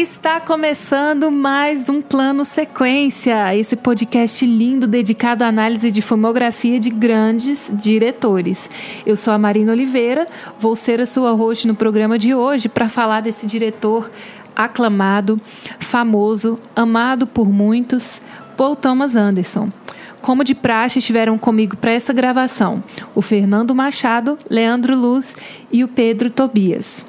Está começando mais um Plano Sequência, esse podcast lindo dedicado à análise de filmografia de grandes diretores. Eu sou a Marina Oliveira, vou ser a sua host no programa de hoje para falar desse diretor aclamado, famoso, amado por muitos, Paul Thomas Anderson. Como de praxe estiveram comigo para essa gravação o Fernando Machado, Leandro Luz e o Pedro Tobias.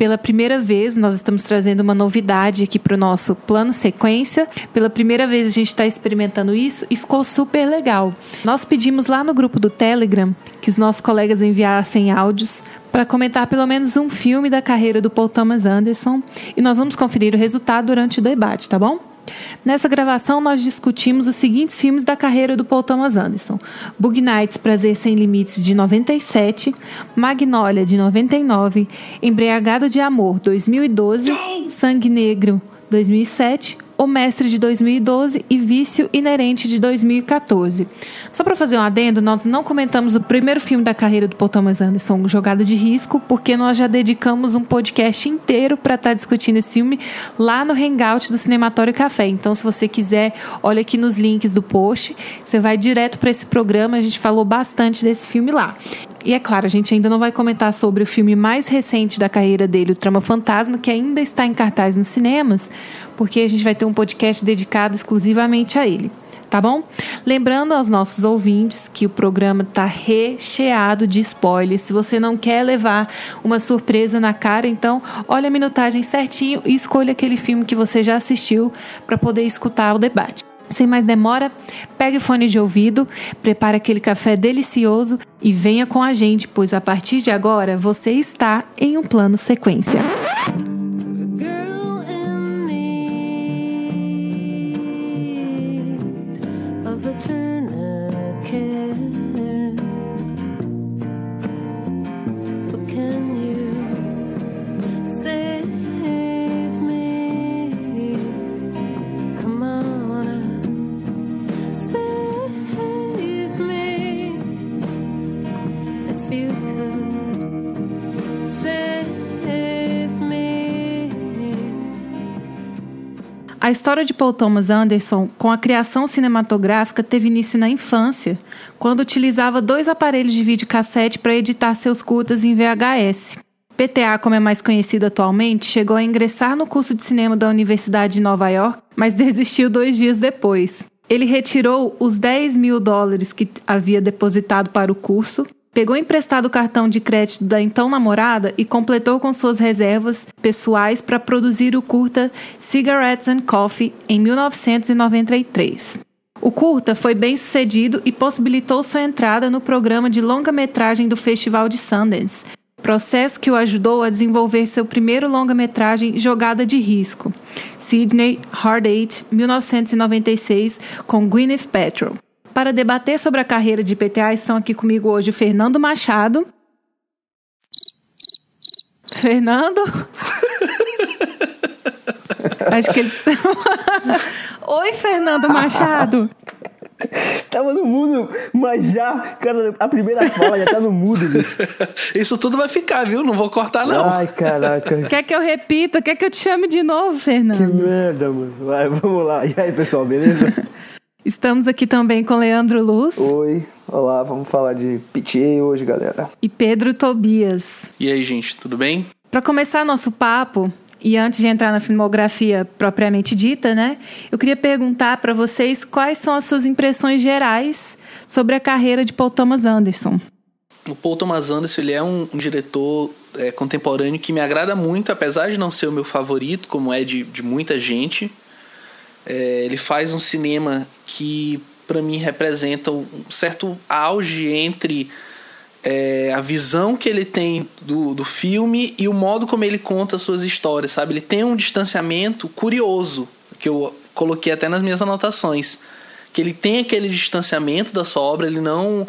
Pela primeira vez, nós estamos trazendo uma novidade aqui para o nosso plano sequência. Pela primeira vez, a gente está experimentando isso e ficou super legal. Nós pedimos lá no grupo do Telegram que os nossos colegas enviassem áudios para comentar pelo menos um filme da carreira do Paul Thomas Anderson e nós vamos conferir o resultado durante o debate, tá bom? Nessa gravação, nós discutimos os seguintes filmes da carreira do Paul Thomas Anderson: Bug Nights Prazer Sem Limites, de 97, Magnolia, de 99, Embriagado de Amor, 2012, Sangue Negro, 2007, o Mestre de 2012 e Vício Inerente de 2014. Só para fazer um adendo, nós não comentamos o primeiro filme da carreira do Paul Thomas Anderson, Jogada de Risco, porque nós já dedicamos um podcast inteiro para estar tá discutindo esse filme lá no Hangout do Cinematório Café. Então, se você quiser, olha aqui nos links do post, você vai direto para esse programa, a gente falou bastante desse filme lá. E é claro, a gente ainda não vai comentar sobre o filme mais recente da carreira dele, o Trama Fantasma, que ainda está em cartaz nos cinemas, porque a gente vai ter um podcast dedicado exclusivamente a ele. Tá bom? Lembrando aos nossos ouvintes que o programa está recheado de spoilers. Se você não quer levar uma surpresa na cara, então olha a minutagem certinho e escolha aquele filme que você já assistiu para poder escutar o debate. Sem mais demora, pegue o fone de ouvido, prepare aquele café delicioso e venha com a gente, pois a partir de agora você está em um plano sequência. A história de Paul Thomas Anderson com a criação cinematográfica teve início na infância, quando utilizava dois aparelhos de videocassete para editar seus curtas em VHS. PTA, como é mais conhecido atualmente, chegou a ingressar no curso de cinema da Universidade de Nova York, mas desistiu dois dias depois. Ele retirou os 10 mil dólares que havia depositado para o curso Pegou emprestado o cartão de crédito da então namorada e completou com suas reservas pessoais para produzir o curta Cigarettes and Coffee em 1993. O curta foi bem sucedido e possibilitou sua entrada no programa de longa-metragem do Festival de Sundance, processo que o ajudou a desenvolver seu primeiro longa-metragem Jogada de Risco, Sydney Hard Eight, 1996, com Gwyneth Paltrow. Para debater sobre a carreira de PTA estão aqui comigo hoje o Fernando Machado. Fernando? Acho que ele. Oi, Fernando Machado. Tava no mudo, mas já, cara, a primeira fala já tá no mudo. Bicho. Isso tudo vai ficar, viu? Não vou cortar, não. Ai, caraca. Quer que eu repita? Quer que eu te chame de novo, Fernando? Que merda, mano. Vai, vamos lá. E aí, pessoal, beleza? Estamos aqui também com Leandro Luz. Oi, olá, vamos falar de PTA hoje, galera. E Pedro Tobias. E aí, gente, tudo bem? Para começar nosso papo, e antes de entrar na filmografia propriamente dita, né, eu queria perguntar para vocês quais são as suas impressões gerais sobre a carreira de Paul Thomas Anderson. O Paul Thomas Anderson ele é um, um diretor é, contemporâneo que me agrada muito, apesar de não ser o meu favorito, como é de, de muita gente. É, ele faz um cinema que, para mim, representa um certo auge entre é, a visão que ele tem do, do filme e o modo como ele conta suas histórias, sabe? Ele tem um distanciamento curioso, que eu coloquei até nas minhas anotações. Que ele tem aquele distanciamento da sua obra, ele não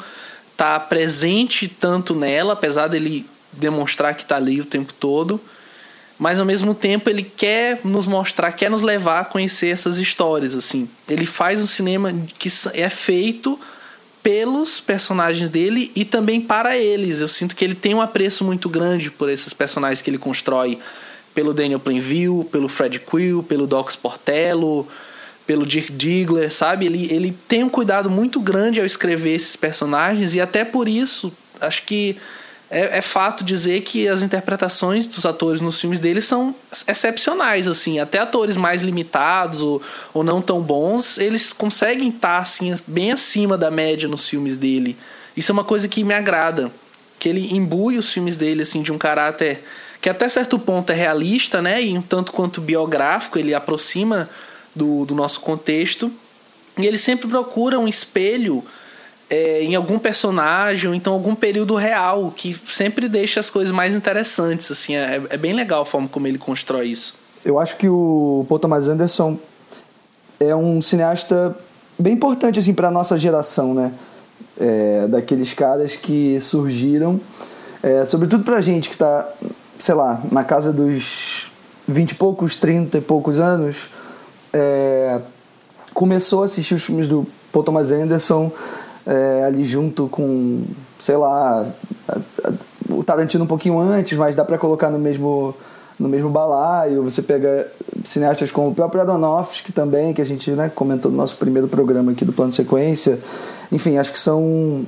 tá presente tanto nela, apesar dele demonstrar que está ali o tempo todo mas ao mesmo tempo ele quer nos mostrar, quer nos levar a conhecer essas histórias assim. Ele faz um cinema que é feito pelos personagens dele e também para eles. Eu sinto que ele tem um apreço muito grande por esses personagens que ele constrói. Pelo Daniel Plainville, pelo Fred Quill, pelo Doc Sportello, pelo Dirk Diggler, sabe? Ele, ele tem um cuidado muito grande ao escrever esses personagens e até por isso, acho que é, é, fato dizer que as interpretações dos atores nos filmes dele são excepcionais, assim. Até atores mais limitados ou, ou não tão bons, eles conseguem estar, assim, bem acima da média nos filmes dele. Isso é uma coisa que me agrada. Que ele imbui os filmes dele, assim, de um caráter que até certo ponto é realista, né? E um tanto quanto biográfico, ele aproxima do, do nosso contexto. E ele sempre procura um espelho é, em algum personagem ou então algum período real que sempre deixa as coisas mais interessantes assim. É, é bem legal a forma como ele constrói isso. Eu acho que o Paul Thomas Anderson é um cineasta bem importante assim para nossa geração né? É, daqueles caras que surgiram é, sobretudo para gente que está sei lá na casa dos vinte e poucos trinta e poucos anos é, começou a assistir os filmes do Paul Thomas Anderson é, ali junto com, sei lá, a, a, o Tarantino um pouquinho antes, mas dá para colocar no mesmo no mesmo balaio. Você pega cineastas como o próprio Aronofsky também, que a gente né, comentou no nosso primeiro programa aqui do Plano Sequência. Enfim, acho que são,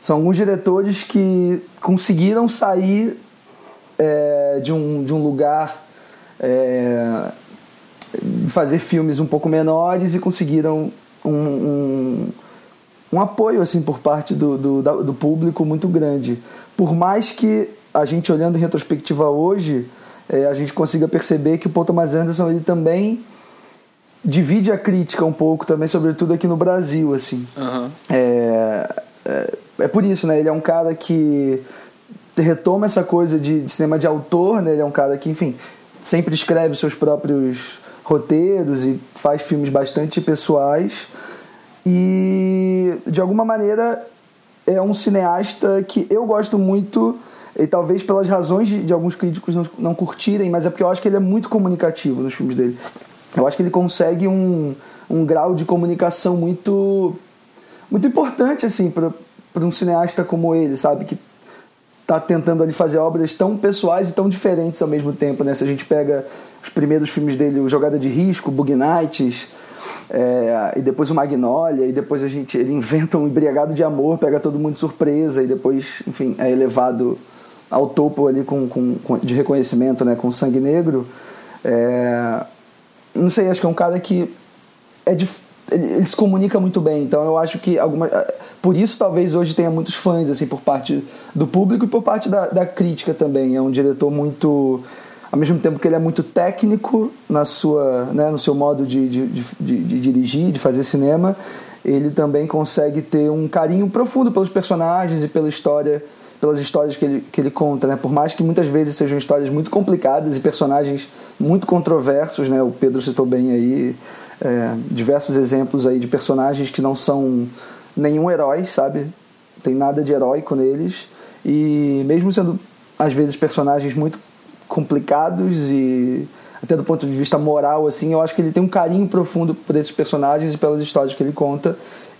são alguns diretores que conseguiram sair é, de, um, de um lugar. É, fazer filmes um pouco menores e conseguiram um um apoio assim por parte do, do, do público muito grande. Por mais que a gente olhando em retrospectiva hoje, é, a gente consiga perceber que o Paul Thomas Anderson ele também divide a crítica um pouco também, sobretudo aqui no Brasil, assim. Uhum. É, é, é, por isso, né? Ele é um cara que retoma essa coisa de, de cinema de autor, né? Ele é um cara que, enfim, sempre escreve seus próprios roteiros e faz filmes bastante pessoais e de alguma maneira é um cineasta que eu gosto muito e talvez pelas razões de, de alguns críticos não, não, curtirem, mas é porque eu acho que ele é muito comunicativo nos filmes dele. Eu acho que ele consegue um, um grau de comunicação muito muito importante assim para um cineasta como ele, sabe, que está tentando ali fazer obras tão pessoais e tão diferentes ao mesmo tempo, né? Se a gente pega os primeiros filmes dele, o Jogada de Risco, Bug Nights, é, e depois o Magnolia, e depois a gente ele inventa um embriagado de amor, pega todo mundo de surpresa, e depois, enfim, é elevado ao topo ali com, com, com de reconhecimento, né, com sangue negro. É, não sei, acho que é um cara que é de, ele, ele, se comunica muito bem, então eu acho que alguma, por isso talvez hoje tenha muitos fãs assim por parte do público e por parte da, da crítica também. É um diretor muito ao mesmo tempo que ele é muito técnico na sua, né, no seu modo de, de, de, de, dirigir, de fazer cinema, ele também consegue ter um carinho profundo pelos personagens e pela história, pelas histórias que ele, que ele conta, né? Por mais que muitas vezes sejam histórias muito complicadas e personagens muito controversos, né? O Pedro citou bem aí é, diversos exemplos aí de personagens que não são nenhum herói, sabe? Tem nada de heróico neles e mesmo sendo às vezes personagens muito complicados e até do ponto de vista moral assim eu acho que ele tem um carinho profundo por esses personagens e pelas histórias que ele conta.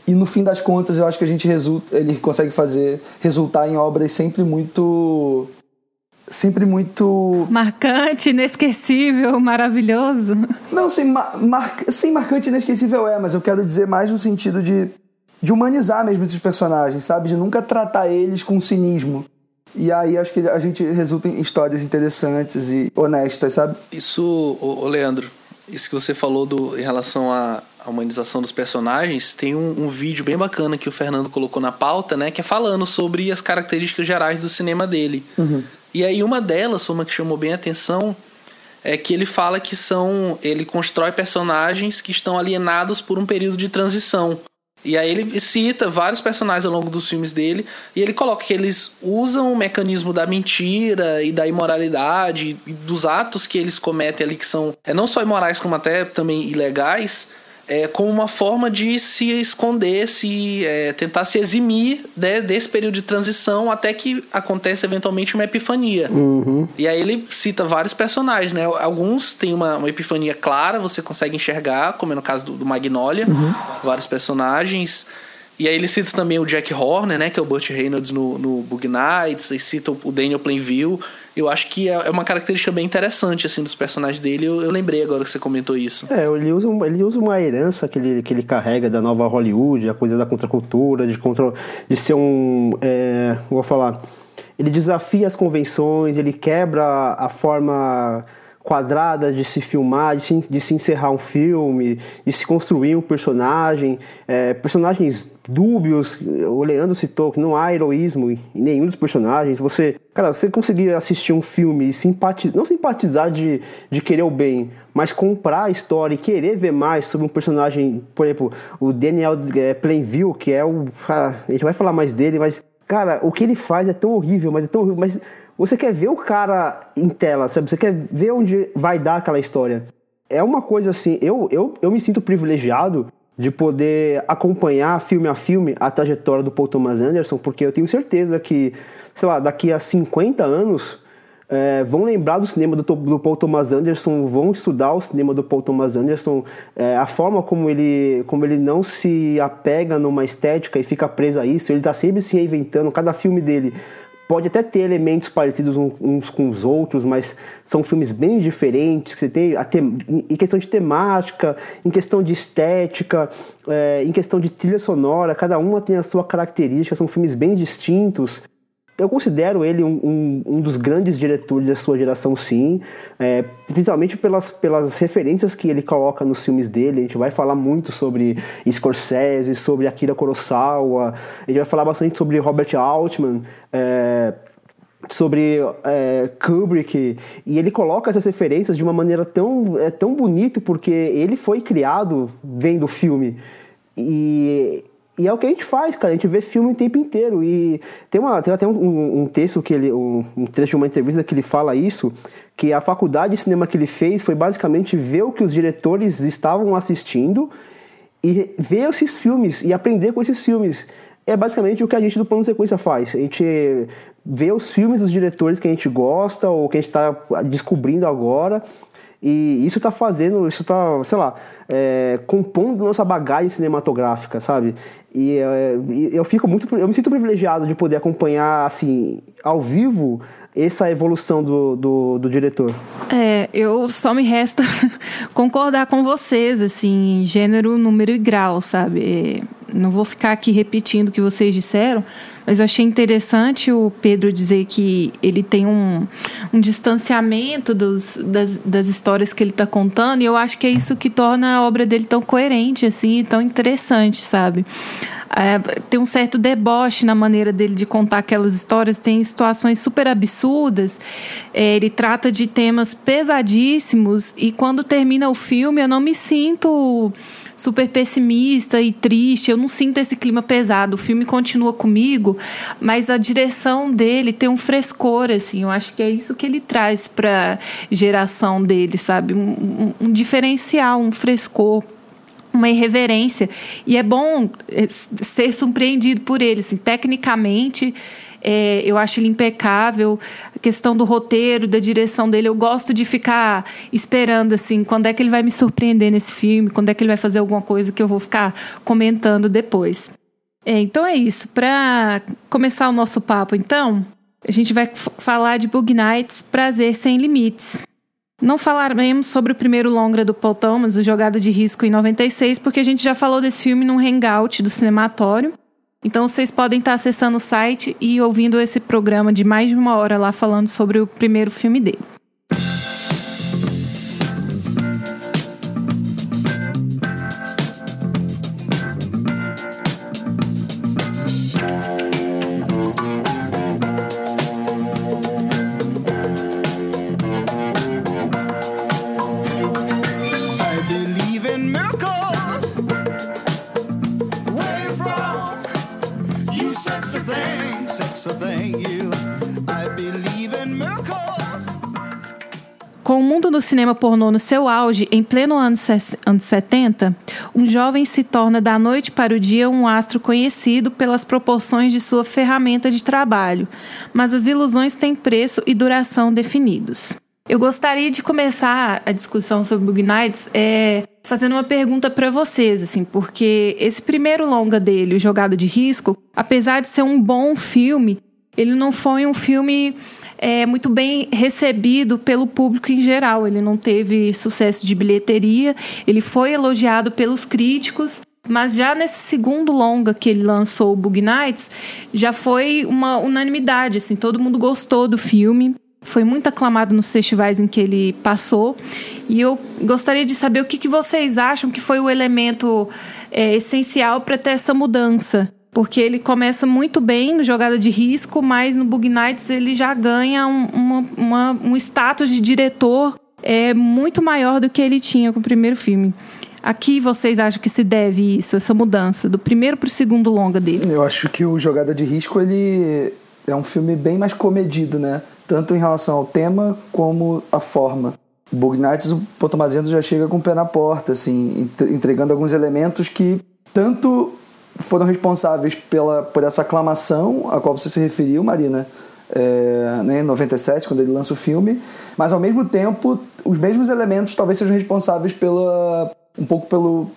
E no fim das contas eu acho que a gente resulta ele consegue fazer resultar em obras sempre muito sempre muito marcante inesquecível maravilhoso. Não sim, mar, sim marcante inesquecível é mas eu quero dizer mais no sentido de de humanizar mesmo esses personagens sabe? De nunca tratar eles com cinismo e aí acho que a gente resulta em histórias interessantes e honestas, sabe? Isso, ô, Leandro, isso que você falou do, em relação à, à humanização dos personagens, tem um, um, vídeo bem bacana que o Fernando colocou na pauta, né? Que é falando sobre as características gerais do cinema dele. Uhum. E aí uma delas, uma que chamou bem a atenção, é que ele fala que são. ele constrói personagens que estão alienados por um período de transição. E aí ele cita vários personagens ao longo dos filmes dele e ele coloca que eles usam o mecanismo da mentira e da imoralidade e dos atos que eles cometem ali que são é não só imorais como até também ilegais é, como uma forma de se esconder, se é, tentar se eximir né, desse período de transição até que acontece eventualmente uma epifania. Uhum. E aí ele cita vários personagens, né? Alguns têm uma, uma epifania clara, você consegue enxergar, como é no caso do, do Magnolia, uhum. vários personagens. E aí ele cita também o Jack Horner, né? Que é o Burt Reynolds no, no Bug Nights. E cita o Daniel Plainville. Eu acho que é, é uma característica bem interessante, assim, dos personagens dele. Eu, eu lembrei agora que você comentou isso. É, ele usa, ele usa uma herança que ele, que ele carrega da nova Hollywood, a coisa da contracultura, de, contra, de ser um... É, vou falar... Ele desafia as convenções, ele quebra a forma quadrada de se filmar, de se, de se encerrar um filme, de se construir um personagem, é, personagens dúbios. O Leandro citou que não há heroísmo em nenhum dos personagens. Você, cara, você conseguir assistir um filme e simpatizar, não simpatizar de, de querer o bem, mas comprar a história e querer ver mais sobre um personagem, por exemplo, o Daniel é, Plainville, que é o. Cara, a gente vai falar mais dele, mas. Cara, o que ele faz é tão horrível, mas é tão horrível, mas você quer ver o cara em tela, sabe? Você quer ver onde vai dar aquela história. É uma coisa assim, eu, eu, eu me sinto privilegiado de poder acompanhar filme a filme a trajetória do Paul Thomas Anderson, porque eu tenho certeza que, sei lá, daqui a 50 anos é, vão lembrar do cinema do, do, Paul Thomas Anderson, vão estudar o cinema do Paul Thomas Anderson, é, a forma como ele, como ele não se apega numa estética e fica preso a isso, ele está sempre se reinventando, cada filme dele pode até ter elementos parecidos uns com os outros, mas são filmes bem diferentes. Que você tem em questão de temática, em questão de estética, é, em questão de trilha sonora, cada uma tem a sua característica. São filmes bem distintos eu considero ele um, um, um, dos grandes diretores da sua geração, sim, é, principalmente pelas, pelas referências que ele coloca nos filmes dele. A gente vai falar muito sobre Scorsese, sobre Akira Kurosawa, a gente vai falar bastante sobre Robert Altman. É, sobre é, Kubrick e ele coloca essas referências de uma maneira tão, é, tão bonita porque ele foi criado vendo o filme e e é o que a gente faz, cara. A gente vê filme o tempo inteiro. E tem, uma, tem até um, um texto que ele. Um, um trecho de uma entrevista que ele fala isso. Que a faculdade de cinema que ele fez foi basicamente ver o que os diretores estavam assistindo e ver esses filmes e aprender com esses filmes. É basicamente o que a gente do Plano Sequência faz. A gente vê os filmes dos diretores que a gente gosta ou que a gente está descobrindo agora e isso está fazendo, isso está, sei lá, é, compondo nossa bagagem cinematográfica, sabe? E é, eu fico muito, eu me sinto privilegiado de poder acompanhar, assim, ao vivo, essa evolução do, do, do, diretor? É, eu só me resta concordar com vocês, assim, gênero, número e grau, sabe? Não vou ficar aqui repetindo o que vocês disseram, mas eu achei interessante o Pedro dizer que ele tem um, um distanciamento dos, das, das histórias que ele está contando, e eu acho que é isso que torna a obra dele tão coerente, assim, tão interessante, sabe? É, tem um certo deboche na maneira dele de contar aquelas histórias, tem situações super absurdas. É, ele trata de temas pesadíssimos e quando termina o filme eu não me sinto super pessimista e triste. Eu não sinto esse clima pesado. O filme continua comigo, mas a direção dele tem um frescor, assim. Eu acho que é isso que ele traz para geração dele, sabe? Um, um, um diferencial, um frescor uma irreverência. E é bom é, ser surpreendido por ele. Assim, tecnicamente, é, eu acho ele impecável. A questão do roteiro, da direção dele, eu gosto de ficar esperando assim, quando é que ele vai me surpreender nesse filme, quando é que ele vai fazer alguma coisa que eu vou ficar comentando depois. É, então é isso. Para começar o nosso papo, então, a gente vai falar de Bug Nights, Prazer Sem Limites. Não falaremos sobre o primeiro longa do Paul Thomas, o Jogada de Risco em 96, porque a gente já falou desse filme num hangout do Cinematório. Então vocês podem estar acessando o site e ouvindo esse programa de mais de uma hora lá falando sobre o primeiro filme dele. Com o mundo do cinema pornô no seu auge, em pleno anos 70, um jovem se torna da noite para o dia um astro conhecido pelas proporções de sua ferramenta de trabalho, mas as ilusões têm preço e duração definidos. Eu gostaria de começar a discussão sobre Bug Nights é, fazendo uma pergunta para vocês, assim, porque esse primeiro longa dele, o Jogada de Risco, apesar de ser um bom filme, ele não foi um filme é, muito bem recebido pelo público em geral. Ele não teve sucesso de bilheteria, ele foi elogiado pelos críticos. Mas já nesse segundo longa que ele lançou, o Bug Nights, já foi uma unanimidade, assim, todo mundo gostou do filme. Foi muito aclamado nos festivais em que ele passou. E eu gostaria de saber o que, que vocês acham que foi o elemento é, essencial para ter essa mudança porque ele começa muito bem no jogada de risco, mas no Bug Nights ele já ganha um, uma, uma, um status de diretor é, muito maior do que ele tinha com o primeiro filme. Aqui vocês acham que se deve isso, essa mudança, do primeiro para o segundo longa dele? Eu acho que o Jogada de Risco ele é um filme bem mais comedido, né? Tanto em relação ao tema como a forma. Bug Nights, o Potomazento já chega com o pé na porta, assim, entregando alguns elementos que tanto foram responsáveis pela, por essa aclamação a qual você se referiu, Marina, é, né, em 97, quando ele lança o filme, mas ao mesmo tempo, os mesmos elementos talvez sejam responsáveis pela um pouco pelo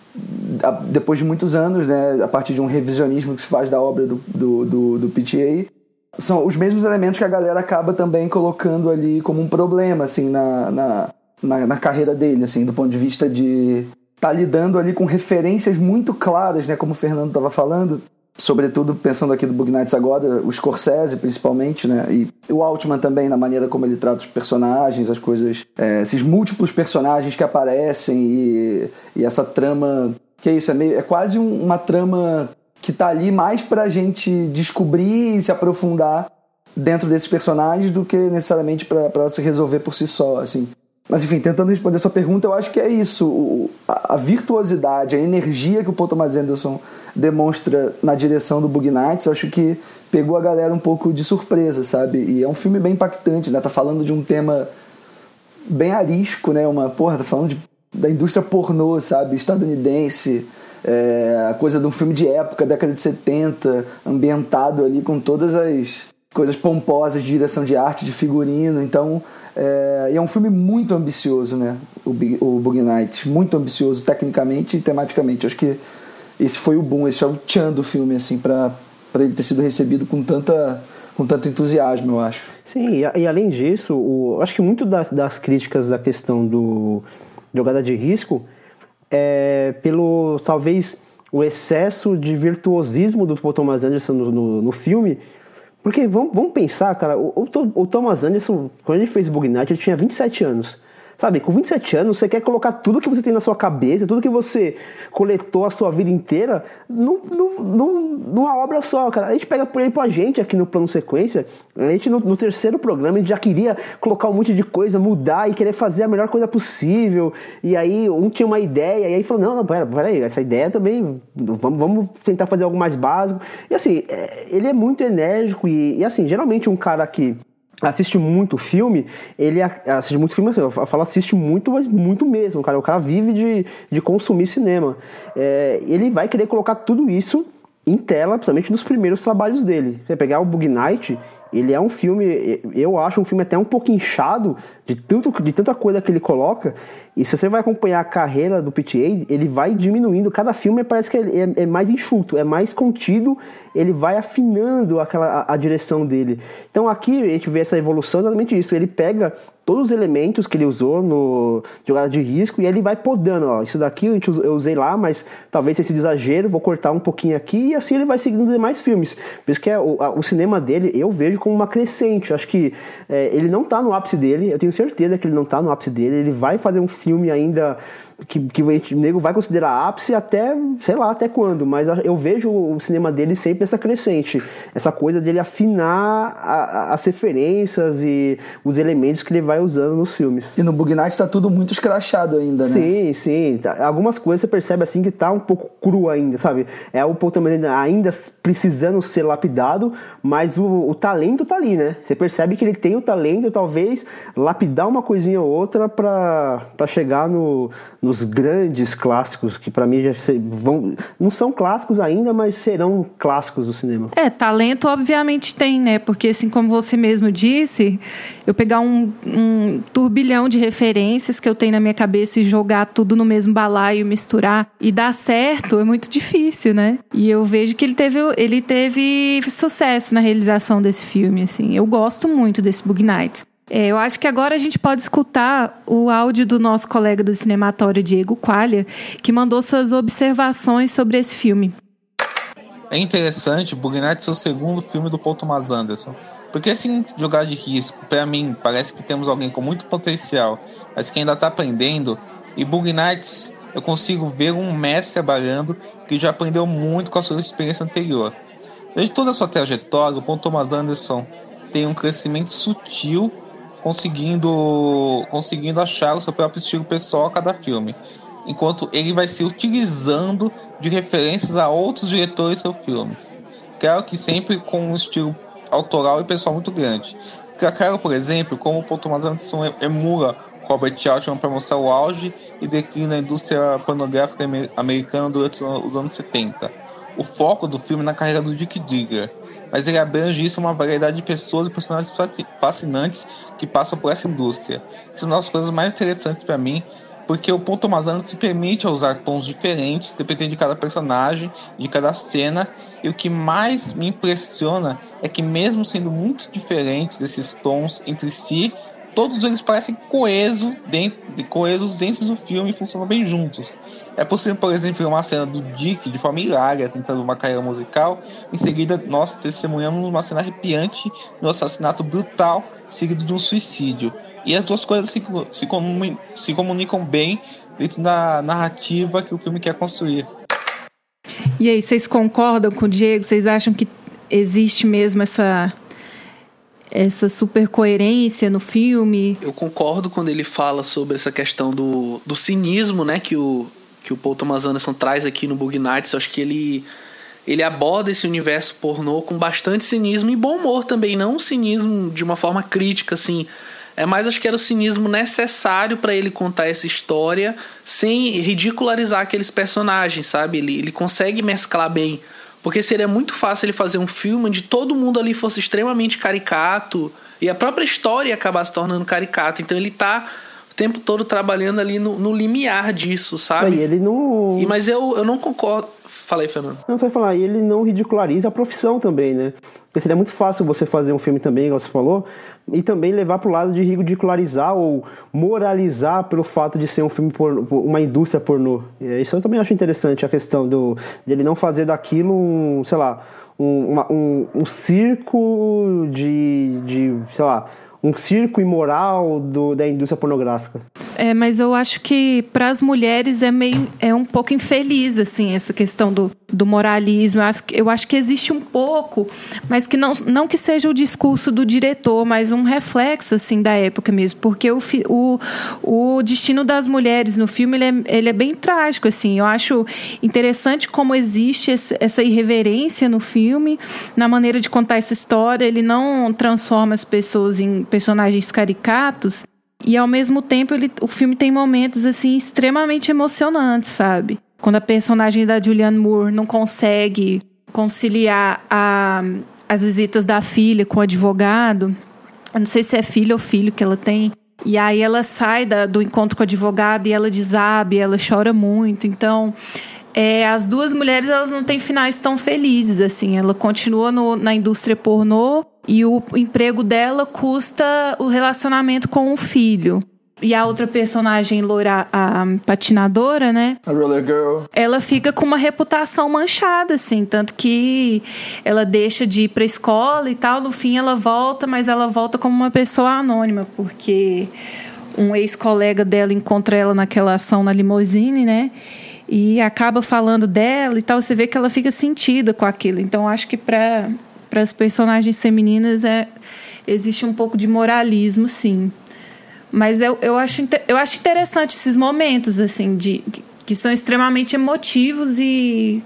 depois de muitos anos, né, a partir de um revisionismo que se faz da obra do, do, do, do PTA, são os mesmos elementos que a galera acaba também colocando ali como um problema, assim, na, na, na, na carreira dele, assim, do ponto de vista de tá lidando ali com referências muito claras, né, como o Fernando estava falando, sobretudo pensando aqui do Bug Nights agora, o Scorsese principalmente, né, e o Altman também na maneira como ele trata os personagens, as coisas, é, esses múltiplos personagens que aparecem e, e essa trama, que é isso, é meio, é quase um, uma trama que tá ali mais pra gente descobrir e se aprofundar dentro desses personagens do que necessariamente para se resolver por si só, assim. Mas enfim, tentando responder sua pergunta, eu acho que é isso. O, a, a, virtuosidade, a energia que o Paul Thomas Anderson demonstra na direção do Bug Nights, acho que pegou a galera um pouco de surpresa, sabe? E é um filme bem impactante, né? Tá falando de um tema bem arisco, né? Uma, porra, tá falando de, da indústria pornô, sabe? Estadunidense. É, a coisa de um filme de época, década de 70, ambientado ali com todas as coisas pomposas de direção de arte, de figurino. Então, é, e é um filme muito ambicioso, né? O, Big, o Night. Muito ambicioso, tecnicamente e tematicamente. Acho que esse foi o boom, esse é o tchan do filme, assim, para ele ter sido recebido com tanta com tanto entusiasmo, eu acho. Sim, e, e além disso, o, acho que muito das, das críticas da questão do jogada de risco é pelo, talvez, o excesso de virtuosismo do Thomas Anderson no, no, no filme, porque vamos, vamos pensar, cara, o, o, o Thomas Anderson, quando ele fez Bug Night, ele tinha 27 anos. Sabe, com 27 anos você quer colocar tudo que você tem na sua cabeça, tudo que você coletou a sua vida inteira num, num, numa obra só, cara. A gente pega por exemplo a gente aqui no plano sequência, a gente no, no, terceiro programa a gente já queria colocar um monte de coisa, mudar e querer fazer a melhor coisa possível. E aí um tinha uma ideia e aí falou: não, não, pera, pera aí, essa ideia também, vamos, vamos tentar fazer algo mais básico. E assim, é, ele é muito enérgico e, e assim, geralmente um cara que assiste muito filme, ele assiste muito filme, eu falo assiste muito, mas muito mesmo, cara. O cara vive de, de consumir cinema. É, ele vai querer colocar tudo isso em tela, principalmente nos primeiros trabalhos dele. Você pegar o Bug Night, ele é um filme, eu acho um filme até um pouco inchado de, tanto, de tanta coisa que ele coloca. E se você vai acompanhar a carreira do PTA, ele vai diminuindo. Cada filme parece que é, é mais enxuto, é mais contido. Ele vai afinando aquela, a, a, direção dele. Então aqui a gente vê essa evolução exatamente isso. Ele pega todos os elementos que ele usou no jogada de risco e ele vai podando. Ó, isso daqui eu usei lá, mas talvez esse exagero, vou cortar um pouquinho aqui e assim ele vai seguindo os demais filmes. Por isso que é, o, a, o cinema dele eu vejo como uma crescente. Acho que é, ele não está no ápice dele. Eu tenho certeza que ele não está no ápice dele. Ele vai fazer um filme ainda que, que o nego vai considerar ápice até, sei lá, até quando, mas eu vejo o cinema dele sempre essa crescente, essa coisa dele afinar a, a, as referências e os elementos que ele vai usando nos filmes. E no Bug Night tá tudo muito escrachado ainda, né? Sim, sim. Tá, algumas coisas você percebe assim que tá um pouco cru ainda, sabe? É o Paul ainda precisando ser lapidado, mas o, o talento tá ali, né? Você percebe que ele tem o talento, talvez lapidar uma coisinha ou outra para chegar no nos grandes clássicos que para mim já vão não são clássicos ainda, mas serão clássicos do cinema. É, talento obviamente tem, né? Porque assim como você mesmo disse, eu pegar um, um turbilhão de referências que eu tenho na minha cabeça e jogar tudo no mesmo balaio, misturar e dar certo é muito difícil, né? E eu vejo que ele teve, ele teve sucesso na realização desse filme, assim. Eu gosto muito desse Bug Nights. É, eu acho que agora a gente pode escutar o áudio do nosso colega do cinematório, Diego Qualia, que mandou suas observações sobre esse filme. É interessante Bug Nights ser o segundo filme do Paul Thomas Anderson. Porque sem jogar de risco, para mim, parece que temos alguém com muito potencial, mas que ainda está aprendendo. E Bug Nights, eu consigo ver um mestre trabalhando que já aprendeu muito com a sua experiência anterior. Desde toda a sua trajetória, o Paul Thomas Anderson tem um crescimento sutil conseguindo, conseguindo achar o seu próprio estilo pessoal a cada filme, enquanto ele vai se utilizando de referências a outros diretores de seus filmes. Claro que sempre com um estilo autoral e pessoal muito grande. Claro, por exemplo, como o Paul Thomas Anderson emula Robert Altman para mostrar o auge e declínio da indústria pornográfica americana durante os anos 70. O foco do filme é na carreira do Dick Digger, mas ele abrange isso uma variedade de pessoas e personagens fascinantes que passam por essa indústria. Isso é uma das coisas mais interessantes para mim, porque o Paul Thomas se permite usar tons diferentes, dependendo de cada personagem, de cada cena, e o que mais me impressiona é que mesmo sendo muito diferentes esses tons entre si, todos eles parecem coeso dentro, coesos dentro do filme e funcionam bem juntos. É possível, por exemplo, uma cena do Dick de forma hilária, tentando uma carreira musical. Em seguida, nós testemunhamos uma cena arrepiante de um assassinato brutal, seguido de um suicídio. E as duas coisas se, se, se comunicam bem dentro da narrativa que o filme quer construir. E aí, vocês concordam com o Diego? Vocês acham que existe mesmo essa essa super coerência no filme? Eu concordo quando ele fala sobre essa questão do, do cinismo, né, que o que o Paul Thomas Anderson traz aqui no Bug Nights, eu acho que ele ele aborda esse universo pornô com bastante cinismo e bom humor também, não um cinismo de uma forma crítica assim. É mais acho que era o cinismo necessário para ele contar essa história sem ridicularizar aqueles personagens, sabe? Ele, ele consegue mesclar bem. Porque seria muito fácil ele fazer um filme onde todo mundo ali fosse extremamente caricato e a própria história acabar se tornando caricata. Então ele tá o tempo todo trabalhando ali no, no limiar disso, sabe? E ele não. E, mas eu, eu não concordo. Falei, Fernando. Não, você vai falar, e ele não ridiculariza a profissão também, né? Porque seria muito fácil você fazer um filme também, igual você falou, e também levar para o lado de ridicularizar ou moralizar pelo fato de ser um filme por uma indústria pornô. E isso eu também acho interessante, a questão do, de ele não fazer daquilo um, sei lá, um, uma, um, um circo de, de, sei lá, um circo imoral do, da indústria pornográfica. É, mas eu acho que para as mulheres é meio é um pouco infeliz assim essa questão do, do moralismo. Eu acho, eu acho que existe um pouco, mas que não, não que seja o discurso do diretor, mas um reflexo assim da época mesmo, porque o, o, o destino das mulheres no filme ele é, ele é bem trágico assim. Eu acho interessante como existe esse, essa irreverência no filme, na maneira de contar essa história. Ele não transforma as pessoas em personagens caricatos e ao mesmo tempo ele, o filme tem momentos assim extremamente emocionantes, sabe? Quando a personagem da Julianne Moore não consegue conciliar a, as visitas da filha com o advogado, eu não sei se é filha ou filho que ela tem. E aí ela sai da, do encontro com o advogado e ela desabe, ela chora muito. Então, é, as duas mulheres elas não têm finais tão felizes assim. Ela continua no, na indústria pornô e o emprego dela custa o relacionamento com o filho. E a outra personagem loira, a patinadora, né? A Roller Girl. Ela fica com uma reputação manchada, assim. Tanto que ela deixa de ir pra escola e tal. No fim, ela volta, mas ela volta como uma pessoa anônima, porque um ex-colega dela encontra ela naquela ação na limousine, né? E acaba falando dela e tal, você vê que ela fica sentida com aquilo. Então acho que para para as personagens femininas é existe um pouco de moralismo, sim. Mas eu, eu, acho, eu acho interessante esses momentos assim de que são extremamente emotivos e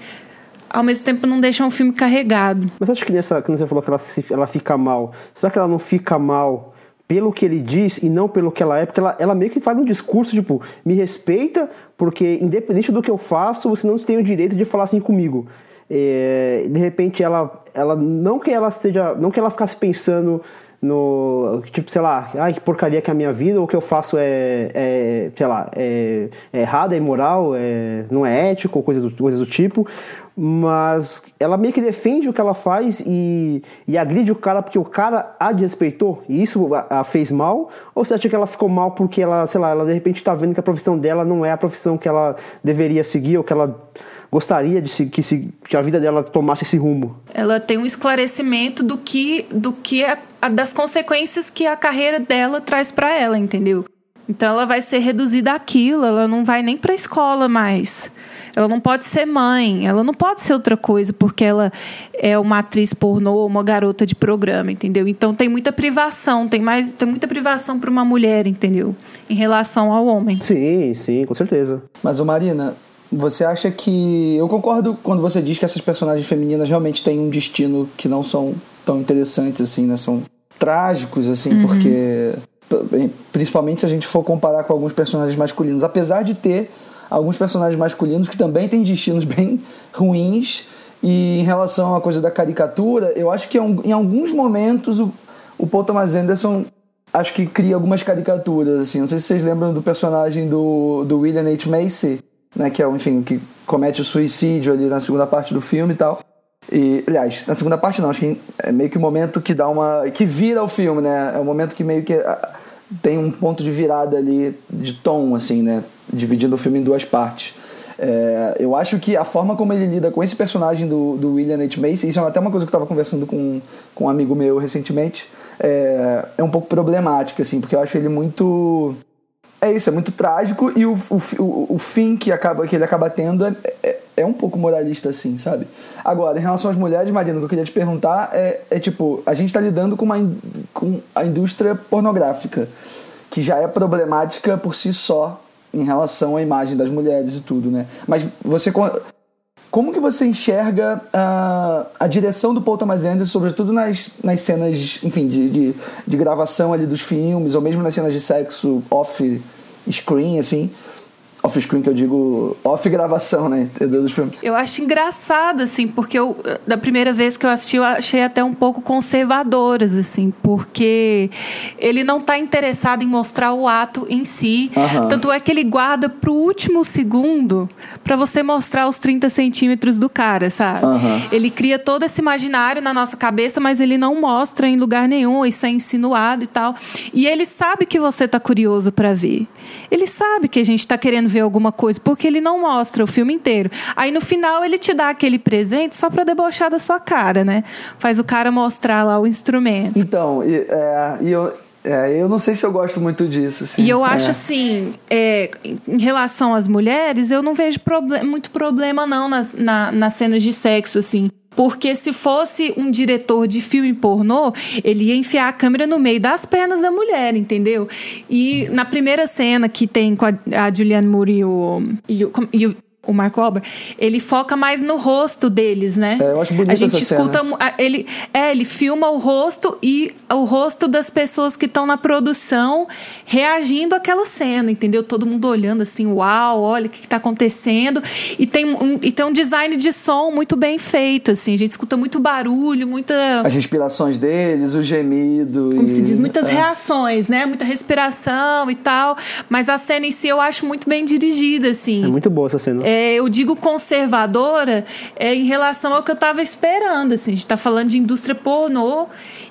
ao mesmo tempo não deixam o filme carregado. Mas acho que nessa, quando você falou que ela, ela fica mal, será que ela não fica mal pelo que ele diz e não pelo que ela é, porque ela, ela meio que faz um discurso tipo, me respeita, porque independente do que eu faço, você não tem o direito de falar assim comigo. É, de repente ela, ela não que ela esteja, não que ela ficasse pensando no tipo sei lá ai que porcaria que é a minha vida ou o que eu faço é, é sei lá é, é errado é imoral é, não é ético coisas do, coisas do tipo. Mas ela meio que defende o que ela faz e, e agride o cara porque o cara a desrespeitou e isso a, a, fez mal? Ou você acha que ela ficou mal porque ela sei lá ela de repente está vendo que a profissão dela não é a profissão que ela deveria seguir ou que ela gostaria de se, que, se, que a vida dela tomasse esse rumo. Ela tem um esclarecimento do que, do que a, a, das consequências que a carreira dela traz para ela, entendeu? Então ela vai ser reduzida àquilo, ela não vai nem para a escola mais. Ela não pode ser mãe, ela não pode ser outra coisa porque ela é uma atriz pornô, uma garota de programa, entendeu? Então tem muita privação, tem mais, tem muita privação para uma mulher, entendeu? Em relação ao homem. Sim, sim, com certeza. Mas o Marina, você acha que. Eu concordo quando você diz que essas personagens femininas realmente têm um destino que não são tão interessantes assim, né? São trágicos, assim, uhum. porque. Principalmente se a gente for comparar com alguns personagens masculinos. Apesar de ter alguns personagens masculinos que também têm destinos bem ruins. E em relação à coisa da caricatura, eu acho que em alguns momentos o, o Paul Thomas Anderson acho que cria algumas caricaturas, assim. Não sei se vocês lembram do personagem do, do William H. Macy, né, que é, enfim, que comete o suicídio ali na segunda parte do filme e tal. E, aliás, na segunda parte não, acho que é meio que o momento que dá uma. que vira o filme, né? É o momento que meio que ah, tem um ponto de virada ali de tom, assim, né? Dividindo o filme em duas partes. É, eu acho que a forma como ele lida com esse personagem do, do William H. Macy, isso é até uma coisa que eu estava conversando com, com um amigo meu recentemente, é, é um pouco problemática, assim, porque eu acho ele muito é isso, é muito trágico e o, o, o fim que, acaba, que ele acaba tendo é, é, é, um pouco moralista, assim, sabe? Agora, em relação às mulheres, Marina, o que eu queria te perguntar é, é tipo, a gente está lidando com, uma, com a indústria pornográfica, que já é problemática por si só em relação à imagem das mulheres e tudo, né? Mas você como que você enxerga a, a direção do Paul Thomas Anderson, sobretudo nas, nas cenas, enfim, de, de, de gravação ali dos filmes, ou mesmo nas cenas de sexo off-screen, assim? Off-screen que eu digo off gravação, né? Dos filmes. Eu acho engraçado, assim, porque eu, da primeira vez que eu assisti, eu achei até um pouco conservadoras, assim, porque ele não está interessado em mostrar o ato em si. Uhum. Tanto é que ele guarda pro último segundo para você mostrar os 30 centímetros do cara, sabe? Uhum. Ele cria todo esse imaginário na nossa cabeça, mas ele não mostra em lugar nenhum, isso é insinuado e tal. E ele sabe que você tá curioso para ver. Ele sabe que a gente tá querendo ver alguma coisa, porque ele não mostra o filme inteiro. Aí no final ele te dá aquele presente só pra debochar da sua cara, né? Faz o cara mostrar lá o instrumento. Então, e, é, e eu, é, eu não sei se eu gosto muito disso. Assim. E eu acho é. assim, é, em relação às mulheres, eu não vejo problem muito problema não nas, na, nas cenas de sexo, assim. Porque se fosse um diretor de filme pornô, ele ia enfiar a câmera no meio das pernas da mulher, entendeu? E na primeira cena que tem com a, a Julianne Moore e o, e o, e o o Mark Wahlberg, ele foca mais no rosto deles, né? É, eu acho bonito A gente essa escuta, cena. ele, é, ele filma o rosto e o rosto das pessoas que estão na produção reagindo àquela cena, entendeu? Todo mundo olhando assim, uau, olha o que está acontecendo. E tem, um, e tem um design de som muito bem feito, assim. A gente escuta muito barulho, muita... As respirações deles, o gemido. Como e... se diz, muitas é. reações, né? Muita respiração e tal. Mas a cena em si eu acho muito bem dirigida, assim. É muito boa essa cena. É, é, eu digo conservadora é, em relação ao que eu estava esperando. Assim. A gente está falando de indústria pornô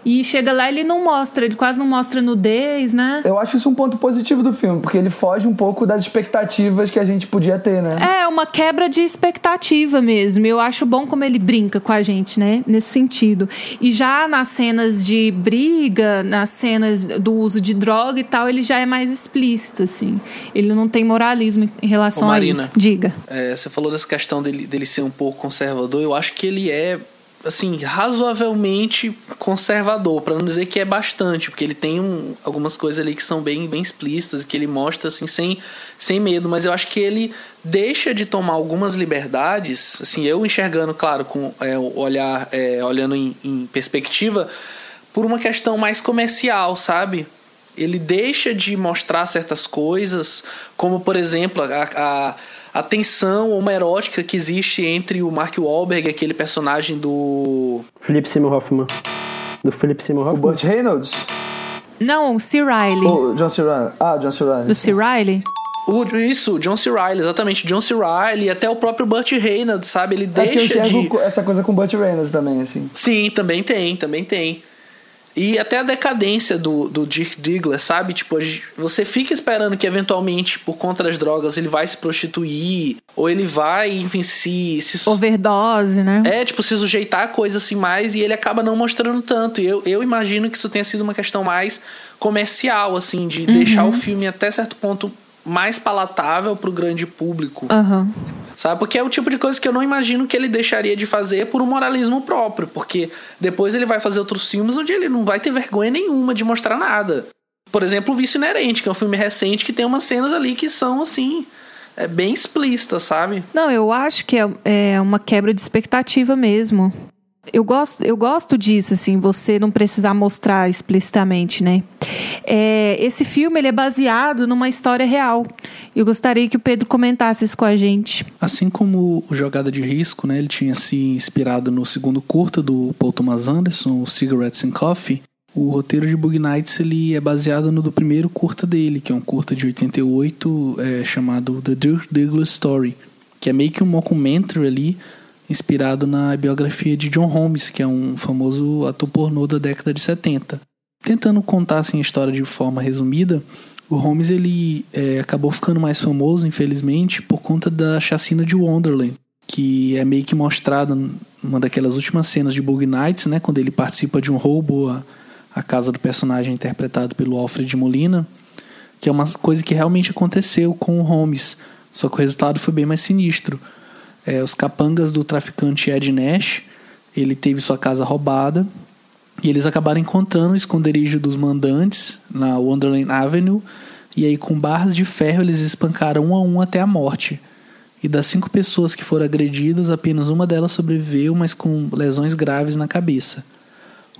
e chega lá ele não mostra, ele quase não mostra nudez, né? Eu acho isso um ponto positivo do filme, porque ele foge um pouco das expectativas que a gente podia ter, né? É, uma quebra de expectativa mesmo. Eu acho bom como ele brinca com a gente, né? Nesse sentido. E já nas cenas de briga, nas cenas do uso de droga e tal, ele já é mais explícito, assim. Ele não tem moralismo em relação Ô, Marina, a isso. Diga. É, você falou dessa questão dele, dele ser um pouco conservador. Eu acho que ele é assim, razoavelmente conservador, para não dizer que é bastante, porque ele tem um, algumas coisas ali que são bem, bem explícitas, que ele mostra assim sem, sem medo, mas eu acho que ele deixa de tomar algumas liberdades, assim, eu enxergando, claro, com é, olhar, é, olhando em, em perspectiva, por uma questão mais comercial, sabe? Ele deixa de mostrar certas coisas, como por exemplo a, a, a tensão homoerótica que existe entre o Mark Wahlberg, aquele personagem do. Philip Seymour Hoffman. Do Philip Seymour O Hoffman. Burt Reynolds? Não, o C. Riley. Ou John C. Reilly? Ah, John C. Reilly. Do C. Riley? O, isso, John C. Reilly, exatamente. John C. Reilly, até o próprio Burt Reynolds, sabe? Ele É que eu deixa enxergo de. essa coisa com o Burt Reynolds também, assim. Sim, também tem, também tem. E até a decadência do, do Dirk Diggler, sabe? Tipo, você fica esperando que eventualmente, por conta das drogas, ele vai se prostituir, ou ele vai, enfim, se. se Overdose, né? é, tipo, se sujeitar a coisa assim mais e ele acaba não mostrando tanto. E eu, eu imagino que isso tenha sido uma questão mais comercial, assim, de deixar o filme até certo ponto mais palatável pro grande público. Aham. Sabe? Porque é o tipo de coisa que eu não imagino que ele deixaria de fazer por um moralismo próprio. Porque depois ele vai fazer outros filmes onde ele não vai ter vergonha nenhuma de mostrar nada. Por exemplo, O Vício Inerente, que é um filme recente que tem umas cenas ali que são, assim, é bem explícitas, sabe? Não, eu acho que é, é uma quebra de expectativa mesmo. Eu gosto, eu gosto disso, assim, você não precisar mostrar explicitamente, né? É, esse filme ele é baseado numa história real. Eu gostaria que o Pedro comentasse isso com a gente. Assim como o Jogada de Risco, né, ele tinha se inspirado no segundo curta do Paul Thomas Anderson, o Cigarettes and Coffee, o roteiro de Bug Nights ele é baseado no do primeiro curta dele, que é um curta de 88 é, chamado The Dirk Diggler Story, que é meio que um mockumentary ali, inspirado na biografia de John Holmes, que é um famoso ator pornô da década de 70. Tentando contar assim, a história de forma resumida, o Holmes ele é, acabou ficando mais famoso, infelizmente, por conta da chacina de Wonderland, que é meio que mostrada numa daquelas últimas cenas de Bug Nights, né, quando ele participa de um roubo à, à casa do personagem interpretado pelo Alfred Molina, que é uma coisa que realmente aconteceu com o Holmes, só que o resultado foi bem mais sinistro. É, os capangas do traficante Ed Nash, ele teve sua casa roubada e eles acabaram encontrando o esconderijo dos mandantes na Wonderland Avenue. E aí, com barras de ferro, eles espancaram um a um até a morte. E das cinco pessoas que foram agredidas, apenas uma delas sobreviveu, mas com lesões graves na cabeça.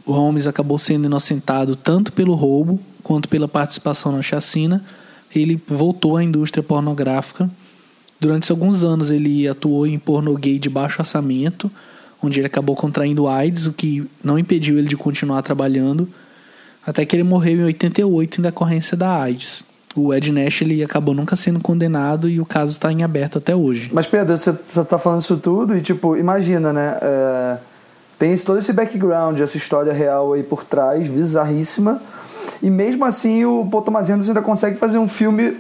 O Holmes acabou sendo inocentado tanto pelo roubo quanto pela participação na chacina. Ele voltou à indústria pornográfica. Durante alguns anos, ele atuou em pornô gay de baixo orçamento onde ele acabou contraindo AIDS, o que não impediu ele de continuar trabalhando, até que ele morreu em 88 em decorrência da AIDS. O Ed Nash ele acabou nunca sendo condenado e o caso está em aberto até hoje. Mas, Pedro, você, você tá falando isso tudo e, tipo, imagina, né? É, tem todo esse background, essa história real aí por trás, bizarríssima. E mesmo assim, o Paul Thomas Anderson ainda consegue fazer um filme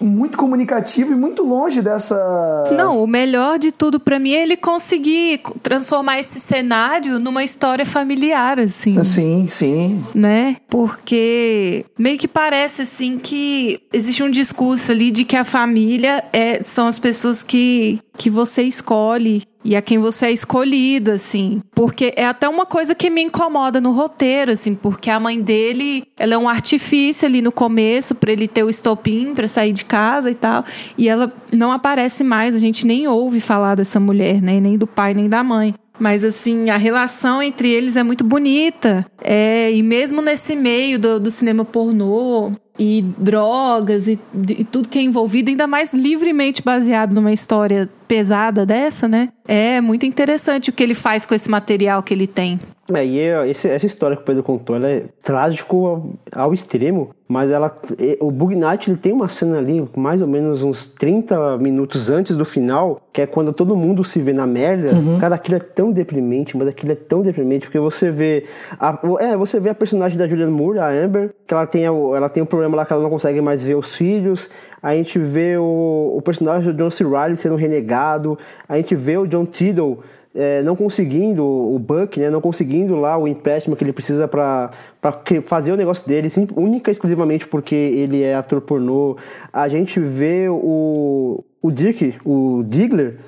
muito comunicativo e muito longe dessa... Não, o melhor de tudo pra mim é ele conseguir transformar esse cenário numa história familiar, assim. Sim, sim. né? Porque meio que parece assim que existe um discurso ali de que a família é, são as pessoas que, que você escolhe e a quem você é escolhido, assim. Porque é até uma coisa que me incomoda no roteiro, assim, porque a mãe dele, ela é um artifício ali no começo para ele ter o estopim para sair de casa e tal, e ela não aparece mais, a gente nem ouve falar dessa mulher, né? Nem do pai, nem da mãe. Mas, assim, a relação entre eles é muito bonita. É, e mesmo nesse meio do, do cinema pornô e drogas e, e tudo que é envolvido, ainda mais livremente baseado numa história pesada dessa, né? É muito interessante o que ele faz com esse material que ele tem. É, e é- esse- essa história que o Pedro contou, ela é trágico ao, ao extremo, mas ela, o Bug Night ele tem uma cena ali, mais ou menos uns 30 minutos antes do final, que é quando todo mundo se vê na merda. Cara, aquilo é tão deprimente, mas aquilo é tão deprimente, porque você vê. A, é, você vê a personagem da Julianne Moore, a Amber, que ela tem, ela tem um problema lá que ela não consegue mais ver os filhos. A gente vê o, o personagem do John C. Reilly sendo renegado. A gente vê o John Tiddle é, não conseguindo, o Buck, né, não conseguindo lá o empréstimo que ele precisa para fazer o negócio dele, sim, única e exclusivamente porque ele é ator pornô. A gente vê o, o Dirk, o Diggler,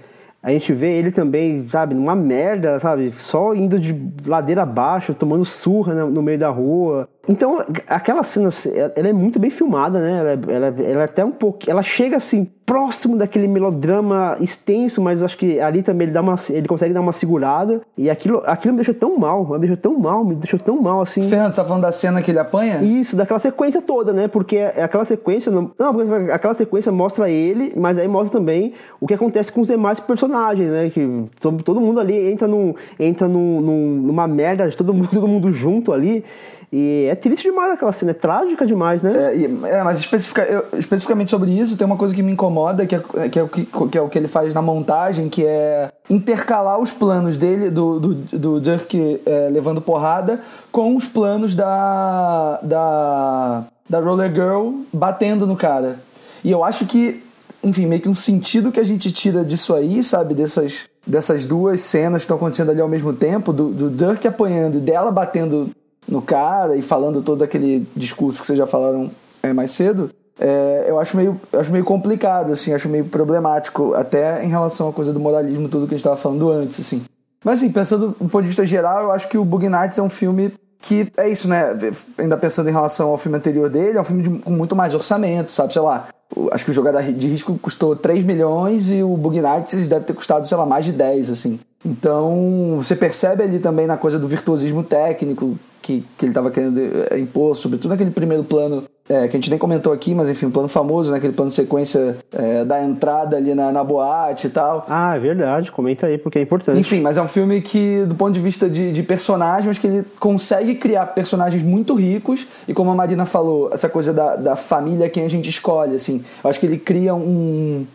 a gente vê ele também, sabe, numa merda, sabe, só indo de ladeira abaixo, tomando surra no meio da rua. Então, aquela cena, ela é muito bem filmada, né? Ela, ela, ela é até um pouco. Ela chega assim, próximo daquele melodrama extenso, mas acho que ali também ele, dá uma, ele consegue dar uma segurada. E aquilo, aquilo me deixou tão mal, me deixou tão mal, me deixou tão mal assim. Fernando, você tá falando da cena que ele apanha? Isso, daquela sequência toda, né? Porque é aquela sequência. Não, não aquela sequência mostra ele, mas aí mostra também o que acontece com os demais personagens, né? Que todo, todo mundo ali entra, num, entra num, num, numa merda, todo mundo, todo mundo junto ali. E é triste demais aquela cena, é trágica demais, né? É, é mas especifica, eu, especificamente sobre isso, tem uma coisa que me incomoda, que é, que, é o que, que, é o que ele faz na montagem, que é intercalar os planos dele, do, do, do Dirk é, levando porrada, com os planos da, da, da Roller Girl batendo no cara. E eu acho que, enfim, meio que um sentido que a gente tira disso aí, sabe, dessas, dessas duas cenas que estão acontecendo ali ao mesmo tempo, do, do Dirk apanhando e dela batendo no cara e falando todo aquele discurso que vocês já falaram é, mais cedo, é, eu acho meio, acho meio complicado, assim, acho meio problemático, até em relação à coisa do moralismo, tudo que a gente estava falando antes, assim. Mas assim, pensando do ponto de vista geral, eu acho que o Bug Nights é um filme que é isso, né? Ainda pensando em relação ao filme anterior dele, é um filme de, com muito mais orçamento, sabe? Sei lá, acho que o Jogada de Risco custou 3 milhões e o Bug Nights deve ter custado, sei lá, mais de 10, assim. Então, você percebe ali também na coisa do virtuosismo técnico que, que ele estava querendo eh, impor, sobretudo naquele primeiro plano é, que a gente nem comentou aqui, mas enfim, um plano famoso, né? Aquele plano sequência é, da entrada ali na, na boate e tal. Ah, é verdade, comenta aí porque é importante. Enfim, mas é um filme que, do ponto de vista de, de personagens, que ele consegue criar personagens muito ricos e como a Marina falou, essa coisa da, da família quem a gente escolhe, assim. Eu acho que ele cria um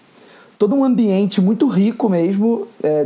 todo um ambiente muito rico mesmo é,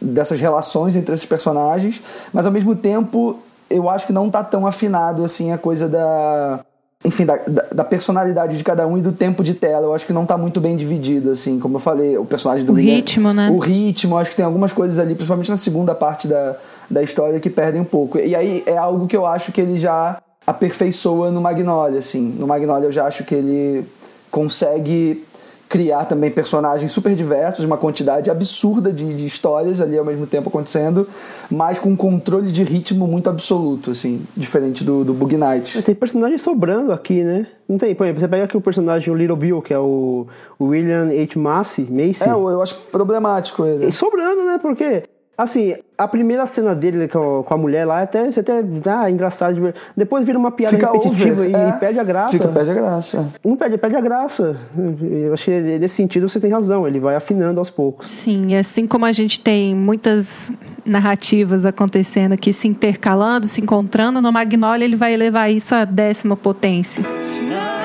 dessas relações entre esses personagens, mas ao mesmo tempo eu acho que não tá tão afinado assim a coisa da enfim, da, da, personalidade de cada um e do tempo de tela. Eu acho que não tá muito bem dividido, assim, como eu falei, o personagem do O ritmo, né? O ritmo, acho que tem algumas coisas ali, principalmente na segunda parte da, da história, que perdem um pouco. E aí é algo que eu acho que ele já aperfeiçoa no Magnolia, assim. No Magnolia eu já acho que ele consegue criar também personagens super diversos, uma quantidade absurda de, de, histórias ali ao mesmo tempo acontecendo, mas com um controle de ritmo muito absoluto, assim, diferente do, do Bug Night. Tem personagem sobrando aqui, né? Não tem, por exemplo, você pega aqui o personagem, o Little Bill, que é o, William H. Macy, Macy. É, eu acho problemático ele. E sobrando, né? Porque Assim, a primeira cena dele com a mulher lá é até, até ah, engraçado. Depois vira uma piada Fica repetitiva over, e é. perde a graça. Fica, perde a graça. Não perde, perde a graça. Eu acho que nesse sentido você tem razão, ele vai afinando aos poucos. Sim, assim como a gente tem muitas narrativas acontecendo aqui, se intercalando, se encontrando, no Magnolia ele vai levar isso à décima potência. um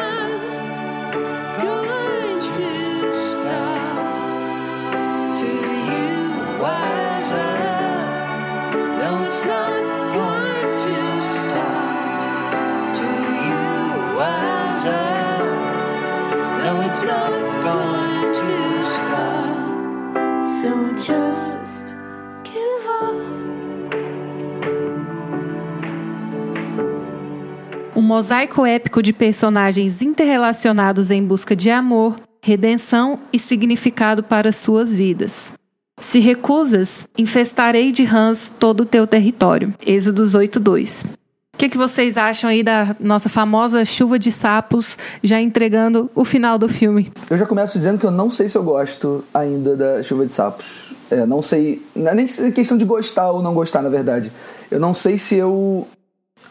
mosaico épico de personagens interrelacionados em busca de amor, redenção e significado para suas vidas. Se recusas, infestarei de rãs todo o teu território. Êxodos 8.2. O que, que vocês acham aí da nossa famosa chuva de sapos já entregando o final do filme? Eu já começo dizendo que eu não sei se eu gosto ainda da chuva de sapos. É, não sei. Não é nem questão de gostar ou não gostar, na verdade. Eu não sei se eu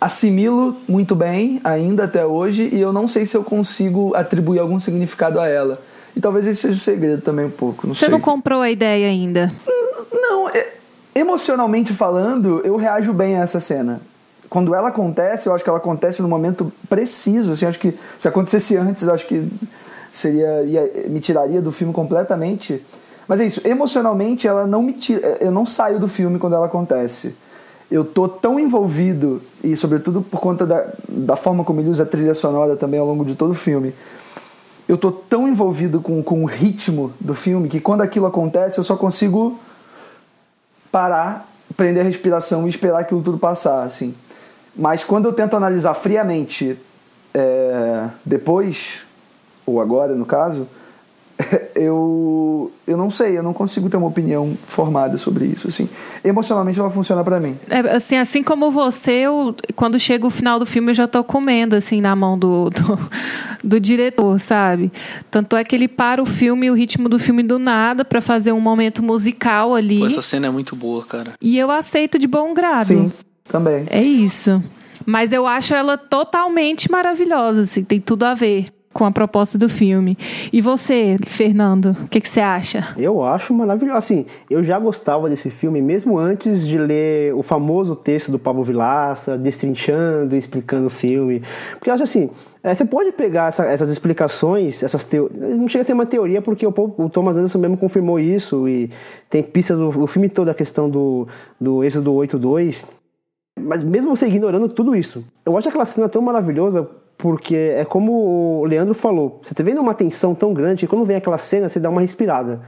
assimilo muito bem ainda até hoje e eu não sei se eu consigo atribuir algum significado a ela. E talvez esse seja o segredo também um pouco. Não Você sei. não comprou a ideia ainda? Não, é, emocionalmente falando, eu reajo bem a essa cena. Quando ela acontece, eu acho que ela acontece no momento preciso. Assim, acho que se acontecesse antes, eu acho que seria ia, me tiraria do filme completamente. Mas é isso, emocionalmente ela não me tira, eu não saio do filme quando ela acontece eu tô tão envolvido, e sobretudo por conta da, da forma como ele usa a trilha sonora também ao longo de todo o filme, eu tô tão envolvido com, com o ritmo do filme que quando aquilo acontece eu só consigo parar, prender a respiração e esperar aquilo tudo passar, assim. Mas quando eu tento analisar friamente é, depois, ou agora no caso, eu eu não sei, eu não consigo ter uma opinião formada sobre isso, assim. Emocionalmente ela funciona para mim. É, assim, assim como você, eu, quando chega o final do filme eu já tô comendo, assim, na mão do, do, do diretor, sabe? Tanto é que ele para o filme, o ritmo do filme do nada para fazer um momento musical ali. Pô, essa cena é muito boa, cara. E eu aceito de bom grado. Sim, também. É isso. Mas eu acho ela totalmente maravilhosa, assim, tem tudo a ver com a proposta do filme. E você, Fernando, o que, você acha? Eu acho maravilhoso. Assim, eu já gostava desse filme mesmo antes de ler o famoso texto do Pablo Vilaça, destrinchando e explicando o filme. Porque eu acho assim, é, você pode pegar essa, essas explicações, essas teo... não chega a ser uma teoria porque o, o, Thomas Anderson mesmo confirmou isso e tem pistas do, do filme todo a questão do, do Êxodo 8.2 mas mesmo você ignorando tudo isso, eu acho aquela cena tão maravilhosa porque é como o Leandro falou, você tá vendo uma tensão tão grande que quando vem aquela cena você dá uma respirada.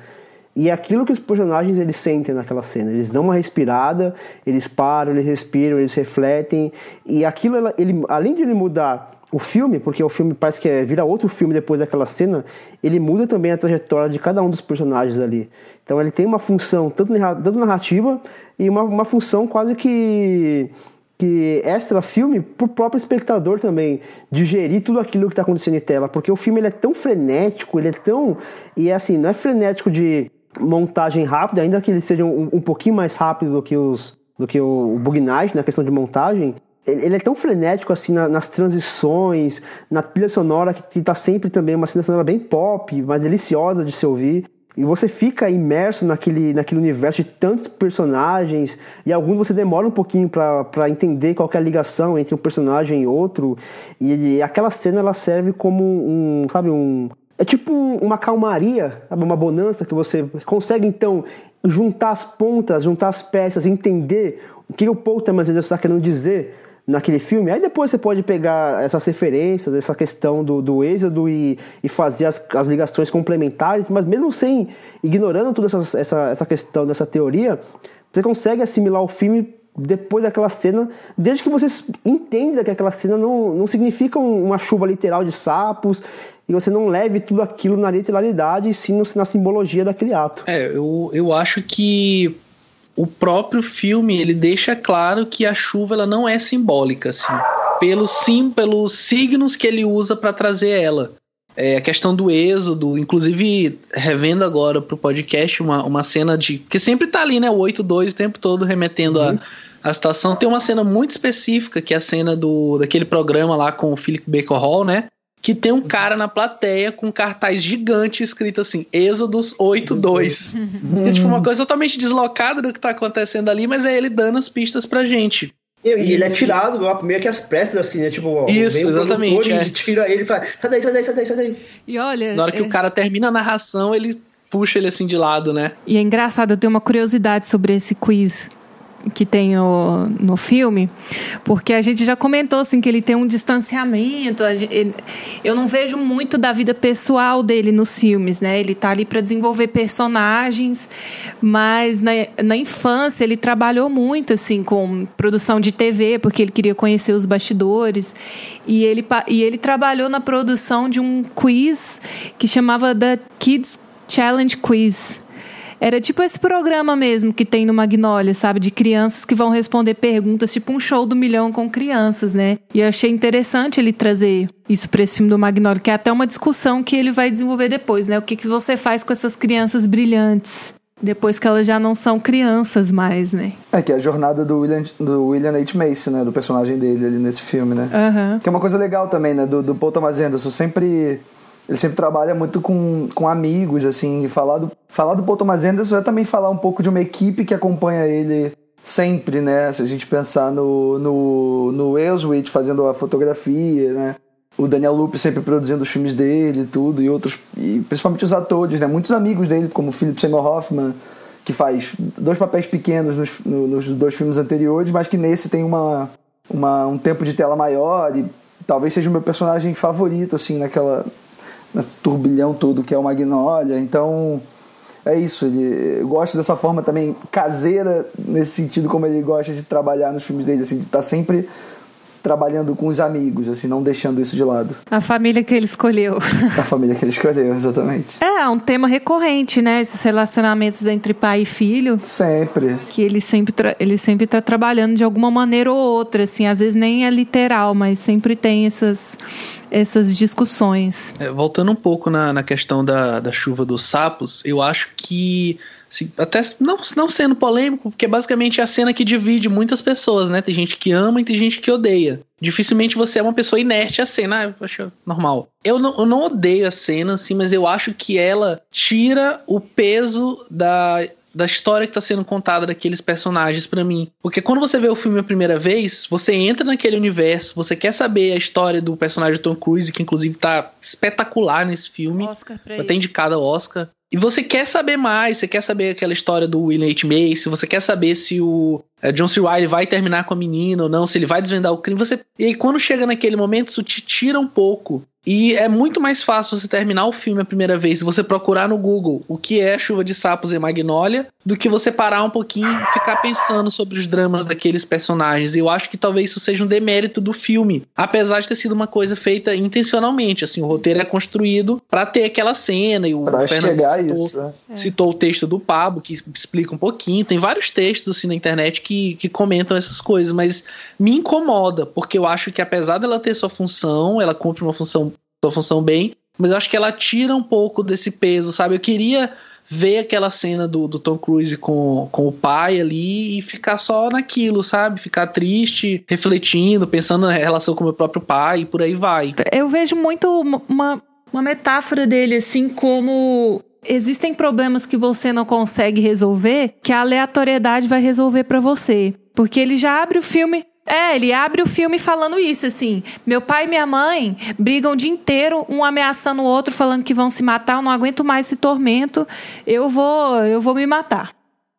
E é aquilo que os personagens eles sentem naquela cena. Eles dão uma respirada, eles param, eles respiram, eles refletem. E aquilo, ele, além de ele mudar o filme, porque o filme parece que é, vira outro filme depois daquela cena, ele muda também a trajetória de cada um dos personagens ali. Então ele tem uma função tanto narrativa e uma, uma função quase que que extra filme pro próprio espectador também digerir tudo aquilo que está acontecendo em tela, porque o filme ele é tão frenético, ele é tão e é assim, não é frenético de montagem rápida, ainda que ele seja um, um pouquinho mais rápido do que os do que o, o Bug Night na questão de montagem, ele é tão frenético assim na, nas transições, na trilha sonora que está sempre também uma trilha sonora bem pop, mas deliciosa de se ouvir. E você fica imerso naquele, naquele universo de tantos personagens, e alguns você demora um pouquinho para entender qual é a ligação entre um personagem e outro. E, e, aquela cena ela serve como um, sabe, um. É tipo um, uma calmaria, sabe, uma bonança que você consegue então juntar as pontas, juntar as peças, entender o que o Paul Thomas Anderson está querendo dizer naquele filme. Aí depois você pode pegar essas referências, essa questão do, do êxodo e, e fazer as, as ligações complementares, mas mesmo sem, ignorando toda essa, essa, essa questão dessa teoria, você consegue assimilar o filme depois daquela cena, desde que você entenda que aquela cena não, não significa uma chuva literal de sapos e você não leve tudo aquilo na literalidade e sim na simbologia daquele ato. É, eu, eu acho que o próprio filme ele deixa claro que a chuva ela não é simbólica, assim, pelos sim, pelos signos que ele usa para trazer ela. É, a questão do êxodo, inclusive revendo agora pro podcast uma, uma cena de. que sempre tá ali, né? O 8-2 o tempo todo remetendo uhum. a, a situação. Tem uma cena muito específica, que é a cena do daquele programa lá com o Philip Baker Hall, né? Que tem um cara na plateia com um cartaz gigante escrito assim, Êxodos 8.2. Uhum. é tipo uma coisa totalmente deslocada do que tá acontecendo ali, mas é ele dando as pistas pra gente. E, e ele é tirado meio que as pressas, assim, né? Tipo, Isso, exatamente. É. tira ele e fala, sai daí, sai daí, sai daí, sai daí. E olha. Na hora que é... o cara termina a narração, ele puxa ele assim de lado, né? E é engraçado, eu tenho uma curiosidade sobre esse quiz que tem no, no filme, porque a gente já comentou assim que ele tem um distanciamento. Gente, eu não vejo muito da vida pessoal dele nos filmes, né? Ele tá ali para desenvolver personagens, mas na, na infância ele trabalhou muito assim com produção de TV, porque ele queria conhecer os bastidores e ele e ele trabalhou na produção de um quiz que chamava The Kids Challenge Quiz era tipo esse programa mesmo que tem no Magnolia, sabe? De crianças que vão responder perguntas, tipo um show do milhão com crianças, né? E eu achei interessante ele trazer isso para esse filme do Magnolia, que é até uma discussão que ele vai desenvolver depois, né? O que, que você faz com essas crianças brilhantes? Depois que elas já não são crianças mais, né? É, que é a jornada do William, do William H. Macy, né? Do personagem dele ali nesse filme, né? Uhum. Que é uma coisa legal também, né? Do, do Paul Thomas Anderson. Sempre ele sempre trabalha muito com, com amigos, assim, e falar do, falar do Paul Thomas Anderson é também falar um pouco de uma equipe que acompanha ele sempre, né? Se a gente pensar no, no, no Elswit fazendo a fotografia, né? O Daniel Lupe sempre produzindo os filmes dele e tudo, e outros, e principalmente os atores, né? Muitos amigos dele, como o Philip Seymour Hoffman, que faz dois papéis pequenos nos, nos dois filmes anteriores, mas que nesse tem uma, uma, um tempo de tela maior e talvez seja o meu personagem favorito, assim, naquela, nesse turbilhão todo que é o Magnolia. Então, é isso. Ele, eu gosto dessa forma também caseira, nesse sentido, como ele gosta de trabalhar nos filmes dele, assim, de estar tá sempre trabalhando com os amigos, assim, não deixando isso de lado. A família que ele escolheu. A família que ele escolheu, exatamente. É, um tema recorrente, né? Esses relacionamentos entre pai e filho. Sempre. Que ele sempre, ele sempre tá trabalhando de alguma maneira ou outra, assim. Às vezes nem é literal, mas sempre tem essas, essas discussões. É, voltando um pouco na, na questão da, da chuva dos sapos, eu acho que até não, não sendo polêmico, porque basicamente é a cena que divide muitas pessoas, né? Tem gente que ama e tem gente que odeia. Dificilmente você é uma pessoa inerte à cena, ah, eu acho normal. Eu não, eu não odeio a cena, assim, mas eu acho que ela tira o peso da da história que está sendo contada daqueles personagens para mim. Porque quando você vê o filme a primeira vez, você entra naquele universo, você quer saber a história do personagem Tom Cruise, que inclusive tá espetacular nesse filme. Oscar pra ele. Tá indicado ao Oscar. E você quer saber mais, você quer saber aquela história do William H. Macy, você quer saber se o é, John C. Reilly vai terminar com a menina ou não, se ele vai desvendar o crime. Você... E aí, quando chega naquele momento, isso te tira um pouco e é muito mais fácil você terminar o filme a primeira vez se você procurar no Google o que é Chuva de Sapos e Magnólia, do que você parar um pouquinho e ficar pensando sobre os dramas daqueles personagens. E eu acho que talvez isso seja um demérito do filme, apesar de ter sido uma coisa feita intencionalmente. Assim, o roteiro é construído para ter aquela cena e o pra Fernando chegar citou, isso, né? citou o texto do Pablo que explica um pouquinho. Tem vários textos assim na internet que, que comentam essas coisas, mas me incomoda porque eu acho que apesar dela ter sua função, ela cumpre uma função sua função bem, mas eu acho que ela tira um pouco desse peso, sabe? Eu queria ver aquela cena do, do Tom Cruise com, com o pai ali e ficar só naquilo, sabe? Ficar triste, refletindo, pensando na relação com o meu próprio pai e por aí vai. Eu vejo muito uma, uma metáfora dele, assim, como existem problemas que você não consegue resolver, que a aleatoriedade vai resolver para você. Porque ele já abre o filme é, ele abre o filme falando isso, assim. Meu pai e minha mãe brigam o dia inteiro, um ameaçando o outro, falando que vão se matar, eu não aguento mais esse tormento, eu vou, eu vou me matar.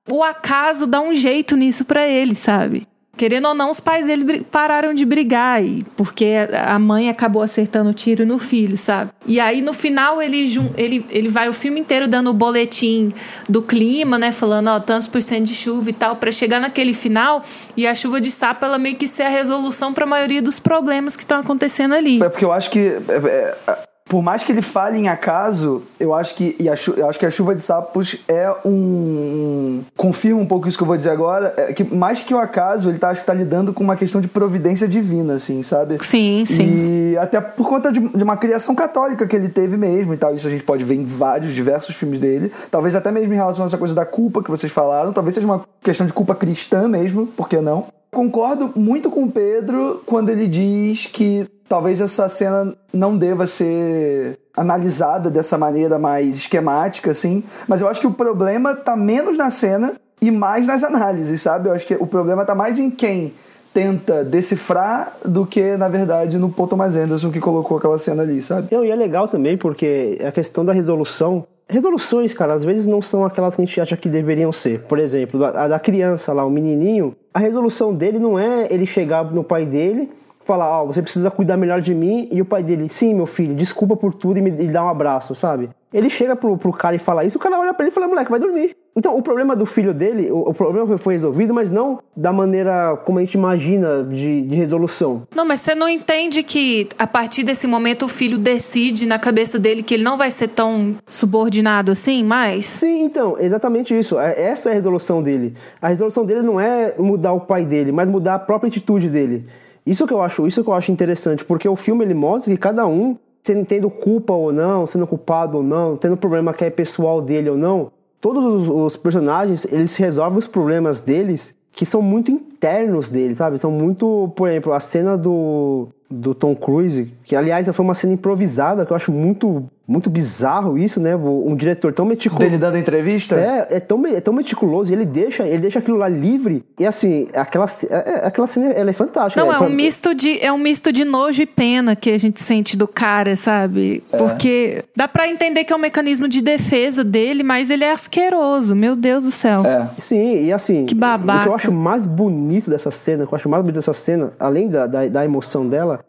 O acaso dá um jeito nisso para ele, sabe? Querendo ou não, os pais dele pararam de brigar, e, porque a mãe acabou acertando o tiro no filho, sabe? E aí no final ele, ele, ele vai o filme inteiro dando o boletim do clima, né? Falando, ó, tantos por cento de chuva e tal, para chegar naquele final e a chuva de sapo ela meio que ser a resolução para a maioria dos problemas que estão acontecendo ali. É porque eu acho que. É, é por mais que ele fale em acaso, eu acho que, a, eu acho que a chuva de sapos é um, um, Confirma um pouco isso que eu vou dizer agora. É que mais que o acaso, ele tá, acho que tá lidando com uma questão de providência divina, assim, sabe? Sim, sim. E até por conta de, de uma criação católica que ele teve mesmo e tal. Isso a gente pode ver em vários, diversos filmes dele. Talvez até mesmo em relação a essa coisa da culpa que vocês falaram. Talvez seja uma questão de culpa cristã mesmo, por que não? Concordo muito com o Pedro quando ele diz que talvez essa cena não deva ser analisada dessa maneira mais esquemática, assim. Mas eu acho que o problema tá menos na cena e mais nas análises, sabe? Eu acho que o problema tá mais em quem tenta decifrar do que, na verdade, no Paul Thomas Anderson que colocou aquela cena ali, sabe? Não, e é legal também porque a questão da resolução resoluções, cara, às vezes não são aquelas que a gente acha que deveriam ser. Por exemplo, a da criança lá, o menininho, a resolução dele não é ele chegar no pai dele falar, ó, oh, você precisa cuidar melhor de mim, e o pai dele, sim, meu filho, desculpa por tudo e me e dá um abraço, sabe? Ele chega pro, pro cara e fala isso, o cara olha pra ele e fala, moleque, vai dormir. Então, o problema do filho dele, o, o problema foi resolvido, mas não da maneira como a gente imagina de, de resolução. Não, mas você não entende que a partir desse momento o filho decide na cabeça dele que ele não vai ser tão subordinado assim mais? Sim, então, exatamente isso. É, essa é a resolução dele. A resolução dele não é mudar o pai dele, mas mudar a própria atitude dele. Isso que eu acho, isso que eu acho interessante, porque o filme ele mostra que cada um, sendo tendo culpa ou não, sendo culpado ou não, tendo problema que é pessoal dele ou não, todos os, os personagens, eles resolvem os problemas deles que são muito internos dele, sabe? São muito, por exemplo, a cena do do Tom Cruise, que aliás foi uma cena improvisada, que eu acho muito muito bizarro isso, né? Um diretor tão meticuloso. Dele dando entrevista? É, é tão, é tão meticuloso, ele deixa, ele deixa aquilo lá livre. E assim, aquela, é, é aquela cena ela é fantástica. Não, é, é um misto de é um misto de nojo e pena que a gente sente do cara, sabe? É. Porque dá para entender que é um mecanismo de defesa dele, mas ele é asqueroso, meu Deus do céu. É. Sim, e assim, que babaca. o que eu acho mais bonito dessa cena, o que eu acho mais bonito dessa cena, além da, da, da emoção dela,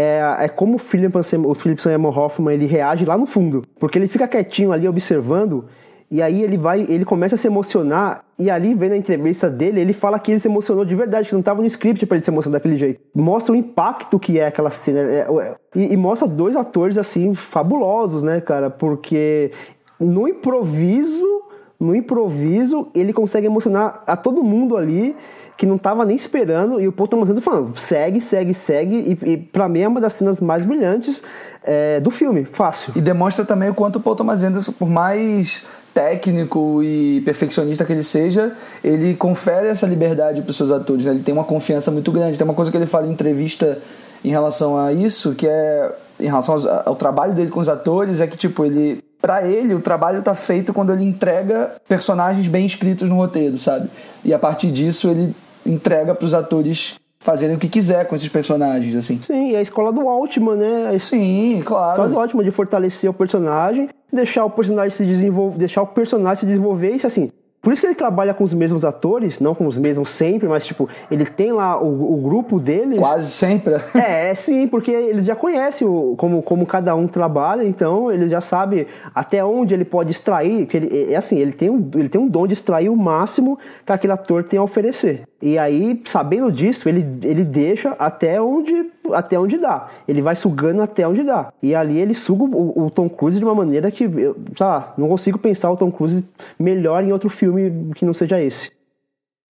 é, é como o Philip, o Philip Seymour Hoffman ele reage lá no fundo. Porque ele fica quietinho ali observando E aí ele vai, ele começa a se emocionar e ali vendo a entrevista dele, ele fala que ele se emocionou de verdade, que não estava no script para ele se emocionar daquele jeito. Mostra o impacto que é aquela cena é, é, e, e mostra dois atores assim fabulosos, né, cara? Porque no improviso, no improviso, ele consegue emocionar a todo mundo ali que não tava nem esperando, e o Paul Thomas Anderson falando, segue, segue, segue, e, e pra mim é uma das cenas mais brilhantes é, do filme, fácil. E demonstra também o quanto o Paul Thomas Anderson, por mais técnico e perfeccionista que ele seja, ele confere essa liberdade para os seus atores, né? ele tem uma confiança muito grande. Tem uma coisa que ele fala em entrevista em relação a isso, que é em relação ao, ao trabalho dele com os atores, é que tipo, ele para ele, o trabalho tá feito quando ele entrega personagens bem escritos no roteiro, sabe? E a partir disso ele entrega para os atores fazerem o que quiser com esses personagens, assim. Sim, é a escola do Altman, né? Sim, claro. A escola do Altman de fortalecer o personagem, deixar o personagem se desenvolver, deixar o personagem se desenvolver, isso assim, por isso que ele trabalha com os mesmos atores, não com os mesmos sempre, mas tipo, ele tem lá o, o grupo deles. Quase sempre. é, sim, porque eles já conhecem o, como, como cada um trabalha, então ele já sabe até onde ele pode extrair. Que ele, é assim, ele tem, um, ele tem um dom de extrair o máximo que aquele ator tem a oferecer. E aí, sabendo disso, ele, ele deixa até onde, até onde dá. Ele vai sugando até onde dá. E ali ele suga o, o Tom Cruise de uma maneira que, eu, sei lá, não consigo pensar o Tom Cruise melhor em outro filme que não seja esse.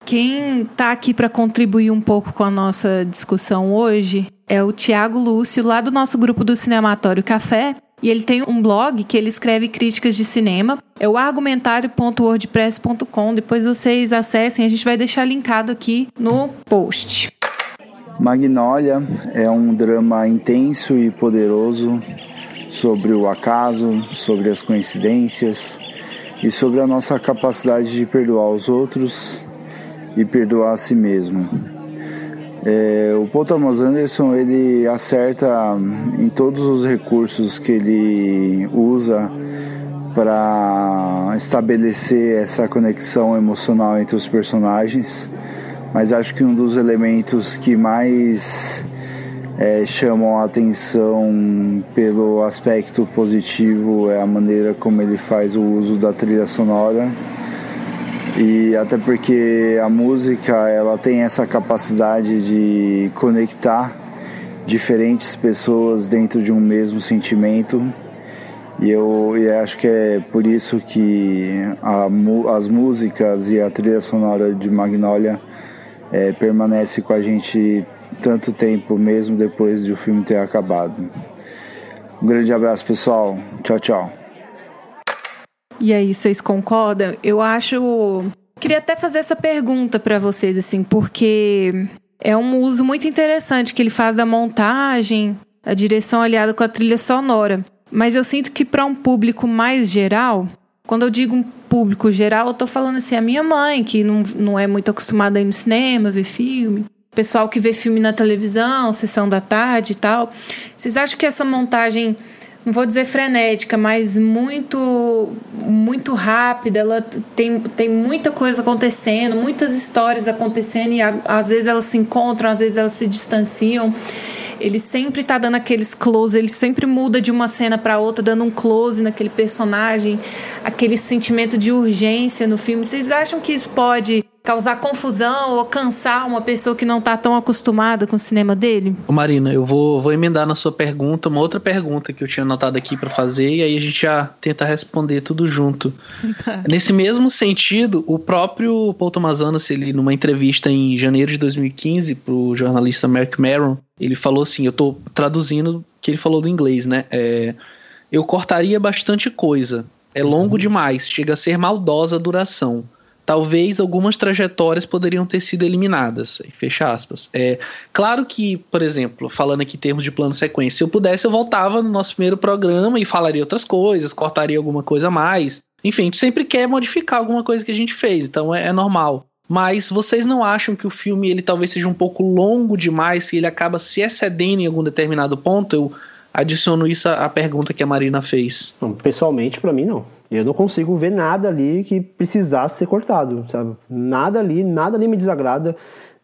Quem está aqui para contribuir um pouco com a nossa discussão hoje é o Tiago Lúcio, lá do nosso grupo do Cinematório Café. E ele tem um blog que ele escreve críticas de cinema. É o argumentário.wordpress.com. Depois vocês acessem, a gente vai deixar linkado aqui no post. Magnolia é um drama intenso e poderoso sobre o acaso, sobre as coincidências e sobre a nossa capacidade de perdoar os outros e perdoar a si mesmo. É, o Paul Thomas Anderson ele acerta em todos os recursos que ele usa para estabelecer essa conexão emocional entre os personagens, mas acho que um dos elementos que mais é, chamam a atenção pelo aspecto positivo é a maneira como ele faz o uso da trilha sonora. E até porque a música ela tem essa capacidade de conectar diferentes pessoas dentro de um mesmo sentimento. E eu e acho que é por isso que a, as músicas e a trilha sonora de Magnolia é, permanece com a gente tanto tempo mesmo depois de o filme ter acabado. Um grande abraço pessoal, tchau tchau. E aí, vocês concordam? Eu acho. Queria até fazer essa pergunta para vocês, assim, porque é um uso muito interessante que ele faz da montagem, a direção aliada com a trilha sonora. Mas eu sinto que para um público mais geral, quando eu digo um público geral, eu tô falando assim, a minha mãe, que não, não é muito acostumada a ir no cinema, ver filme, pessoal que vê filme na televisão, sessão da tarde e tal. Vocês acham que essa montagem não vou dizer frenética, mas muito muito rápida. Ela tem, tem muita coisa acontecendo, muitas histórias acontecendo e a, às vezes elas se encontram, às vezes elas se distanciam. Ele sempre tá dando aqueles close, ele sempre muda de uma cena para outra, dando um close naquele personagem, aquele sentimento de urgência no filme. Vocês acham que isso pode causar confusão ou cansar uma pessoa que não está tão acostumada com o cinema dele? Ô Marina, eu vou, vou emendar na sua pergunta uma outra pergunta que eu tinha anotado aqui para fazer e aí a gente já tenta responder tudo junto. Tá. Nesse mesmo sentido, o próprio Paul Thomas Anderson, ele numa entrevista em janeiro de 2015 para o jornalista Mark Maron, ele falou assim, eu estou traduzindo o que ele falou do inglês, né? É, eu cortaria bastante coisa. É longo uhum. demais, chega a ser maldosa a duração talvez algumas trajetórias poderiam ter sido eliminadas. Fecha aspas. É, claro que, por exemplo, falando aqui em termos de plano sequência, se eu pudesse, eu voltava no nosso primeiro programa e falaria outras coisas, cortaria alguma coisa a mais. Enfim, a gente sempre quer modificar alguma coisa que a gente fez, então é, é normal. Mas vocês não acham que o filme ele talvez seja um pouco longo demais, se ele acaba se excedendo em algum determinado ponto? Eu adiciono isso à pergunta que a Marina fez. Pessoalmente, para mim, não. Eu não consigo ver nada ali que precisasse ser cortado, sabe? Nada ali, nada ali me desagrada.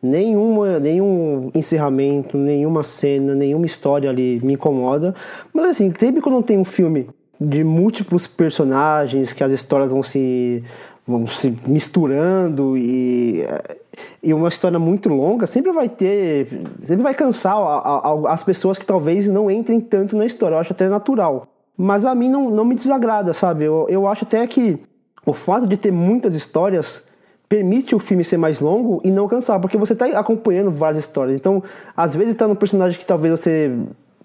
Nenhuma, nenhum encerramento, nenhuma cena, nenhuma história ali me incomoda. Mas assim, sempre quando tem um filme de múltiplos personagens, que as histórias vão se, vão se misturando e, e uma história muito longa sempre vai ter, sempre vai cansar a, a, as pessoas que talvez não entrem tanto na história. Eu acho até natural. Mas a mim não, não me desagrada, sabe? Eu, eu acho até que o fato de ter muitas histórias permite o filme ser mais longo e não cansar, porque você está acompanhando várias histórias. Então, às vezes está num personagem que talvez você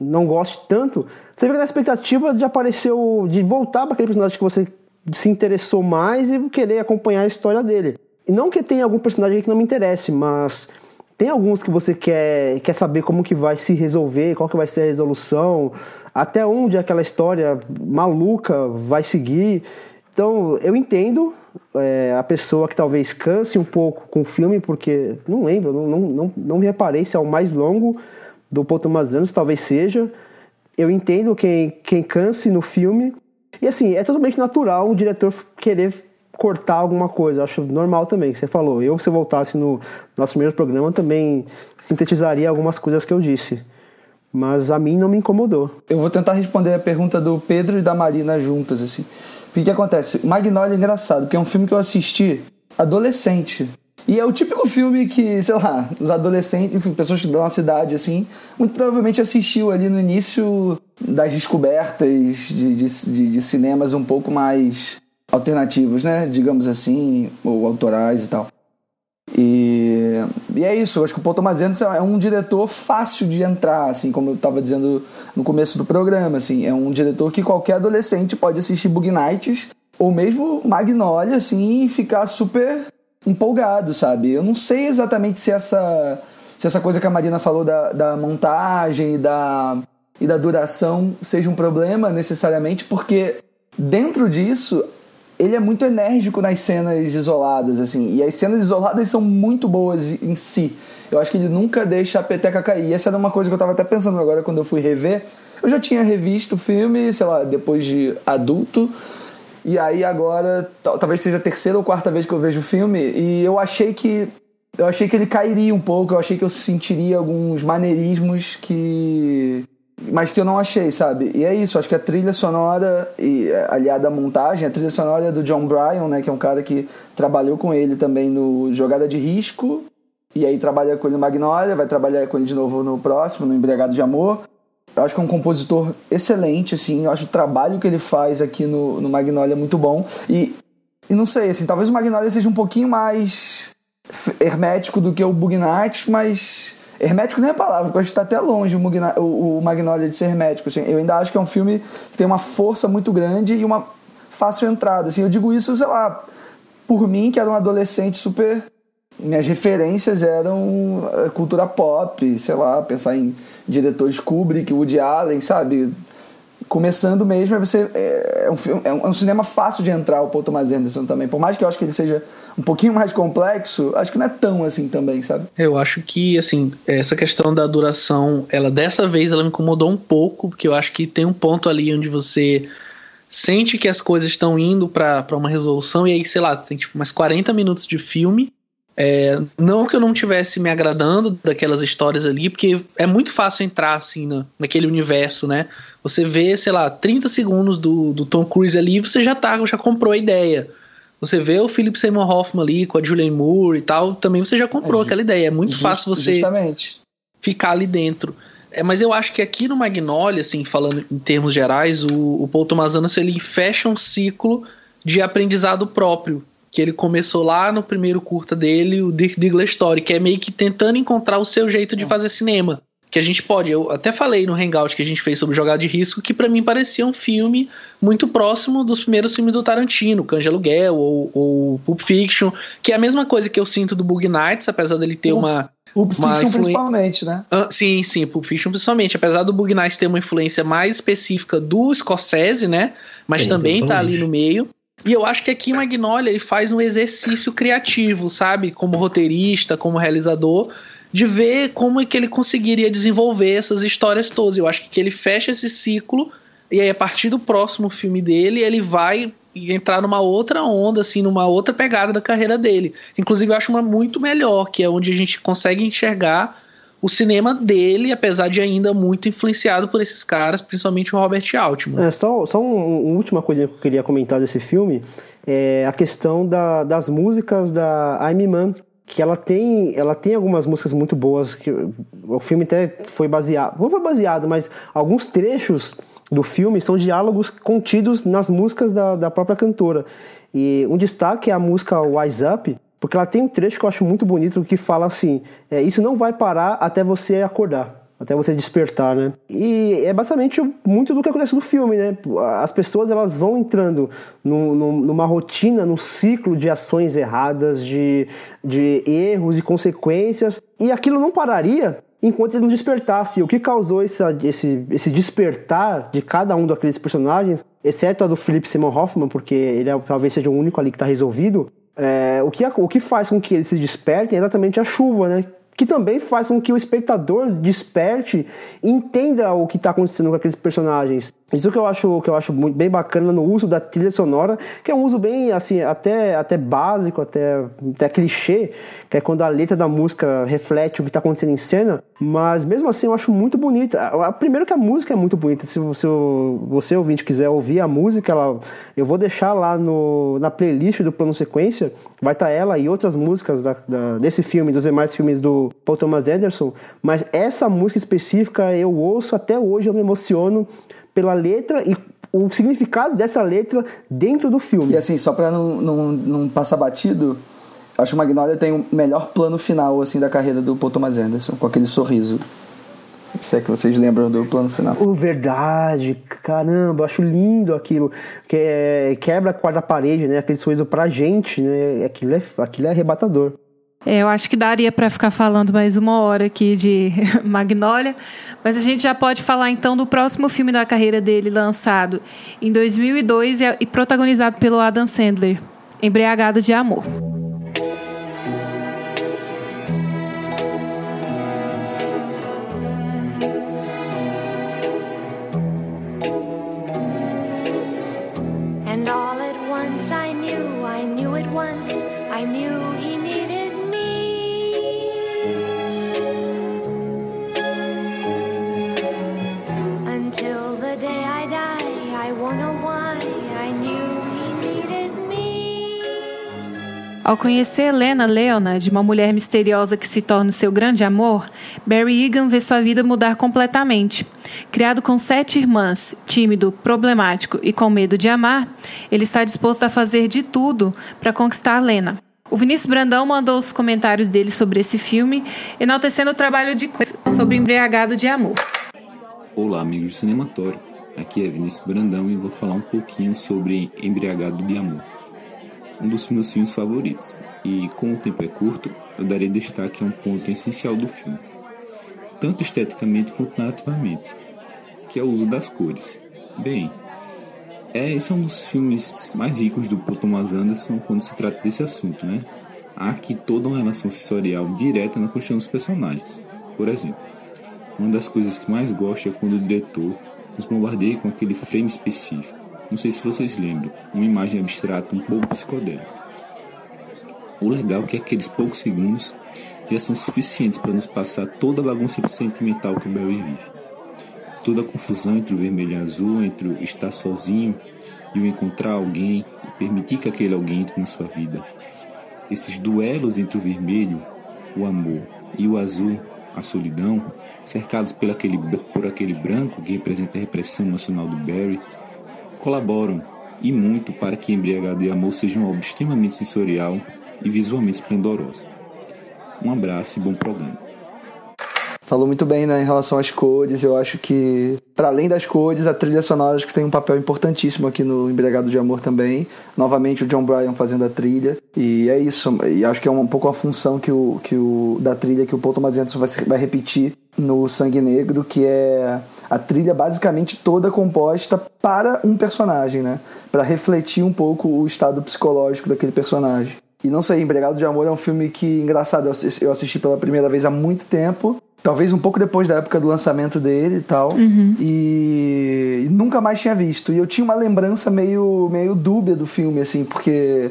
não goste tanto, você fica na expectativa de aparecer, o, de voltar para aquele personagem que você se interessou mais e querer acompanhar a história dele. E não que tenha algum personagem que não me interesse, mas tem alguns que você quer, quer saber como que vai se resolver, qual que vai ser a resolução, até onde aquela história maluca vai seguir. Então, eu entendo é, a pessoa que talvez canse um pouco com o filme, porque não lembro, não, não, não, não me reparei se é o mais longo do Paul Thomas Anderson, talvez seja. Eu entendo quem, quem canse no filme. E assim, é totalmente natural um diretor querer cortar alguma coisa. Eu acho normal também, que você falou. Eu, se eu voltasse no nosso primeiro programa, também sintetizaria algumas coisas que eu disse. Mas a mim não me incomodou. Eu vou tentar responder a pergunta do Pedro e da Marina juntas, assim. O que, que acontece? Magnolia é engraçado, porque é um filme que eu assisti adolescente. E é o típico filme que, sei lá, os adolescentes, enfim, pessoas da nossa idade, assim, muito provavelmente assistiu ali no início das descobertas de, de, de, de cinemas um pouco mais alternativos, né? Digamos assim, ou autorais e tal. E, e é isso, eu acho que o Paul Thomas Anderson é um diretor fácil de entrar, assim, como eu estava dizendo no começo do programa, assim, é um diretor que qualquer adolescente pode assistir Bug Nights ou mesmo Magnolia, assim, e ficar super empolgado, sabe? Eu não sei exatamente se essa, se essa coisa que a Marina falou da, da montagem e da, e da duração seja um problema necessariamente, porque dentro disso ele é muito enérgico nas cenas isoladas, assim, e as cenas isoladas são muito boas em si. Eu acho que ele nunca deixa a peteca cair. E essa era uma coisa que eu tava até pensando agora quando eu fui rever. Eu já tinha revisto o filme, sei lá, depois de adulto, e aí agora, talvez seja a terceira ou quarta vez que eu vejo o filme, e eu achei que eu achei que ele cairia um pouco, eu achei que eu sentiria alguns maneirismos que mas que eu não achei, sabe? E é isso, acho que a trilha sonora e é, aliada à montagem, a trilha sonora é do John Bryan, né, que é um cara que trabalhou com ele também no Jogada de Risco, e aí trabalha com ele no Magnolia, vai trabalhar com ele de novo no próximo, no Embriagado de Amor. Eu acho que é um compositor excelente, assim. Eu acho o trabalho que ele faz aqui no, no Magnolia muito bom. E, e não sei, assim, talvez o Magnolia seja um pouquinho mais hermético do que o Bugnat, mas hermético nem é a palavra, porque eu acho que está até longe o, Mugna, o, o, Magnolia de ser hermético. Assim. Eu ainda acho que é um filme que tem uma força muito grande e uma fácil entrada. Assim. Eu digo isso, sei lá, por mim, que era um adolescente super minhas referências eram eh, cultura pop, sei lá, pensar em diretores Kubrick, Woody Allen, sabe? Começando mesmo, você é, é um, filme, é, um, é um cinema fácil de entrar o Paul Thomas Anderson também. Por mais que eu acho que ele seja um pouquinho mais complexo, acho que não é tão assim também, sabe? Eu acho que, assim, essa questão da duração, ela dessa vez ela me incomodou um pouco, porque eu acho que tem um ponto ali onde você sente que as coisas estão indo para uma resolução e aí, sei lá, tem tipo umas 40 minutos de filme é, não que eu não tivesse me agradando daquelas histórias ali, porque é muito fácil entrar assim na, naquele universo, né? Você vê, sei lá, 30 segundos do, do Tom Cruise ali, você já tá, já comprou a ideia. Você vê o Philip Seymour Hoffman ali com a Julianne Moore e tal, também você já comprou é, aquela ideia. É muito just, fácil você justamente. ficar ali dentro. É, mas eu acho que aqui no Magnolia, assim, falando em termos gerais, o, o Paul Thomas Anderson ele fecha um ciclo de aprendizado próprio que ele começou lá no primeiro curta dele, o Dirk Diggler Story, que é meio que tentando encontrar o seu jeito de fazer cinema. Que a gente pode, eu até falei no Hangout que a gente fez sobre Jogada de Risco, que para mim parecia um filme muito próximo dos primeiros filmes do Tarantino, de Aluguel ou, ou Pulp Fiction, que é a mesma coisa que eu sinto do Bug Nights, apesar dele ter uma Pulp Fiction principalmente, né? Ah, sim, sim, Pulp Fiction principalmente. Apesar do Bug Nights ter uma influência mais específica do Scorsese, né? Mas também tá ali no meio. E eu acho que aqui o Magnolia ele faz um exercício criativo, sabe? Como roteirista, como realizador, de ver como é que ele conseguiria desenvolver essas histórias todas. Eu acho que ele fecha esse ciclo e aí a partir do próximo filme dele, ele vai entrar numa outra onda, assim, numa outra pegada da carreira dele. Inclusive, eu acho uma muito melhor, que é onde a gente consegue enxergar o cinema dele, apesar de ainda muito influenciado por esses caras, principalmente o Robert Altman. É, só, só um, uma última coisa que eu queria comentar desse filme é a questão da, das músicas da Amy Mann, que ela tem, ela tem algumas músicas muito boas, que o filme até foi baseado, não foi baseado, mas alguns trechos do filme são diálogos contidos nas músicas da, da própria cantora. E um destaque é a música Wise Up, porque ela tem um trecho que eu acho muito bonito que fala assim: é, Isso não vai parar até você acordar até você despertar, né? E é basicamente muito do que acontece no filme, né? As pessoas elas vão entrando numa rotina, num ciclo de ações erradas, de, de erros e consequências, e aquilo não pararia enquanto ele não despertasse. O que causou esse, esse, esse despertar de cada um daqueles personagens, exceto a do Philip Simon Hoffman, porque ele é, talvez seja o único ali que está resolvido, é, o, que, o que faz com que eles se despertem é exatamente a chuva, né? que também faz com que o espectador desperte e entenda o que está acontecendo com aqueles personagens. Isso que eu acho que eu acho bem bacana no uso da trilha sonora, que é um uso bem assim, até até básico, até até clichê, que é quando a letra da música reflete o que está acontecendo em cena, mas mesmo assim eu acho muito bonita. Primeiro que a música é muito bonita. Se, se você ouvinte quiser ouvir a música, ela, eu vou deixar lá no, na playlist do plano sequência, vai estar tá ela e outras músicas da, da, desse filme, dos demais filmes do Paul Thomas Anderson, mas essa música específica eu ouço até hoje, eu me emociono pela letra e o significado dessa letra dentro do filme. E assim, só pra não, não, não passar batido, acho que o Magnolia tem o melhor plano final assim da carreira do Paul Thomas Anderson, com aquele sorriso. Se é que vocês lembram do plano final. Oh, verdade, caramba, acho lindo aquilo. Que é, quebra a quarta parede, né? Aquele sorriso pra gente, né? Aquilo é, aquilo é arrebatador. É, eu acho que daria para ficar falando mais uma hora aqui de Magnolia, mas a gente já pode falar então do próximo filme da carreira dele, lançado em 2002 e protagonizado pelo Adam Sandler, Embriagado de Amor. Ao conhecer Helena Leonard, uma mulher misteriosa que se torna seu grande amor, Barry Egan vê sua vida mudar completamente. Criado com sete irmãs, tímido, problemático e com medo de amar, ele está disposto a fazer de tudo para conquistar Lena. O Vinícius Brandão mandou os comentários dele sobre esse filme, enaltecendo o trabalho de sobre Embriagado de Amor. Olá, amigos do Cinematório. Aqui é Vinícius Brandão e vou falar um pouquinho sobre Embriagado de Amor um dos meus filmes favoritos, e como o tempo é curto, eu darei destaque a um ponto essencial do filme, tanto esteticamente quanto narrativamente, que é o uso das cores. Bem, é, esse é um dos filmes mais ricos do Paul Thomas Anderson quando se trata desse assunto, né? Há aqui toda uma relação sensorial direta na construção dos personagens. Por exemplo, uma das coisas que mais gosto é quando o diretor nos bombardeia com aquele frame específico não sei se vocês lembram, uma imagem abstrata um pouco psicodélica. O legal é que aqueles poucos segundos já são suficientes para nos passar toda a bagunça sentimental que o Barry vive. Toda a confusão entre o vermelho e o azul, entre o estar sozinho e o encontrar alguém e permitir que aquele alguém entre na sua vida. Esses duelos entre o vermelho, o amor, e o azul, a solidão, cercados por aquele, por aquele branco que representa a repressão nacional do Barry, colaboram e muito para que Embriagado e Amor seja uma obra extremamente sensorial e visualmente esplendorosa. Um abraço e bom programa. Falou muito bem né, em relação às cores. Eu acho que, para além das cores, a trilha sonora acho que tem um papel importantíssimo aqui no Embriagado de Amor também. Novamente o John Bryan fazendo a trilha. E é isso. E acho que é um, pouco a função que o, que o, da trilha que o Paul Thomas Anderson vai, vai repetir no Sangue Negro, que é a trilha basicamente toda composta para um personagem, né? Para refletir um pouco o estado psicológico daquele personagem. E não sei, Embregado de Amor é um filme que, engraçado, eu assisti pela primeira vez há muito tempo. Talvez um pouco depois da época do lançamento dele e tal. Uhum. E, e nunca mais tinha visto. E eu tinha uma lembrança meio, meio dúbia do filme, assim, porque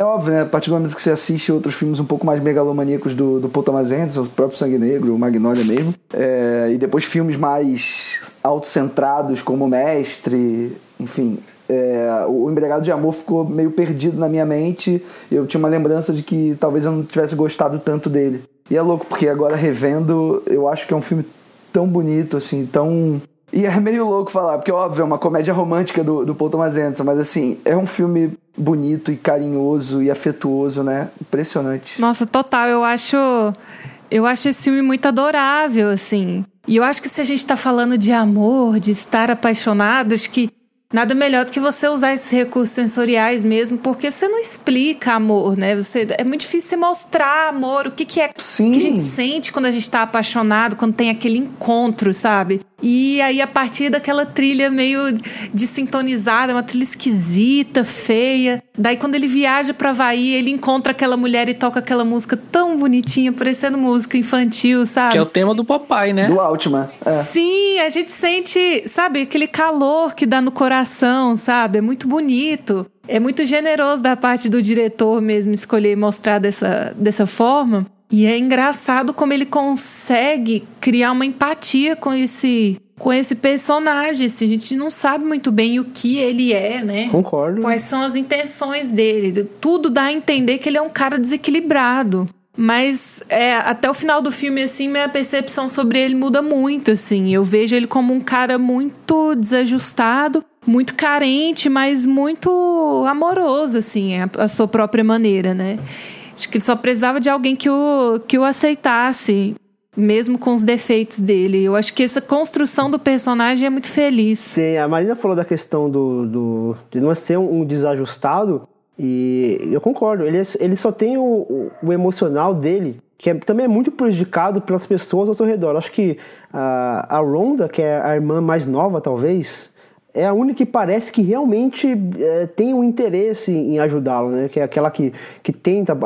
É óbvio, né? A partir do momento que você assiste outros filmes um pouco mais megalomaníacos do, do Paul Thomas Anderson, o próprio Sangue Negro, o Magnolia mesmo, é, e depois filmes mais autocentrados como Mestre, enfim, é, o Embriagado de Amor ficou meio perdido na minha mente. Eu tinha uma lembrança de que talvez eu não tivesse gostado tanto dele. E é louco, porque agora revendo, eu acho que é um filme tão bonito, assim, tão. E é meio louco falar, porque óbvio, é uma comédia romântica do, do Paul Thomas Anderson, mas assim, é um filme bonito e carinhoso e afetuoso, né? Impressionante. Nossa, total, eu acho. Eu acho esse filme muito adorável, assim. E eu acho que se a gente tá falando de amor, de estar apaixonado, acho que Nada melhor do que você usar esses recursos sensoriais mesmo, porque você não explica amor, né? Você, é muito difícil você mostrar amor, o que, que é Sim. que a gente sente quando a gente tá apaixonado, quando tem aquele encontro, sabe? E aí, a partir daquela trilha meio desintonizada, uma trilha esquisita, feia. Daí, quando ele viaja pra Havaí, ele encontra aquela mulher e toca aquela música tão bonitinha, parecendo música infantil, sabe? Que é o tema do papai, né? Do Altman. É. Sim, a gente sente, sabe, aquele calor que dá no coração, sabe? É muito bonito. É muito generoso da parte do diretor mesmo escolher mostrar dessa, dessa forma. E é engraçado como ele consegue criar uma empatia com esse com esse personagem. Assim, a gente não sabe muito bem o que ele é, né? Concordo. Quais são as intenções dele. Tudo dá a entender que ele é um cara desequilibrado. Mas é, até o final do filme, assim, minha percepção sobre ele muda muito, assim. Eu vejo ele como um cara muito desajustado, muito carente, mas muito amoroso, assim, a, a sua própria maneira, né? Acho que ele só precisava de alguém que o, que o aceitasse, mesmo com os defeitos dele. Eu acho que essa construção do personagem é muito feliz. Sim, a Marina falou da questão do, do de não ser um, um desajustado, e eu concordo. Ele, ele só tem o, o, emocional dele, que é, também é muito prejudicado pelas pessoas ao seu redor. Acho que a, a Ronda, que é a irmã mais nova, talvez, é a única que parece que realmente é, tem um interesse em ajudá-lo, né? Que é aquela que, que tenta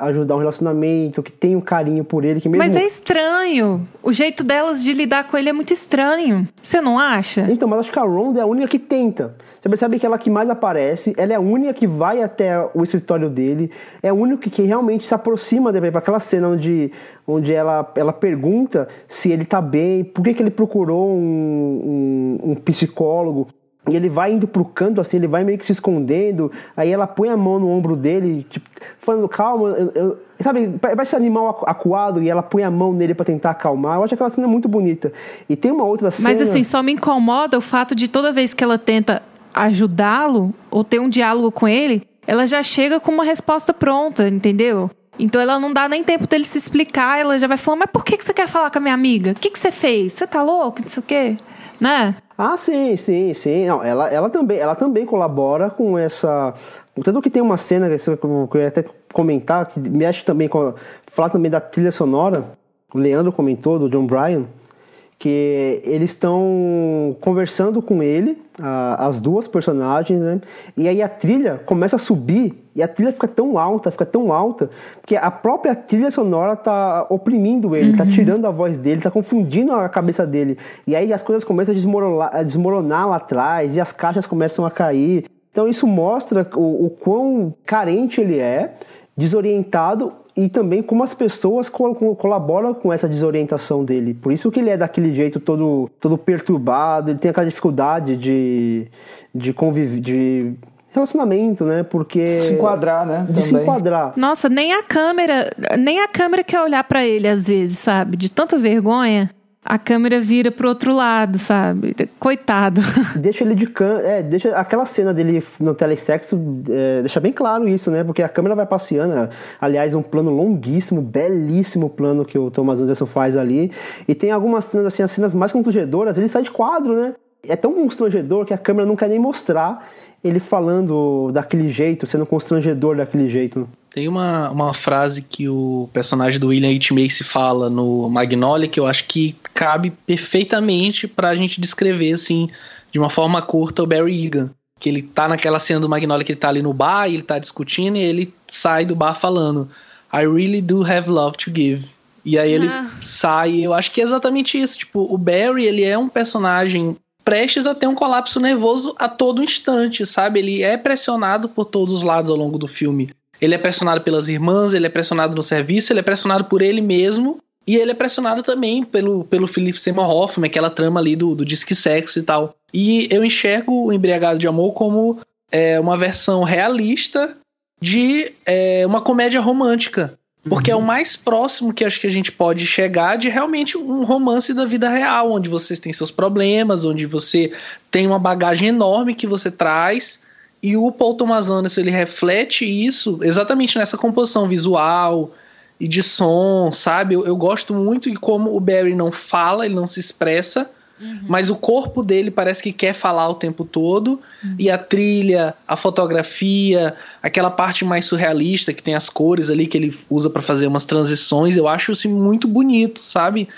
ajudar um relacionamento, que tem um carinho por ele, que mesmo... Mas é estranho. O jeito delas de lidar com ele é muito estranho. Você não acha? Então, mas acho que a Ronda é a única que tenta. Você percebe que ela que mais aparece, ela é a única que vai até o escritório dele, é a única que realmente se aproxima dele, para aquela cena onde, onde ela, ela pergunta se ele tá bem, por que, que ele procurou um, um, um psicólogo. E ele vai indo pro canto, assim, ele vai meio que se escondendo. Aí ela põe a mão no ombro dele, tipo, falando, calma, eu, eu- sabe, vai ser animal acu- acuado e ela põe a mão nele pra tentar acalmar. Eu acho aquela cena muito bonita. E tem uma outra cena. Mas assim, só me incomoda o fato de toda vez que ela tenta ajudá-lo ou ter um diálogo com ele, ela já chega com uma resposta pronta, entendeu? Então ela não dá nem tempo dele se explicar, ela já vai falando, mas por que, que você quer falar com a minha amiga? O que, que você fez? Você tá louco? Não sei o quê. Né? Ah, sim, sim, sim. Não, ela, ela, também, ela também colabora com essa. Tanto que tem uma cena que eu ia até comentar, que mexe também com. Falar também da trilha sonora. O Leandro comentou, do John Bryan, que eles estão conversando com ele, a- as duas personagens, né? E aí a trilha começa a subir e a trilha fica tão alta, fica tão alta, que a própria trilha sonora tá oprimindo ele, tá tirando a voz dele, tá confundindo a cabeça dele. E aí as coisas começam a desmoronar, a desmoronar lá atrás e as caixas começam a cair. Então isso mostra o, o quão carente ele é, desorientado e também como as pessoas col- col- colaboram com essa desorientação dele. Por isso que ele é daquele jeito todo, todo perturbado, ele tem aquela dificuldade de, de conviver, de relacionamento, né? Porque Se enquadrar, né? de se também. enquadrar. Nossa, nem a câmera, nem a câmera quer olhar pra ele às vezes, sabe? De tanta vergonha, a câmera vira pro outro lado, sabe? Coitado. Deixa ele de can... é, deixa aquela cena dele no telesexo, é, deixa bem claro isso, né? Porque a câmera vai passeando, né? aliás, um plano longuíssimo, belíssimo plano que o Thomas Anderson faz ali. E tem algumas cenas assim, as cenas mais constrangedoras, ele sai de quadro, né? É tão constrangedor que a câmera não quer nem mostrar ele falando daquele jeito, sendo constrangedor daquele jeito. Tem uma, uma frase que o personagem do William H. Macy fala no Magnolia que eu acho que cabe perfeitamente pra gente descrever, assim, de uma forma curta, o Barry Egan. Que ele tá naquela cena do Magnolia que ele tá ali no bar e ele tá discutindo e ele sai do bar falando I really do have love to give. E aí ele Ah. sai eu acho que é exatamente isso. Tipo, o Barry, ele é um personagem prestes a ter um colapso nervoso a todo instante, sabe? Ele é pressionado por todos os lados ao longo do filme. Ele é pressionado pelas irmãs, ele é pressionado no serviço, ele é pressionado por ele mesmo. E ele é pressionado também pelo, pelo Philip Seymour Hoffman, aquela trama ali do, do disque sexo e tal. E eu enxergo o Embriagado de Amor como é, uma versão realista de é, uma comédia romântica. Porque uhum. é o mais próximo que acho que a gente pode chegar de realmente um romance da vida real, onde vocês têm seus problemas, onde você tem uma bagagem enorme que você traz. E o Paul Thomas Anderson ele reflete isso exatamente nessa composição visual e de som, sabe? Eu, eu gosto muito de como o Barry não fala, ele não se expressa, Uhum. Mas o corpo dele parece que quer falar o tempo todo. Uhum. E a trilha, a fotografia, aquela parte mais surrealista que tem as cores ali que ele usa para fazer umas transições, eu acho assim muito bonito, sabe?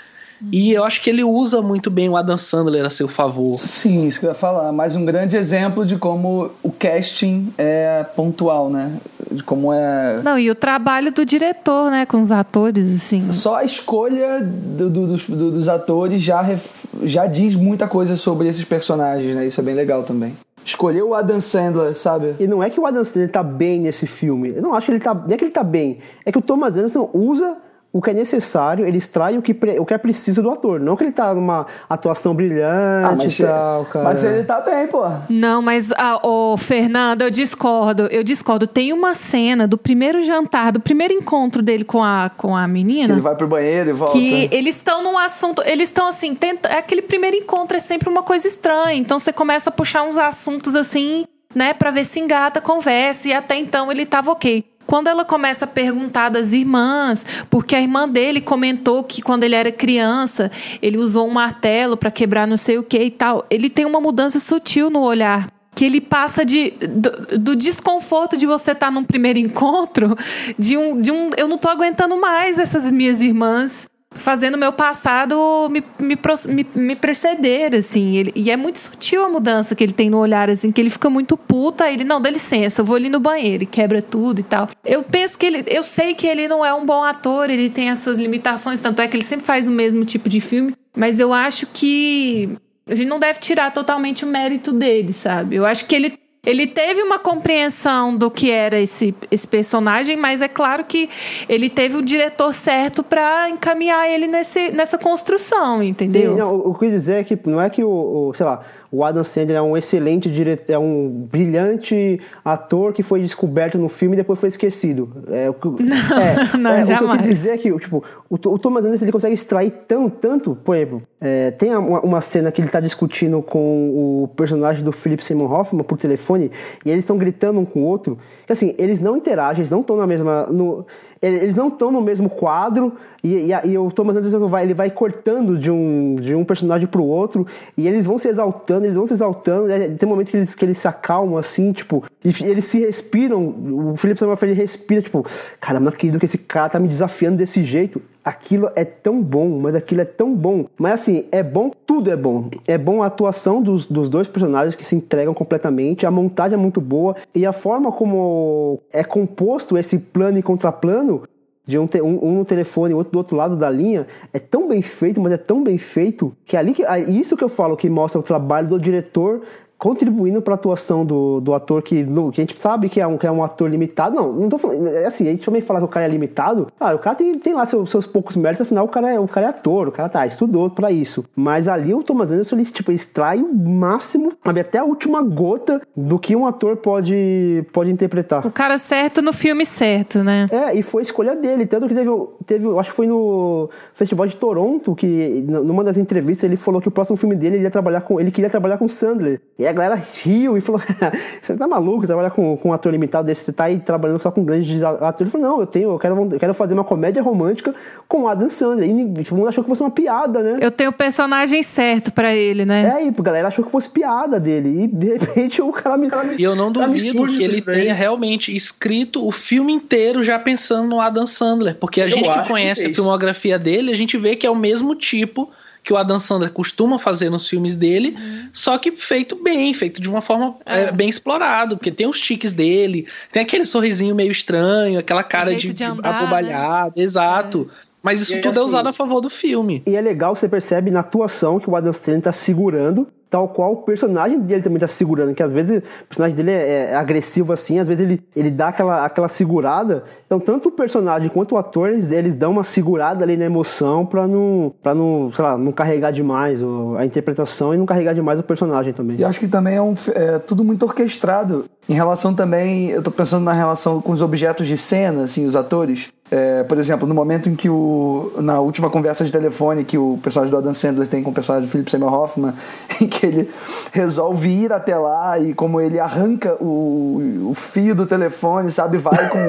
E eu acho que ele usa muito bem o Adam Sandler a seu favor. Sim, isso que eu ia falar. Mais um grande exemplo de como o casting é pontual, né? De como é. Não, e o trabalho do diretor, né? Com os atores, assim. Só a escolha do, do, dos, do, dos atores já, ref, já diz muita coisa sobre esses personagens, né? Isso é bem legal também escolheu o Adam Sandler, sabe? E não é que o Adam Sandler tá bem nesse filme. Eu não acho que ele tá. Não é que ele tá bem. É que o Thomas Anderson usa o que é necessário, ele extrai o que, o que é preciso do ator. Não que ele tá numa atuação brilhante ah, mas, e tal, cara. Mas ele tá bem, pô. Não, mas, ah, ô, Fernando, eu discordo. Eu discordo. Tem uma cena do primeiro jantar, do primeiro encontro dele com a, com a menina. Que ele vai pro banheiro e volta. Que eles estão num assunto. Eles estão assim, tenta, aquele primeiro encontro é sempre uma coisa estranha. Então você começa a puxar uns assuntos assim, né, pra ver se engata, conversa. E até então ele tava ok. Quando ela começa a perguntar das irmãs, porque a irmã dele comentou que quando ele era criança, ele usou um martelo para quebrar não sei o que e tal. Ele tem uma mudança sutil no olhar que ele passa de do, do desconforto de você estar tá num primeiro encontro, de um, de um eu não tô aguentando mais essas minhas irmãs fazendo meu passado me, me, me, me preceder, assim. Ele, e é muito sutil a mudança que ele tem no olhar, assim, que ele fica muito puta, ele, não, dá licença, eu vou ali no banheiro, e quebra tudo e tal. Eu penso que ele, eu sei que ele não é um bom ator, ele tem as suas limitações, tanto é que ele sempre faz o mesmo tipo de filme, mas eu acho que a gente não deve tirar totalmente o mérito dele, sabe? Eu acho que ele ele teve uma compreensão do que era esse, esse personagem, mas é claro que ele teve o diretor certo para encaminhar ele nesse, nessa construção, entendeu? Sim, não, o que eu quis dizer é que não é que o, o sei lá, o Adam Sandler é um excelente diretor, é um brilhante ator que foi descoberto no filme e depois foi esquecido. É, o que, não, é, não, é, jamais. O que eu quis dizer é que tipo, o, o Thomas Anderson ele consegue extrair tão, tanto, por exemplo, é, tem uma, uma, cena que ele está discutindo com o personagem do Philip Seymour Hoffman por telefone e eles estão gritando um com o outro, que assim, eles não interagem, eles não estão na mesma... No, eles não estão no mesmo quadro e, e, e, o Thomas Anderson vai, ele vai cortando de um, de um personagem pro outro e eles vão se exaltando, eles vão se exaltando. Tem um momento que eles, que eles se acalmam assim, tipo, e eles se respiram. O Felipe Samuel ele respira, tipo, cara, não acredito que esse cara tá me desafiando desse jeito aquilo é tão bom, mas aquilo é tão bom. Mas assim, é bom, tudo é bom. É bom a atuação dos, dos dois personagens que se entregam completamente, a montagem é muito boa e a forma como é composto esse plano e contraplano de um, um, um no telefone e outro do outro lado da linha, é tão bem feito, mas é tão bem feito que ali que, isso que eu falo que mostra o trabalho do diretor contribuindo para a atuação do, do ator que, no, que a gente sabe que é, um, que é um ator limitado. Não, não tô falando. É assim, a gente também fala que o cara é limitado. Ah, o cara tem, tem lá seus, seus poucos méritos, afinal o cara, é, o cara é ator, o cara tá, estudou para isso. Mas ali o Thomas Anderson, ele, tipo, ele extrai o máximo, sabe, até a última gota do que um ator pode, pode interpretar. O cara certo no filme certo, né? É, e foi escolha dele. Tanto que teve, teve acho que foi no Festival de Toronto, que numa das entrevistas ele falou que o próximo filme dele ele ia trabalhar com. Ele queria trabalhar com Sandler. E a galera riu e falou: Você tá maluco trabalhar com, com um ator limitado desse? Você tá aí trabalhando só com grandes atores? Ele falou: Não, eu tenho, eu quero, eu quero fazer uma comédia romântica com Adam Sandler. E todo mundo achou que fosse uma piada, né? Eu tenho o personagem certo pra ele, né? É, e a galera achou que fosse piada dele. E de repente o cara me. E eu não duvido que ele tenha realmente escrito o filme inteiro já pensando no Adam Sandler. Porque a eu gente que conhece que é a filmografia dele, a gente vê que é o mesmo tipo que o Adam Sandler costuma fazer nos filmes dele, uhum. só que feito bem, feito de uma forma é. É, bem explorado, porque tem os tiques dele, tem aquele sorrisinho meio estranho, aquela cara de, de, andar, abobalhada, né? exato. É. Mas isso E tudo é assim- usado a favor do filme. E é legal você percebe na atuação que o Adam Sandler tá segurando, tal qual o personagem dele também tá segurando, que às vezes o personagem dele é, é agressivo assim, às vezes ele, ele dá aquela, aquela segurada. Então, tanto o personagem quanto o ator, eles, eles dão uma segurada ali na emoção pra não, pra não, sei lá, não carregar demais a interpretação e não carregar demais o personagem também. E acho que também é, um, é tudo muito orquestrado. Em relação também, eu tô pensando na relação com os objetos de cena, assim, os atores. É, por exemplo, no momento em que o. Na última conversa de telefone que o personagem do Adam Sandler tem com o personagem do Philip Seymour Hoffman, em que ele resolve ir até lá e como ele arranca o, o fio do telefone, sabe? Vai com.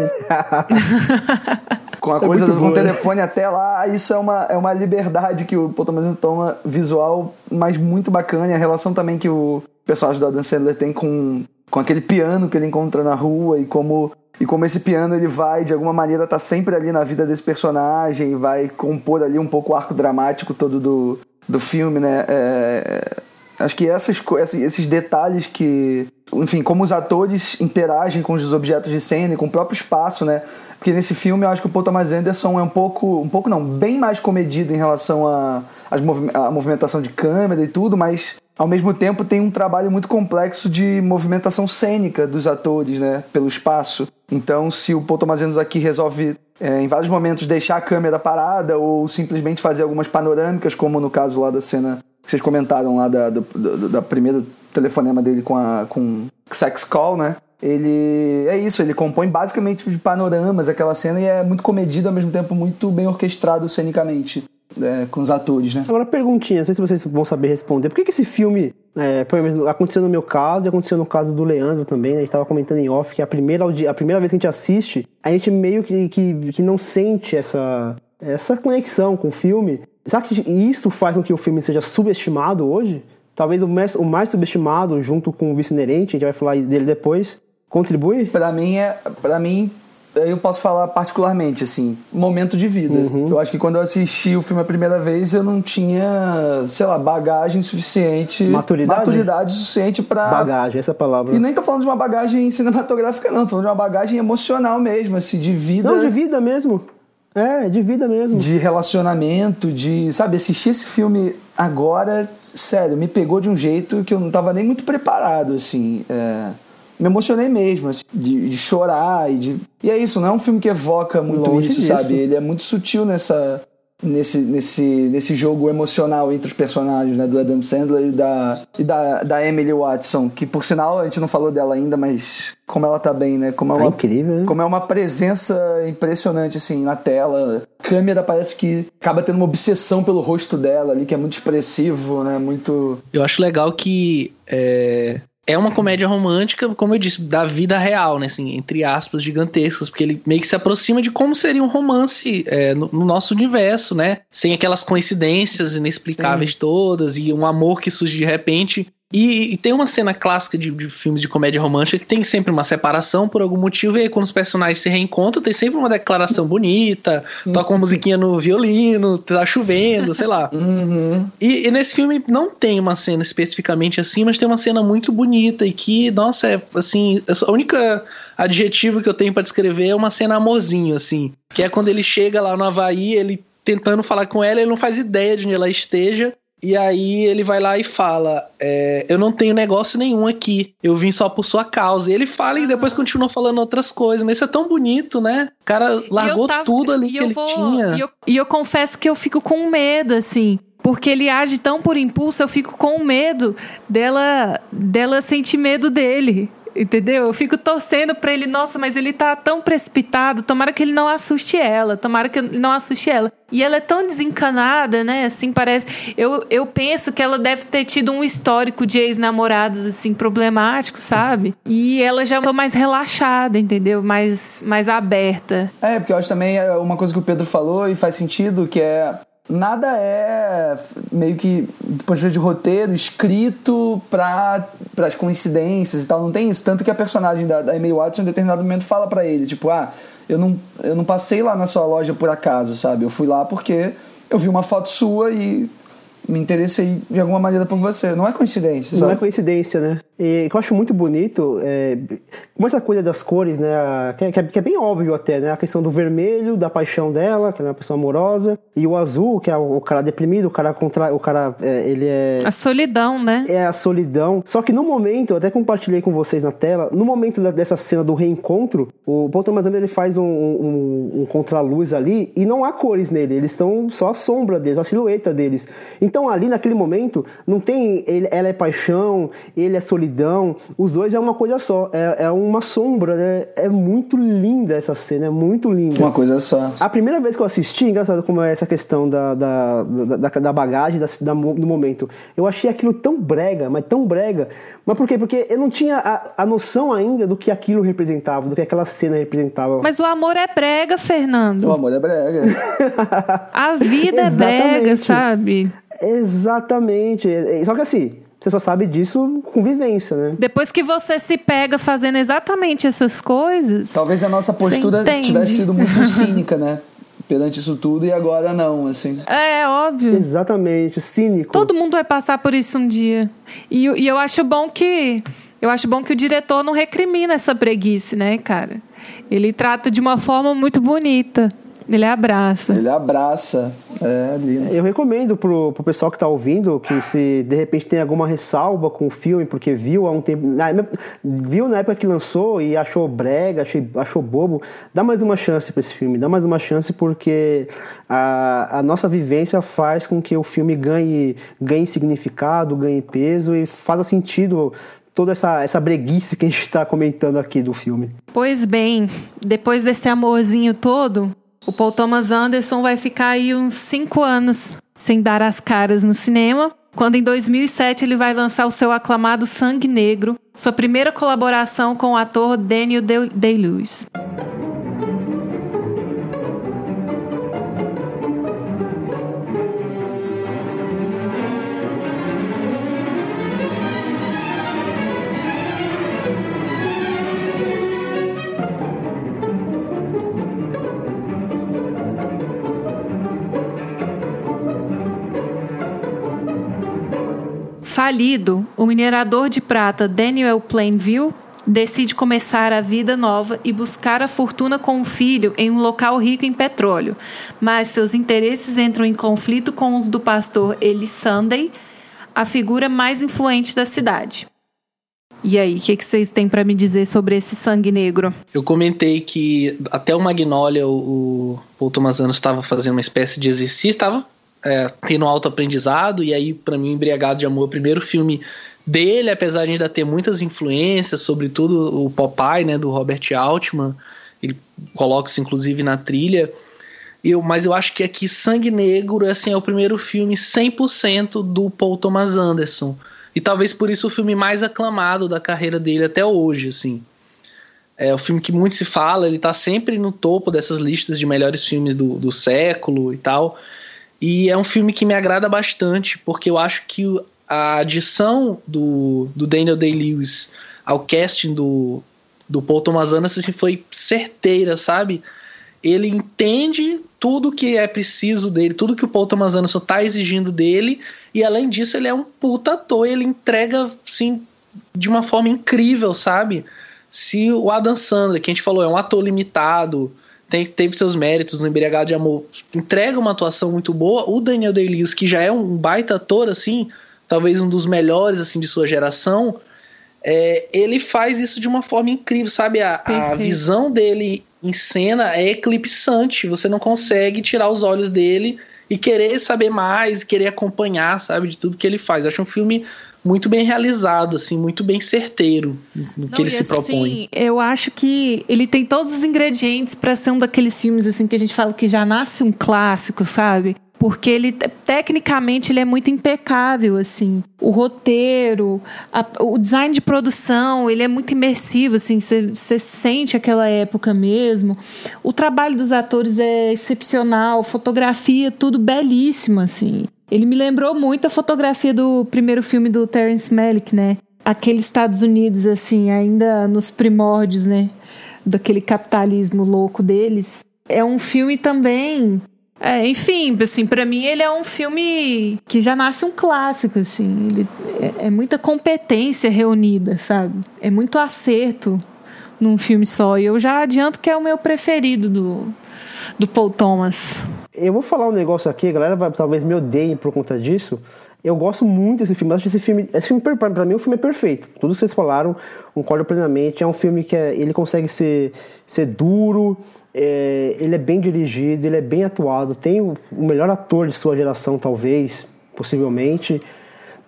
com a coisa muito do com o telefone até lá, isso é uma, é uma liberdade que o Paul Thomas toma visual, mas muito bacana. E a relação também que o personagem do Adam Sandler tem com, com aquele piano que ele encontra na rua e como, e como esse piano ele vai, de alguma maneira, tá sempre ali na vida desse personagem e vai compor ali um pouco o arco dramático todo do, do filme, né? É, acho que essas, esses detalhes que. Enfim, como os atores interagem com os objetos de cena e com o próprio espaço, né? Porque nesse filme eu acho que o Paul Thomas Anderson é um pouco. Um pouco não, bem mais comedido em relação a, às movi- à movimentação de câmera e tudo, mas ao mesmo tempo tem um trabalho muito complexo de movimentação cênica dos atores, né? Pelo espaço. Então, se o Paul Anderson aqui resolve é, em vários momentos deixar a câmera parada ou simplesmente fazer algumas panorâmicas, como no caso lá da cena que vocês comentaram lá da, do, da primeiro telefonema dele com a com Sex Call, né? Ele é isso, ele compõe basicamente de panoramas aquela cena e é muito comedido ao mesmo tempo muito bem orquestrado cenicamente é, com os atores, né? Agora, perguntinha, não sei se vocês vão saber responder. Por que, que esse filme, é, por exemplo, aconteceu no meu caso e aconteceu no caso do Leandro também, né? A gente tava comentando em off que a primeira, a primeira vez que a gente assiste, a gente meio que, que, que não sente essa, essa conexão com o filme. Será que isso faz com que o filme seja subestimado hoje? Talvez o mais, o mais subestimado, junto com o Vice Inerente, a gente vai falar dele depois, contribui? Pra mim é, para mim eu posso falar particularmente assim, momento de vida. Eu acho que quando eu assisti o filme a primeira vez, eu não tinha, sei lá, bagagem suficiente, Maturidade? maturidade suficiente pra Bagagem, essa é palavra. E nem tô falando de uma bagagem cinematográfica não, tô falando de uma bagagem emocional mesmo, assim, de vida, Não, de vida mesmo. É, de vida mesmo. de relacionamento, de, sabe, assistir esse filme agora, sério, me pegou de um jeito que eu não tava nem muito preparado, assim. é, me emocionei mesmo, assim, de, de chorar e de. E é isso, não é um filme que evoca muito Longe isso, disso. sabe? Ele é muito sutil nessa. Nesse, nesse, nesse jogo emocional entre os personagens, né? Do Adam Sandler e da, e da, da Emily Watson, que por sinal a gente não falou dela ainda, mas como ela tá bem, né? Como é Tá uma, incrível, né? como é uma presença impressionante, assim, na tela. A câmera parece que acaba tendo uma obsessão pelo rosto dela ali, que é muito expressivo, né? Muito. Eu acho legal que é, é uma comédia romântica, como eu disse, da vida real, né? Assim, entre aspas, gigantescas, porque ele meio que se aproxima de como seria um romance é, no, no nosso universo, né? Sem aquelas coincidências inexplicáveis todas e um amor que surge de repente. E, e tem uma cena clássica de, de filmes de comédia romântica que tem sempre uma separação por algum motivo, e aí quando os personagens se reencontram, tem sempre uma declaração bonita, toca uma musiquinha no violino, tá chovendo, sei lá. E, e nesse filme não tem uma cena especificamente assim, mas tem uma cena muito bonita e que, nossa, é assim, a única adjetivo que eu tenho pra descrever é uma cena amorzinho, assim. Que é quando ele chega lá no Havaí, ele tentando falar com ela, ele não faz ideia de onde ela esteja. E aí ele vai lá e fala: é, Eu não tenho negócio nenhum aqui. Eu vim só por sua causa. E ele fala e depois continua falando outras coisas. Mas isso é tão bonito, né? O cara largou tava- tudo ali que ele vou- tinha. E eu, e eu confesso que eu fico com medo, assim. Porque ele age tão por impulso, eu fico com medo dela, dela sentir medo dele. Entendeu? Eu fico torcendo pra ele, nossa, mas ele tá tão precipitado, tomara que ele não assuste ela, tomara que ele não assuste ela. E ela é tão desencanada, né? Assim, parece. Eu, eu penso que ela deve ter tido um histórico de ex-namorados, assim, problemáticos, sabe? E ela já tô mais relaxada, entendeu? Mais, mais aberta. É, porque eu acho também é uma coisa que o Pedro falou e faz sentido, que é. Nada é meio que, do ponto de vista de roteiro, escrito para as coincidências e tal. Não tem isso. Tanto que a personagem da, da Emily Watson, em determinado momento, fala pra ele: tipo, ah, eu não, eu não passei lá na sua loja por acaso, sabe? Eu fui lá porque eu vi uma foto sua e me interessei de alguma maneira por você. Não é coincidência, Não sabe? é coincidência, né? E o que eu acho muito bonito é como essa coisa das cores, né? Que é, que é- que é bem óbvio até, né? A questão do vermelho, da paixão dela, que ela é uma pessoa amorosa, e o azul, que é o, o cara deprimido, o cara contra, o cara é, ele é A solidão, né? é a solidão. Só que no momento, eu até compartilhei com vocês na tela, no momento da- dessa cena do reencontro, o Paul Thomas Anderson ele faz um, um, um contraluz ali e não há cores nele, eles estão só a sombra deles, a silhueta deles. Então ali naquele momento não tem ele, ela é paixão, ele é solidão, os dois é uma coisa só, é, é uma sombra, né? É muito linda essa cena, é muito linda. Uma coisa só. A primeira vez que eu assisti, engraçado como é essa questão da, da, da, da- bagagem, da, da, do momento. Eu achei aquilo tão brega, mas tão brega. Mas por quê? Porque eu não tinha a, a noção ainda do que aquilo representava, do que aquela cena representava. Mas o amor é brega, Fernando. O amor é brega. A vida é brega, sabe? Exatamente. Só que assim, você só sabe disso com vivência, né? Depois que você se pega fazendo exatamente essas coisas. Talvez a nossa postura tivesse sido muito cínica, né? Perante isso tudo e agora não, assim. É óbvio. Exatamente, cínico. Todo mundo vai passar por isso um dia. E, e eu acho bom que. Eu acho bom que o diretor não recrimina essa preguice, né, cara? Ele trata de uma forma muito bonita. Ele abraça. Ele abraça. É lindo. Eu recomendo pro, pro pessoal que tá ouvindo que se de repente tem alguma ressalva com o filme, porque viu há um tempo. Na, viu na época que lançou e achou brega, achei, achou bobo, dá mais uma chance pra esse filme, dá mais uma chance porque a, a nossa vivência faz com que o filme ganhe, ganhe significado, ganhe peso e faça sentido toda essa, essa breguice que a gente tá comentando aqui do filme. Pois bem, depois desse amorzinho todo, o Paul Thomas Anderson vai ficar aí uns cinco anos sem dar as caras no cinema. Quando em 2007 ele vai lançar o seu aclamado Sangue Negro, sua primeira colaboração com o ator Daniel Day- Day-Lewis. Falido, o minerador de prata Daniel Plainville decide começar a vida nova e buscar a fortuna com o filho em um local rico em petróleo. Mas seus interesses entram em conflito com os do pastor Eli Sunday, a figura mais influente da cidade. E aí, o que, que vocês têm para me dizer sobre esse sangue negro? Eu comentei que até o Magnolia, o, Paul Thomas estava fazendo uma espécie de exercício, estava é, tendo um autoaprendizado, e aí, para mim, Embriagado de Amor, é o primeiro filme dele, apesar de ainda ter muitas influências, sobretudo o Popeye, né, do Robert Altman, ele coloca isso inclusive na trilha, eu, mas eu acho que aqui Sangue Negro assim, é o primeiro filme 100% do Paul Thomas Anderson, e talvez por isso o filme mais aclamado da carreira dele até hoje, assim. É o filme que muito se fala, ele tá sempre no topo dessas listas de melhores filmes do, do século e tal. E é um filme que me agrada bastante, porque eu acho que a adição do, do Daniel Day-Lewis ao casting do, do Paul Thomas Anderson foi certeira, sabe? Ele entende tudo que é preciso dele, tudo que o Paul Thomas Anderson tá exigindo dele, e além disso ele é um puta ator, ele entrega, assim, de uma forma incrível, sabe? Se o Adam Sandler, que a gente falou, é um ator limitado, tem, teve seus méritos no Embriagado de Amor, entrega uma atuação muito boa, o Daniel Day-Lewis, que já é um baita ator, assim, talvez um dos melhores, assim, de sua geração, é, ele faz isso de uma forma incrível, sabe? A, a visão dele em cena é eclipsante, você não consegue tirar os olhos dele e querer saber mais, querer acompanhar, sabe, de tudo que ele faz. Acho um filme muito bem realizado, assim, muito bem certeiro no que ele e se propõe. assim, eu acho que ele tem todos os ingredientes pra ser um daqueles filmes assim que a gente fala que já nasce um clássico, sabe? Porque ele te- tecnicamente ele é muito impecável assim. O roteiro, a- o design de produção, ele é muito imersivo assim, você sente aquela época mesmo. O trabalho dos atores é excepcional, fotografia, tudo belíssimo assim. Ele me lembrou muito a fotografia do primeiro filme do Terence Malick, né? Aquele Estados Unidos, assim, ainda nos primórdios, né? Daquele capitalismo louco deles. É um filme também É, enfim, assim, para mim ele é um filme que já nasce um clássico, assim. Ele é, é muita competência reunida, sabe? É muito acerto num filme só. E eu já adianto que é o meu preferido do, do Paul Thomas. Eu vou falar um negócio aqui, a galera vai, talvez me odeiem por conta disso. Eu gosto muito desse filme. que esse filme, esse filme para mim, o filme é perfeito. Tudo que vocês falaram, concordo plenamente. É um filme que é, ele consegue ser, ser duro, é, ele é bem dirigido, ele é bem atuado. Tem o, o melhor ator de sua geração, talvez, possivelmente.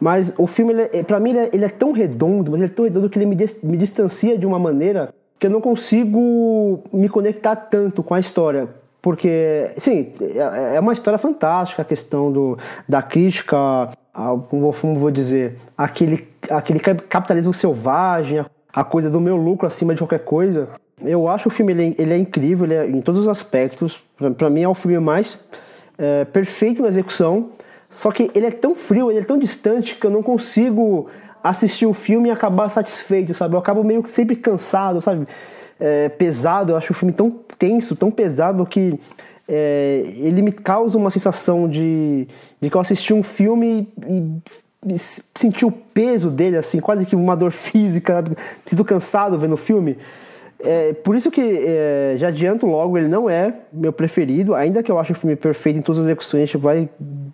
Mas o filme, é, para mim, ele é, ele é, tão redondo, mas ele é tão redondo que ele me, me distancia de uma maneira que eu não consigo me conectar tanto com a história. Porque, sim, é, é uma história fantástica a questão do, da crítica, ao, como vou dizer, aquele, aquele capitalismo selvagem, a coisa do meu lucro acima de qualquer coisa. Eu acho o filme ele, ele é incrível ele é, em todos os aspectos. Para mim é o filme mais é, perfeito na execução. Só que ele é tão frio, ele é tão distante que eu não consigo assistir o filme e acabar satisfeito, sabe? Eu acabo meio que sempre cansado, sabe? É, pesado. Eu acho o filme tão tenso, tão pesado que é, ele me causa uma sensação de, de que eu assisti um filme e, e senti o peso dele, assim, quase que uma dor física, sinto cansado vendo o filme. É, por isso que é, já adianto logo, ele não é meu preferido, ainda que eu ache o filme perfeito em todas as execuções, a gente vai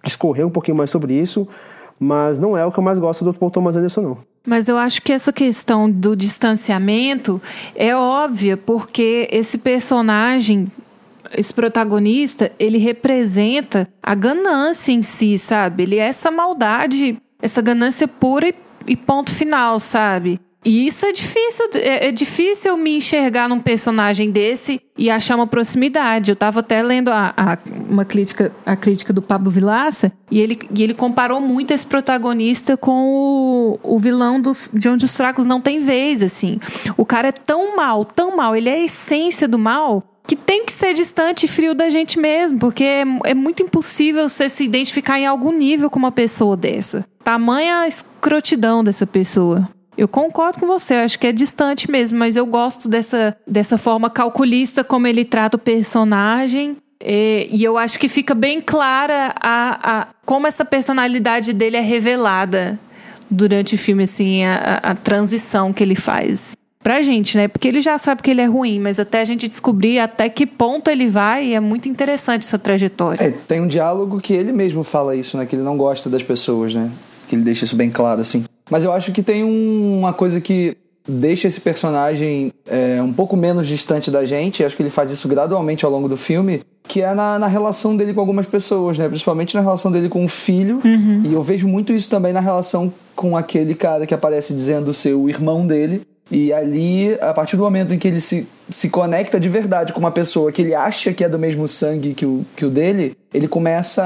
discorrer um pouquinho mais sobre isso, mas não é o que eu mais gosto do Paul Thomas Anderson, não. Mas eu acho que essa questão do distanciamento é óbvia, porque esse personagem, esse protagonista, ele representa a ganância em si, sabe? Ele é essa maldade, essa ganância pura e, e ponto final, sabe? E isso é difícil, é, é, difícil me enxergar num personagem desse e achar uma proximidade. Eu estava até lendo a, a, uma crítica, a crítica do Pablo Vilaça e ele, e ele comparou muito esse protagonista com o, o vilão dos, de onde os fracos não têm vez, assim. O cara é tão mal, tão mal, ele é a essência do mal que tem que ser distante e frio da gente mesmo, porque é, é, muito impossível você se identificar em algum nível com uma pessoa dessa. Tamanha a escrotidão dessa pessoa. Eu concordo com você, acho que é distante mesmo, mas eu gosto dessa, dessa forma calculista como ele trata o personagem. E, e eu acho que fica bem clara a, a, como essa personalidade dele é revelada durante o filme, assim, a, a transição que ele faz pra gente, né? Porque ele já sabe que ele é ruim, mas até a gente descobrir até que ponto ele vai, é muito interessante essa trajetória. É, tem um diálogo que ele mesmo fala isso, né? Que ele não gosta das pessoas, né? Que ele deixa isso bem claro, assim. Mas eu acho que tem um, uma coisa que deixa esse personagem é, um pouco menos distante da gente. Acho que ele faz isso gradualmente ao longo do filme. Que é na, na relação dele com algumas pessoas, né? Principalmente na relação dele com o filho. Uhum. E eu vejo muito isso também na relação com aquele cara que aparece dizendo ser o irmão dele. E ali, a partir do momento em que ele se, se conecta de verdade com uma pessoa que ele acha que é do mesmo sangue que o, que o dele, ele começa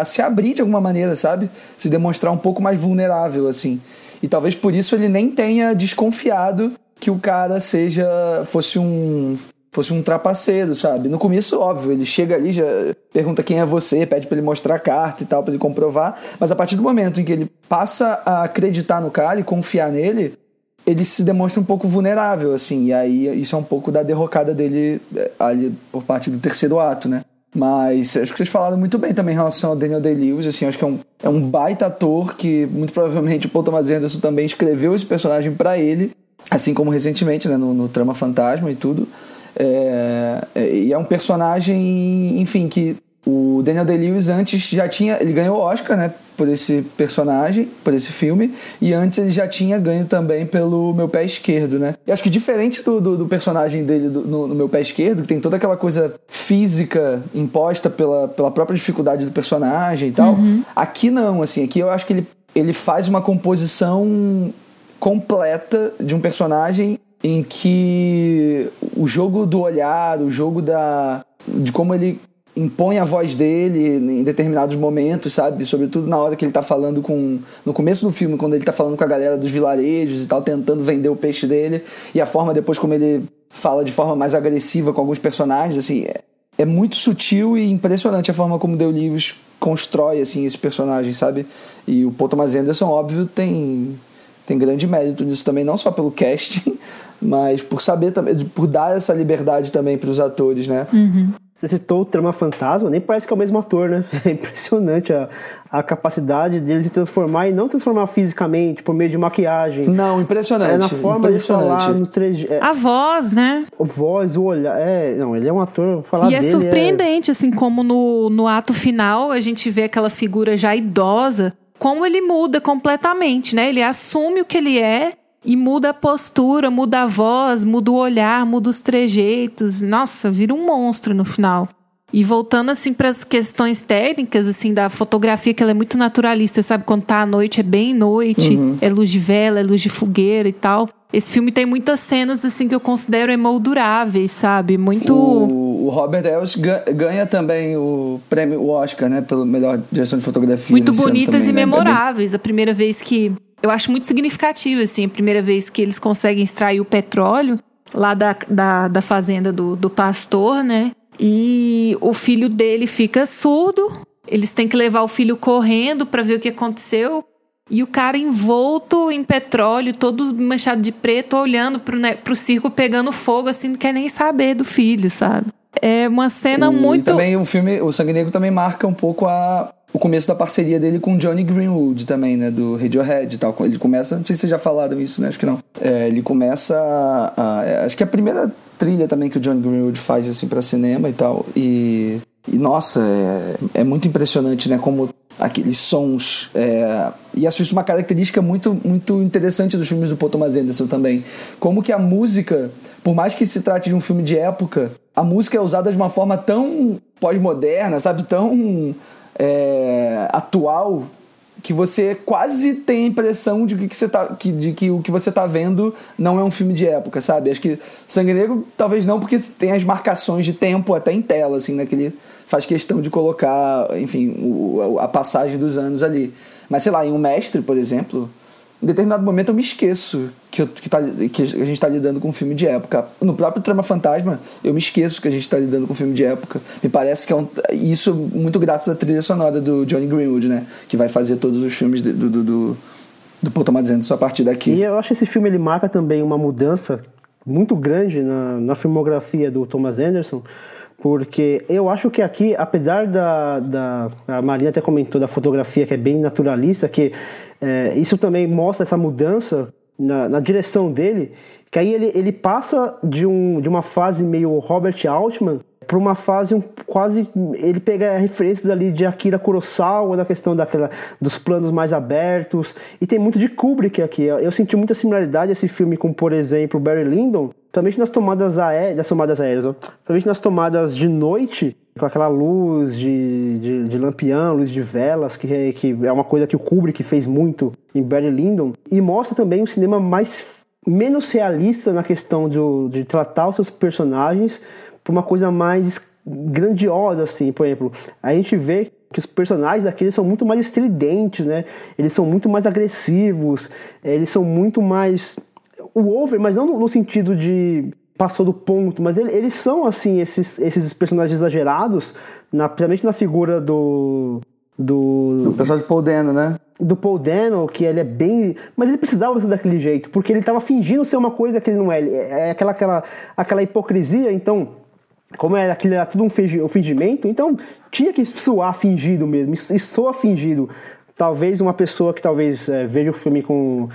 a se abrir de alguma maneira, sabe? Se demonstrar um pouco mais vulnerável, assim. E talvez por isso ele nem tenha desconfiado que o cara seja. fosse um. fosse um trapaceiro, sabe? No começo, óbvio, ele chega ali, já pergunta quem é você, pede para ele mostrar a carta e tal, para ele comprovar. Mas a partir do momento em que ele passa a acreditar no cara e confiar nele, ele se demonstra um pouco vulnerável, assim, e aí isso é um pouco da derrocada dele eh, ali por parte do terceiro ato, né? Mas acho que vocês falaram muito bem também em relação ao Daniel Day-Lewis, assim, acho que é um, é um baita ator que muito provavelmente o Paul Thomas Anderson também escreveu esse personagem para ele, assim como recentemente, né, no, no Trama Fantasma e tudo. É, é, e é um personagem, enfim, que o Daniel Day-Lewis antes já tinha, ele ganhou o Oscar, né, por esse personagem, por esse filme, e antes ele já tinha ganho também pelo Meu Pé Esquerdo, né? E acho que diferente do, do, do personagem dele do, no, no, Meu Pé Esquerdo, que tem toda aquela coisa física imposta pela, pela própria dificuldade do personagem e tal, uhum. aqui não, assim, aqui eu acho que ele, ele faz uma composição completa de um personagem em que o jogo do olhar, o jogo da de como ele impõe a voz dele em determinados momentos, sabe? Sobretudo na hora que ele tá falando com. No começo do filme, quando ele tá falando com a galera dos vilarejos e tal, tentando vender o peixe dele, e a forma depois como ele fala de forma mais agressiva com alguns personagens, assim. É, é muito sutil e impressionante a forma como Deu Livros constrói assim esse personagem, sabe? E o Paul Thomas Anderson, óbvio, tem tem grande mérito nisso também, não só pelo casting, mas por saber também, por dar essa liberdade também para os atores, né? Uhum. Você citou o Trama Fantasma, nem parece que é o mesmo ator, né? É impressionante a, a capacidade dele se transformar e não transformar fisicamente, por meio de maquiagem. Não, impressionante. É na forma de falar, no 3G. É, A voz, né? a voz, o olhar. É, não, ele é um ator. Falar E é dele surpreendente, assim, como no, no ato final a gente vê aquela figura já idosa, como ele muda completamente, né? Ele assume o que ele é e muda a postura, muda a voz, muda o olhar, muda os trejeitos. Nossa, vira um monstro no final. E voltando assim para as questões técnicas assim da fotografia, que ela é muito naturalista, sabe? Quando tá à noite é bem noite, é luz de vela, é luz de fogueira e tal. Esse filme tem muitas cenas assim que eu considero emolduráveis, sabe? Muito O, o Robert ga- ganha também o prêmio o Oscar, né? Pela melhor direção de fotografia. muito bonitas também, e né? memoráveis. A primeira vez que. Eu acho muito significativo, assim, a primeira vez que eles conseguem extrair o petróleo lá da, da, da fazenda do, do pastor, né? E o filho dele fica surdo. Eles têm que levar o filho correndo pra ver o que aconteceu. E o cara envolto em petróleo, todo manchado de preto, olhando pro, né, pro circo pegando fogo, assim, não quer nem saber do filho, sabe? É uma cena O- muito. E também o filme, o Sangue Negro também marca um pouco a, o começo da parceria dele com Johnny Greenwood também, né? Do Radiohead e tal. Ele começa, não sei se vocês já falaram isso, né? Acho que não. É, ele começa a, a- é, acho que é a primeira trilha também que o Johnny Greenwood faz assim para cinema e tal. E, e, nossa, é, é muito impressionante, né? Como aqueles sons. é, e acho isso uma característica muito, muito interessante dos filmes do Paul Thomas Anderson também. Como que a música, por mais que se trate de um filme de época, a música é usada de uma forma tão pós-moderna, sabe? Tão é, atual que você quase tem a impressão de que, você tá, que, de que o que você tá vendo não é um filme de época, sabe? Acho que Sangue Negro talvez não, porque tem as marcações de tempo até em tela, assim, né? Que ele faz questão de colocar, enfim, o- a passagem dos anos ali. Mas sei lá, em Um Mestre, por exemplo, em determinado momento eu me esqueço que, eu, que, tá, que a gente está lidando com um filme de época. No próprio Trama Fantasma, eu me esqueço que a gente está lidando com um filme de época. Me parece que é um, isso muito graças à trilha sonora do Johnny Greenwood, né? Que vai fazer todos os filmes do, do, do, do Paul Thomas Anderson a partir daqui. E eu acho que esse filme ele marca também uma mudança muito grande na, na filmografia do Thomas Anderson, porque eu acho que aqui, apesar da, da a Marina até comentou da fotografia que é bem naturalista, que é, isso também mostra essa mudança na, na direção dele, que aí ele, ele passa de, um, de uma fase meio Robert Altman para uma fase um, quase ele pega referências ali de Akira Kurosawa na questão daquela dos planos mais abertos e tem muito de Kubrick aqui. Eu senti muita similaridade esse filme com por exemplo Barry Lyndon também nas tomadas aéreas nas tomadas aéreas nas tomadas de noite com aquela luz de, de, de lampião, luz de velas, que é, que é uma coisa que o Kubrick fez muito em Barry Lyndon, e mostra também um cinema mais menos realista na questão de, tratar os seus personagens para uma coisa mais grandiosa, assim, por exemplo. A gente vê que os personagens aqui são muito mais estridentes, né? Eles são muito mais agressivos, eles são muito mais o over, mas não no sentido de passou do ponto, mas ele- eles são assim esses, esses personagens exagerados, na, principalmente na figura do do O pessoal de Paul Dano, né? do Paul Dano, que ele é bem. Mas ele precisava ser daquele jeito, porque ele estava fingindo ser uma coisa que ele não é. Ele- É aquela, aquela, aquela hipocrisia, então. Como era, aquilo era tudo um fingi- fingimento, então tinha que soar fingido mesmo, e e soa fingido. Talvez uma pessoa que talvez é, veja o filme com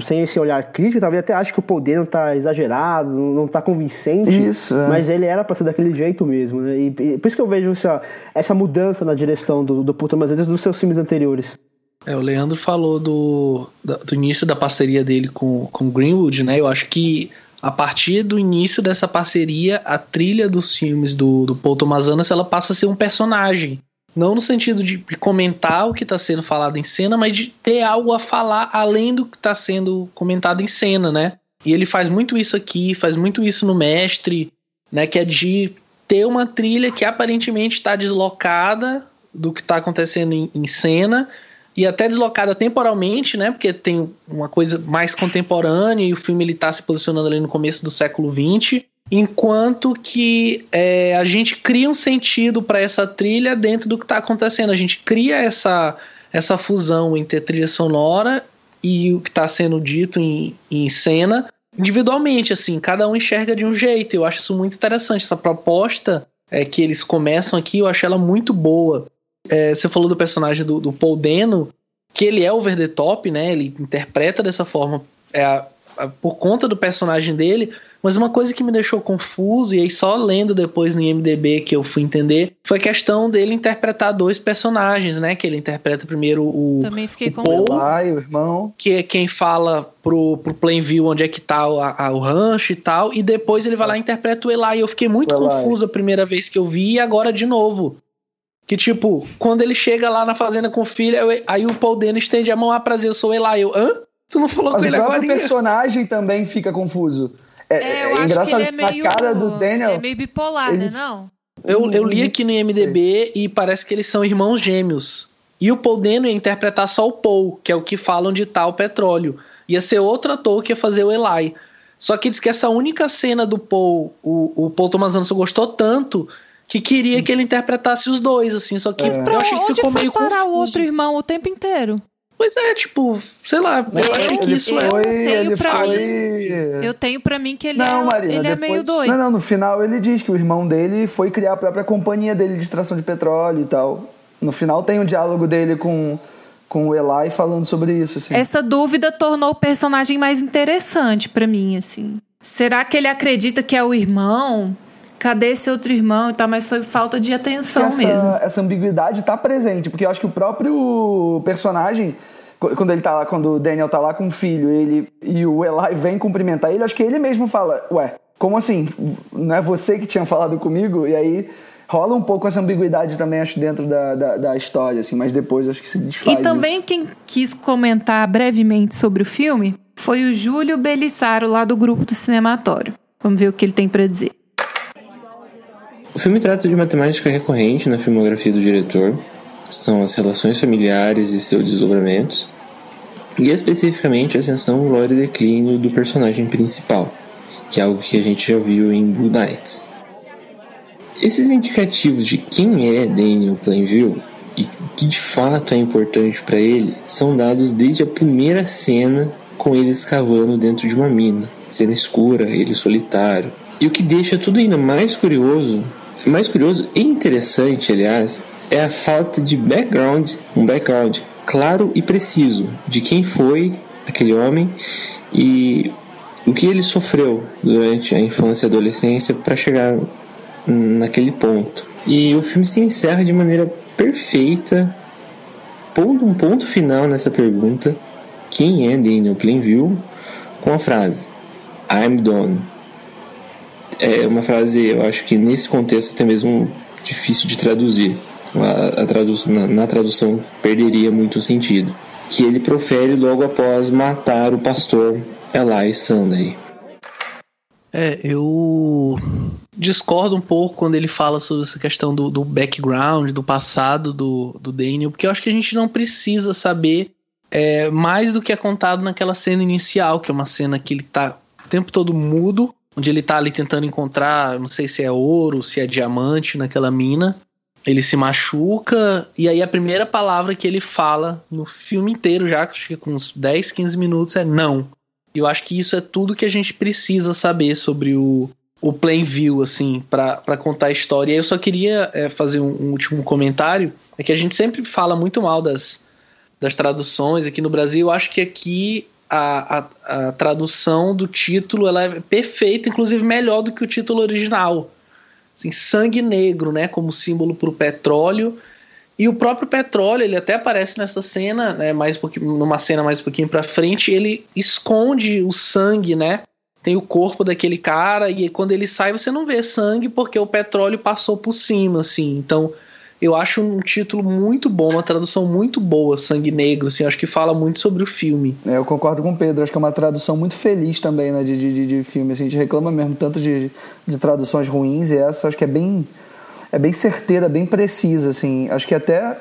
sem esse olhar crítico, talvez até ache que o Paul Dano tá exagerado, não não tá convincente. Isso, é. Mas ele era para ser daquele jeito mesmo, né? E, e por isso que eu vejo essa, essa mudança na direção do, do Paul Thomas Anderson dos seus filmes anteriores. É, o Leandro falou do, do início da parceria dele com, com Greenwood, né? Eu acho que a partir do início dessa parceria, a trilha dos filmes do, do Paul Thomas Anderson, ela passa a ser um personagem. Não no sentido de comentar o que está sendo falado em cena, mas de ter algo a falar além do que está sendo comentado em cena, né? E ele faz muito isso aqui, faz muito isso no Mestre, né? Que é de ter uma trilha que aparentemente está deslocada do que está acontecendo em, em cena e até deslocada temporalmente, né? Porque tem uma coisa mais contemporânea e o filme ele tá se posicionando ali no começo do século XX, enquanto que é, a gente cria um sentido para essa trilha dentro do que está acontecendo. A gente cria essa essa fusão entre trilha sonora e o que está sendo dito em, em cena individualmente, assim, cada um enxerga de um jeito. Eu acho isso muito interessante, essa proposta é que eles começam aqui, eu achei ela muito boa. É, você falou do personagem do, do Paul Dano, que ele é over the top, né? Ele interpreta dessa forma é, a, a, por conta do personagem dele, mas uma coisa que me deixou confuso, e aí só lendo depois no IMDB que eu fui entender, foi a questão dele interpretar dois personagens, né? Que ele interpreta primeiro o, Também fiquei o com Paul, o irmão. que é quem fala pro, pro Plainview onde é que tá o, a- o rancho e tal, e depois ele vai lá e interpreta o Eli. Eu fiquei muito O confuso a primeira vez que eu vi e agora de novo. Que tipo, quando ele chega lá na fazenda com o filho, eu- aí o Paul Dano estende a mão a prazer, eu sou o Eli. Eu, hã? Tu não falou Mas com o ele agora? personagem também fica confuso. É, É, eu é acho que engraçado ele é meio. cara do Daniel. É meio bipolar, ele- né? Não? Eu, eu Uhum. li aqui no IMDB e parece que eles são irmãos gêmeos. E o Paul Dano ia interpretar só o Paul, que é o que fala onde tá o petróleo. Ia ser outro ator que ia fazer o Eli. Só que diz que essa única cena do Paul, o, o Paul Thomas Anderson gostou tanto que queria que ele interpretasse os dois, assim. Só que Pra eu achei que onde ficou meio parar o confuso. outro irmão o tempo inteiro? Pois é, tipo, sei lá, eu Eu- achei que isso eu é. tenho ele pra foi... mim- Eu tenho pra mim que ele, Não, é, Marina, ele é depois... meio doido. Não, não, no final ele diz que o irmão dele foi criar a própria companhia dele de extração de petróleo e tal. No final tem um diálogo dele com, com o Eli falando sobre isso, assim. Essa dúvida tornou o personagem mais interessante pra mim, assim. Será que ele acredita que é o irmão? Cadê esse outro irmão e tal? Mas foi falta de atenção essa, mesmo. essa ambiguidade tá presente, porque eu acho que o próprio personagem, qu- quando ele tá lá, quando o Daniel tá lá com o filho, ele e o Eli vem cumprimentar ele, acho que ele mesmo fala, ué, como assim? Não é você que tinha falado comigo? E aí rola um pouco essa ambiguidade também, acho, dentro da, da, da história, assim, mas depois acho que se desfaz. E também quem quis comentar brevemente sobre o filme foi o Júlio Belissaro, lá do grupo do Cinematório. Vamos ver o que ele tem pra dizer. O filme trata de uma temática recorrente na filmografia do diretor, são as relações familiares e seus desdobramentos, e especificamente a ascensão, glória e declínio do personagem principal, que é algo que a gente já viu em Blue Nights. Esses indicativos de quem é Daniel Plainview e que de fato é importante para ele são dados desde a primeira cena com ele escavando dentro de uma mina, cena escura, ele solitário. E o que deixa tudo ainda mais curioso, mais curioso e interessante, aliás, é a falta de background, um background claro e preciso de quem foi aquele homem e o que ele sofreu durante a infância e adolescência para chegar naquele ponto. E o filme se encerra de maneira perfeita, pondo um ponto final nessa pergunta: quem é Daniel Plainview? Com a frase I'm done. É uma frase, eu acho que nesse contexto até mesmo difícil de traduzir. A, a tradu na, na tradução perderia muito sentido. Que ele profere logo após matar o pastor Eli Sunday. É, eu discordo um pouco quando ele fala sobre essa questão do, do background, do passado do, do Daniel, porque eu acho que a gente não precisa saber é, mais do que é contado naquela cena inicial, que é uma cena que ele tá o tempo todo mudo, onde ele tá ali tentando encontrar, não sei se é ouro, se é diamante naquela mina. Ele se machuca, e aí a primeira palavra que ele fala no filme inteiro, já que com uns 10, 15 minutos, é não. E eu acho que isso é tudo que a gente precisa saber sobre o, o Plainview, assim, para contar a história. E eu só queria é, fazer um, um, último comentário. É que a gente sempre fala muito mal das, das traduções aqui no Brasil. Eu acho que aqui a, a, a tradução do título ela é perfeita, inclusive melhor do que o título original. Assim, sangue negro, né, como símbolo para o petróleo. E o próprio petróleo, ele até aparece nessa cena, né, mais um numa cena mais um pouquinho pra frente, ele esconde o sangue, né? Tem o corpo daquele cara e quando ele sai você não vê sangue porque o petróleo passou por cima, assim. Então, eu acho um título muito bom, uma tradução muito boa, Sangue Negro, assim, acho que fala muito sobre o filme. É, eu concordo com o Pedro, acho que é uma tradução muito feliz também, né, de, de, de filme, assim, a gente reclama mesmo tanto de, de traduções ruins e essa acho que é bem é bem certeira, bem precisa, assim. Acho que até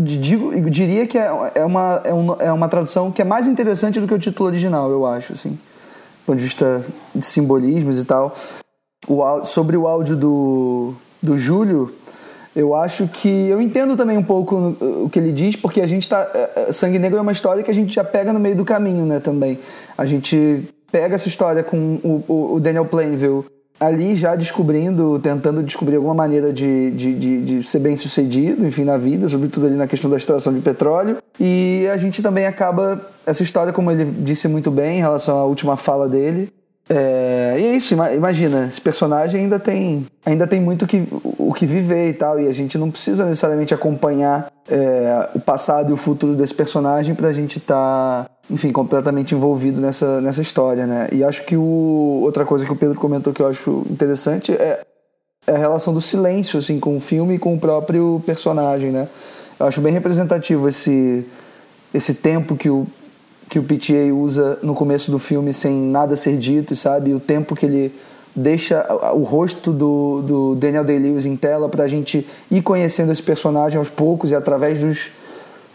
digo, diria que é, é, uma, é, um, é uma tradução que é mais interessante do que o título original, eu acho, assim, do ponto de vista de simbolismos e tal. O, sobre o áudio do, do Júlio, eu acho que eu entendo também um pouco o que ele diz, porque a gente tá. Sangue Negro é uma história que a gente já pega no meio do caminho, né? Também. A gente pega essa história com o, o Daniel Plainville ali já descobrindo, tentando descobrir alguma maneira de, de, de, de, ser bem sucedido, enfim, na vida, sobretudo ali na questão da extração de petróleo. E a gente também acaba, essa história, como ele disse muito bem em relação à última fala dele, é, e é isso, imagina, esse personagem ainda tem, ainda tem muito que, o que viver e tal, e a gente não precisa necessariamente acompanhar é, o passado e o futuro desse personagem pra gente estar, tá, enfim, completamente envolvido nessa, nessa história, né? E acho que o, outra coisa que o Pedro comentou que eu acho interessante é, é a relação do silêncio, assim, com o filme e com o próprio personagem, né? Eu acho bem representativo esse, esse tempo que o que o PTA usa no começo do filme sem nada ser dito, sabe? O tempo que ele deixa o rosto do, do Daniel Day-Lewis em tela para a gente ir conhecendo esse personagem aos poucos e através dos,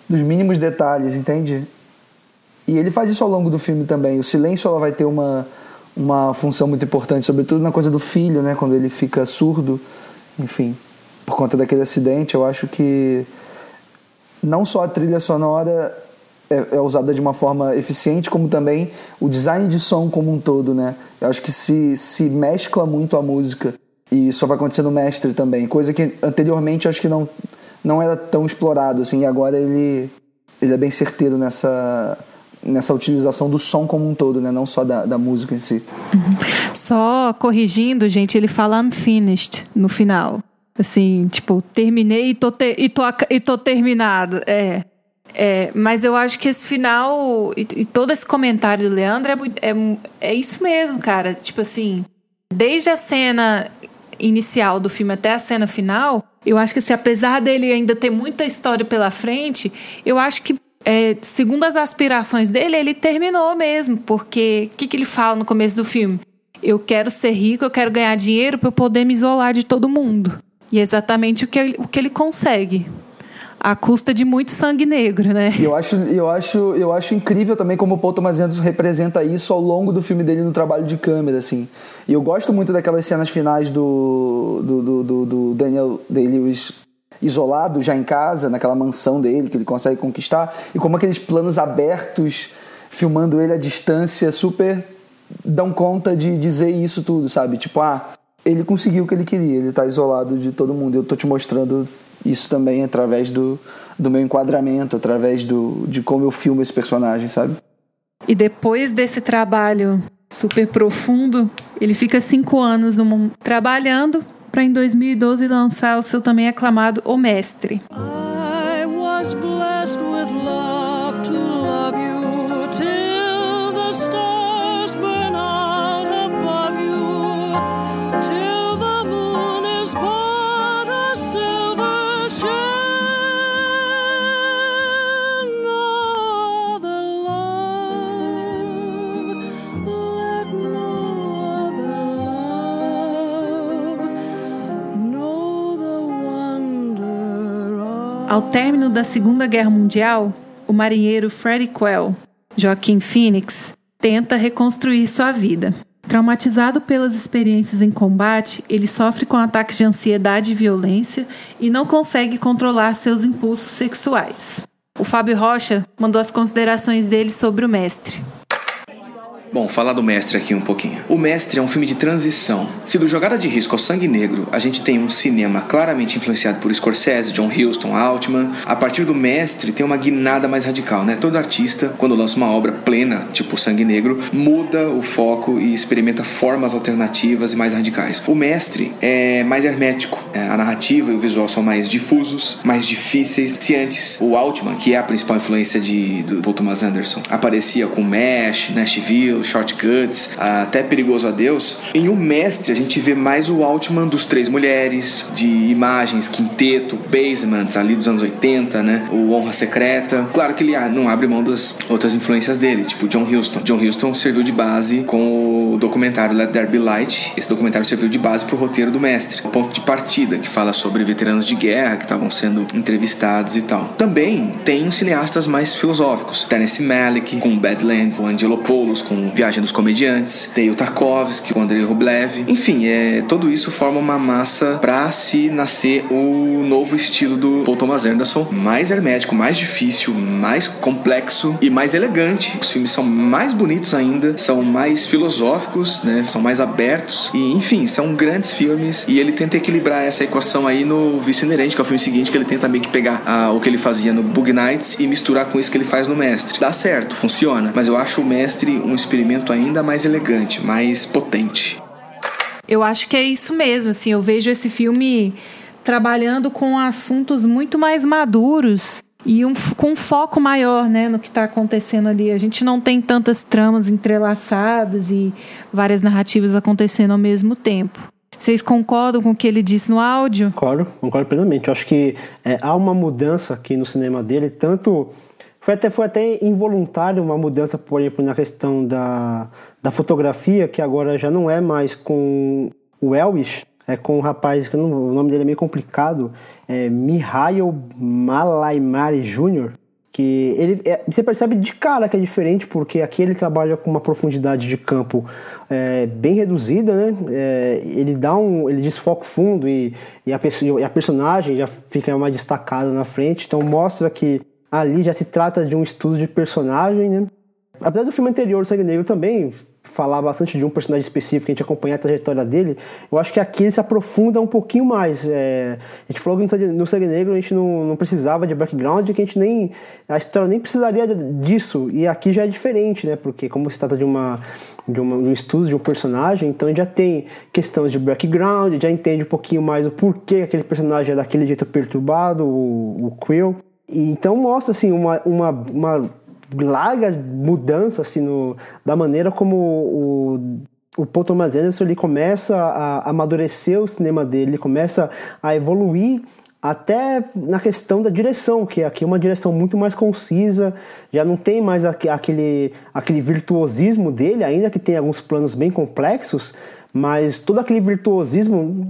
dos mínimos detalhes, entende? E ele faz isso ao longo do filme também. O silêncio ela vai ter uma, uma função muito importante, sobretudo na coisa do filho, né? Quando ele fica surdo, enfim, por conta daquele acidente. Eu acho que não só a trilha sonora é, é, usada de uma forma eficiente, como também o design de som como um todo, né? Eu acho que se, se mescla muito a música e isso vai acontecer no mestre também, coisa que anteriormente eu acho que não, não era tão explorado, assim, e agora ele, ele é bem certeiro nessa, nessa utilização do som como um todo, né? Não só da, da música em si. Uhum. Só corrigindo, gente, ele fala I'm finished no final. Assim, tipo, terminei e tô, te, e tô, e tô terminado. É. É, mas eu acho que esse final e, e todo esse comentário do Leandro é, é, é isso mesmo, cara. Tipo assim, desde a cena inicial do filme até a cena final, eu acho que assim, apesar dele ainda ter muita história pela frente, eu acho que é, segundo as aspirações dele, ele terminou mesmo, porque o que, que ele fala no começo do filme? Eu quero ser rico, eu quero ganhar dinheiro para eu poder me isolar de todo mundo. E é exatamente o que o que ele consegue à custa de muito sangue negro, né? Eu acho, eu acho, eu acho incrível também como o Paul Thomas Anderson representa isso ao longo do filme dele no trabalho de câmera, assim. E eu gosto muito daquelas cenas finais do, do, do, do, do Daniel Day-Lewis isolado já em casa, naquela mansão dele que ele consegue conquistar, e como aqueles planos abertos filmando ele à distância super dão conta de dizer isso tudo, sabe? Tipo, ah, ele conseguiu o que ele queria, ele tá isolado de todo mundo. Eu tô te mostrando isso também através do, do meu enquadramento, através do, de como eu filmo esse personagem, sabe? E depois desse trabalho super profundo, ele fica cinco anos no mundo, trabalhando para em 2012 lançar o seu também aclamado O Mestre. I was blessed with Ao término da Segunda Guerra Mundial, o marinheiro Freddie Quell, Joaquim Phoenix, tenta reconstruir sua vida. Traumatizado pelas experiências em combate, ele sofre com ataques de ansiedade e violência e não consegue controlar seus impulsos sexuais. O Fábio Rocha mandou as considerações dele sobre o mestre. Bom, falar do Mestre aqui um pouquinho. O Mestre é um filme de transição. Se do Jogada de Risco ao Sangue Negro a gente tem um cinema claramente influenciado por Scorsese, John Huston, Altman, a partir do Mestre tem uma guinada mais radical, né? Todo artista, quando lança uma obra plena, tipo Sangue Negro, muda o foco e experimenta formas alternativas e mais radicais. O Mestre é mais hermético. É, a narrativa e o visual são mais difusos, mais difíceis. Se antes o Altman, que é a principal influência de, do Paul Thomas Anderson, aparecia com Mesh, Nashville, Shortcuts, até Perigoso a Deus, em O Mestre a gente vê mais o Altman dos Três Mulheres, de imagens, quinteto, Basement, ali dos anos 80, né? O Honra Secreta. Claro que ele ah, não abre mão das outras influências dele, tipo John Huston. John Huston serviu de base com o documentário Let There Be Light. Esse documentário serviu de base pro roteiro do Mestre. O ponto de partida que fala sobre veteranos de guerra que estavam sendo entrevistados e tal. Também tem cineastas mais filosóficos, Tennessee Malick com Badlands, o Angelopoulos com Viagem dos Comediantes, tem o Tarkovsky com Andrei Rublev. Enfim, é, tudo isso forma uma massa para se nascer o novo estilo do Paul Thomas Anderson, mais hermético, mais difícil, mais complexo e mais elegante. Os filmes são mais bonitos ainda, são mais filosóficos, né? São mais abertos e, enfim, são grandes filmes e ele tenta equilibrar essa equação aí no Vício Inerente, que é o filme seguinte, que ele tenta meio que pegar ah, o que ele fazia no Bug Nights e misturar com isso que ele faz no Mestre. Dá certo, funciona, mas eu acho o Mestre um experimento ainda mais elegante, mais potente. Eu acho que é isso mesmo, assim, eu vejo esse filme trabalhando com assuntos muito mais maduros e um, com um foco maior né, no que está acontecendo ali. A gente não tem tantas tramas entrelaçadas e várias narrativas acontecendo ao mesmo tempo. Vocês concordam com o que ele disse no áudio? Concordo, concordo plenamente. Eu acho que é, há uma mudança aqui no cinema dele, tanto. Foi até, foi até involuntário uma mudança, por exemplo, na questão da, da fotografia, que agora já não é mais com o Elvis, é com um rapaz, que não, o nome dele é meio complicado, é Mihail Malaimari Jr., que ele, é, você percebe de cara que é diferente, porque aqui ele trabalha com uma profundidade de campo é, bem reduzida, né? É, ele dá um, ele desfoca fundo e, e, a, e a personagem já fica mais destacada na frente, então mostra que ali já se trata de um estudo de personagem, né? Apesar do filme anterior, Sangue Negro, também falar bastante de um personagem específico, a gente acompanhar a trajetória dele, eu acho que aqui ele se aprofunda um pouquinho mais. É, a gente falou que no Sangue Negro a gente não, não precisava de background, que a gente nem. a história nem precisaria disso, e aqui já é diferente, né? Porque, como se trata de, uma, de, uma, de um estudo de um personagem, então já tem questões de background, já entende um pouquinho mais o porquê aquele personagem é daquele jeito perturbado, o, o Quill. E, então mostra assim uma, uma, uma larga mudança assim, no, da maneira como o, o Paul Thomas Anderson ele começa a amadurecer o cinema dele, ele começa a evoluir até na questão da direção, que aqui é uma direção muito mais concisa, já não tem mais aquele, aquele virtuosismo dele, ainda que tenha alguns planos bem complexos, mas todo aquele virtuosismo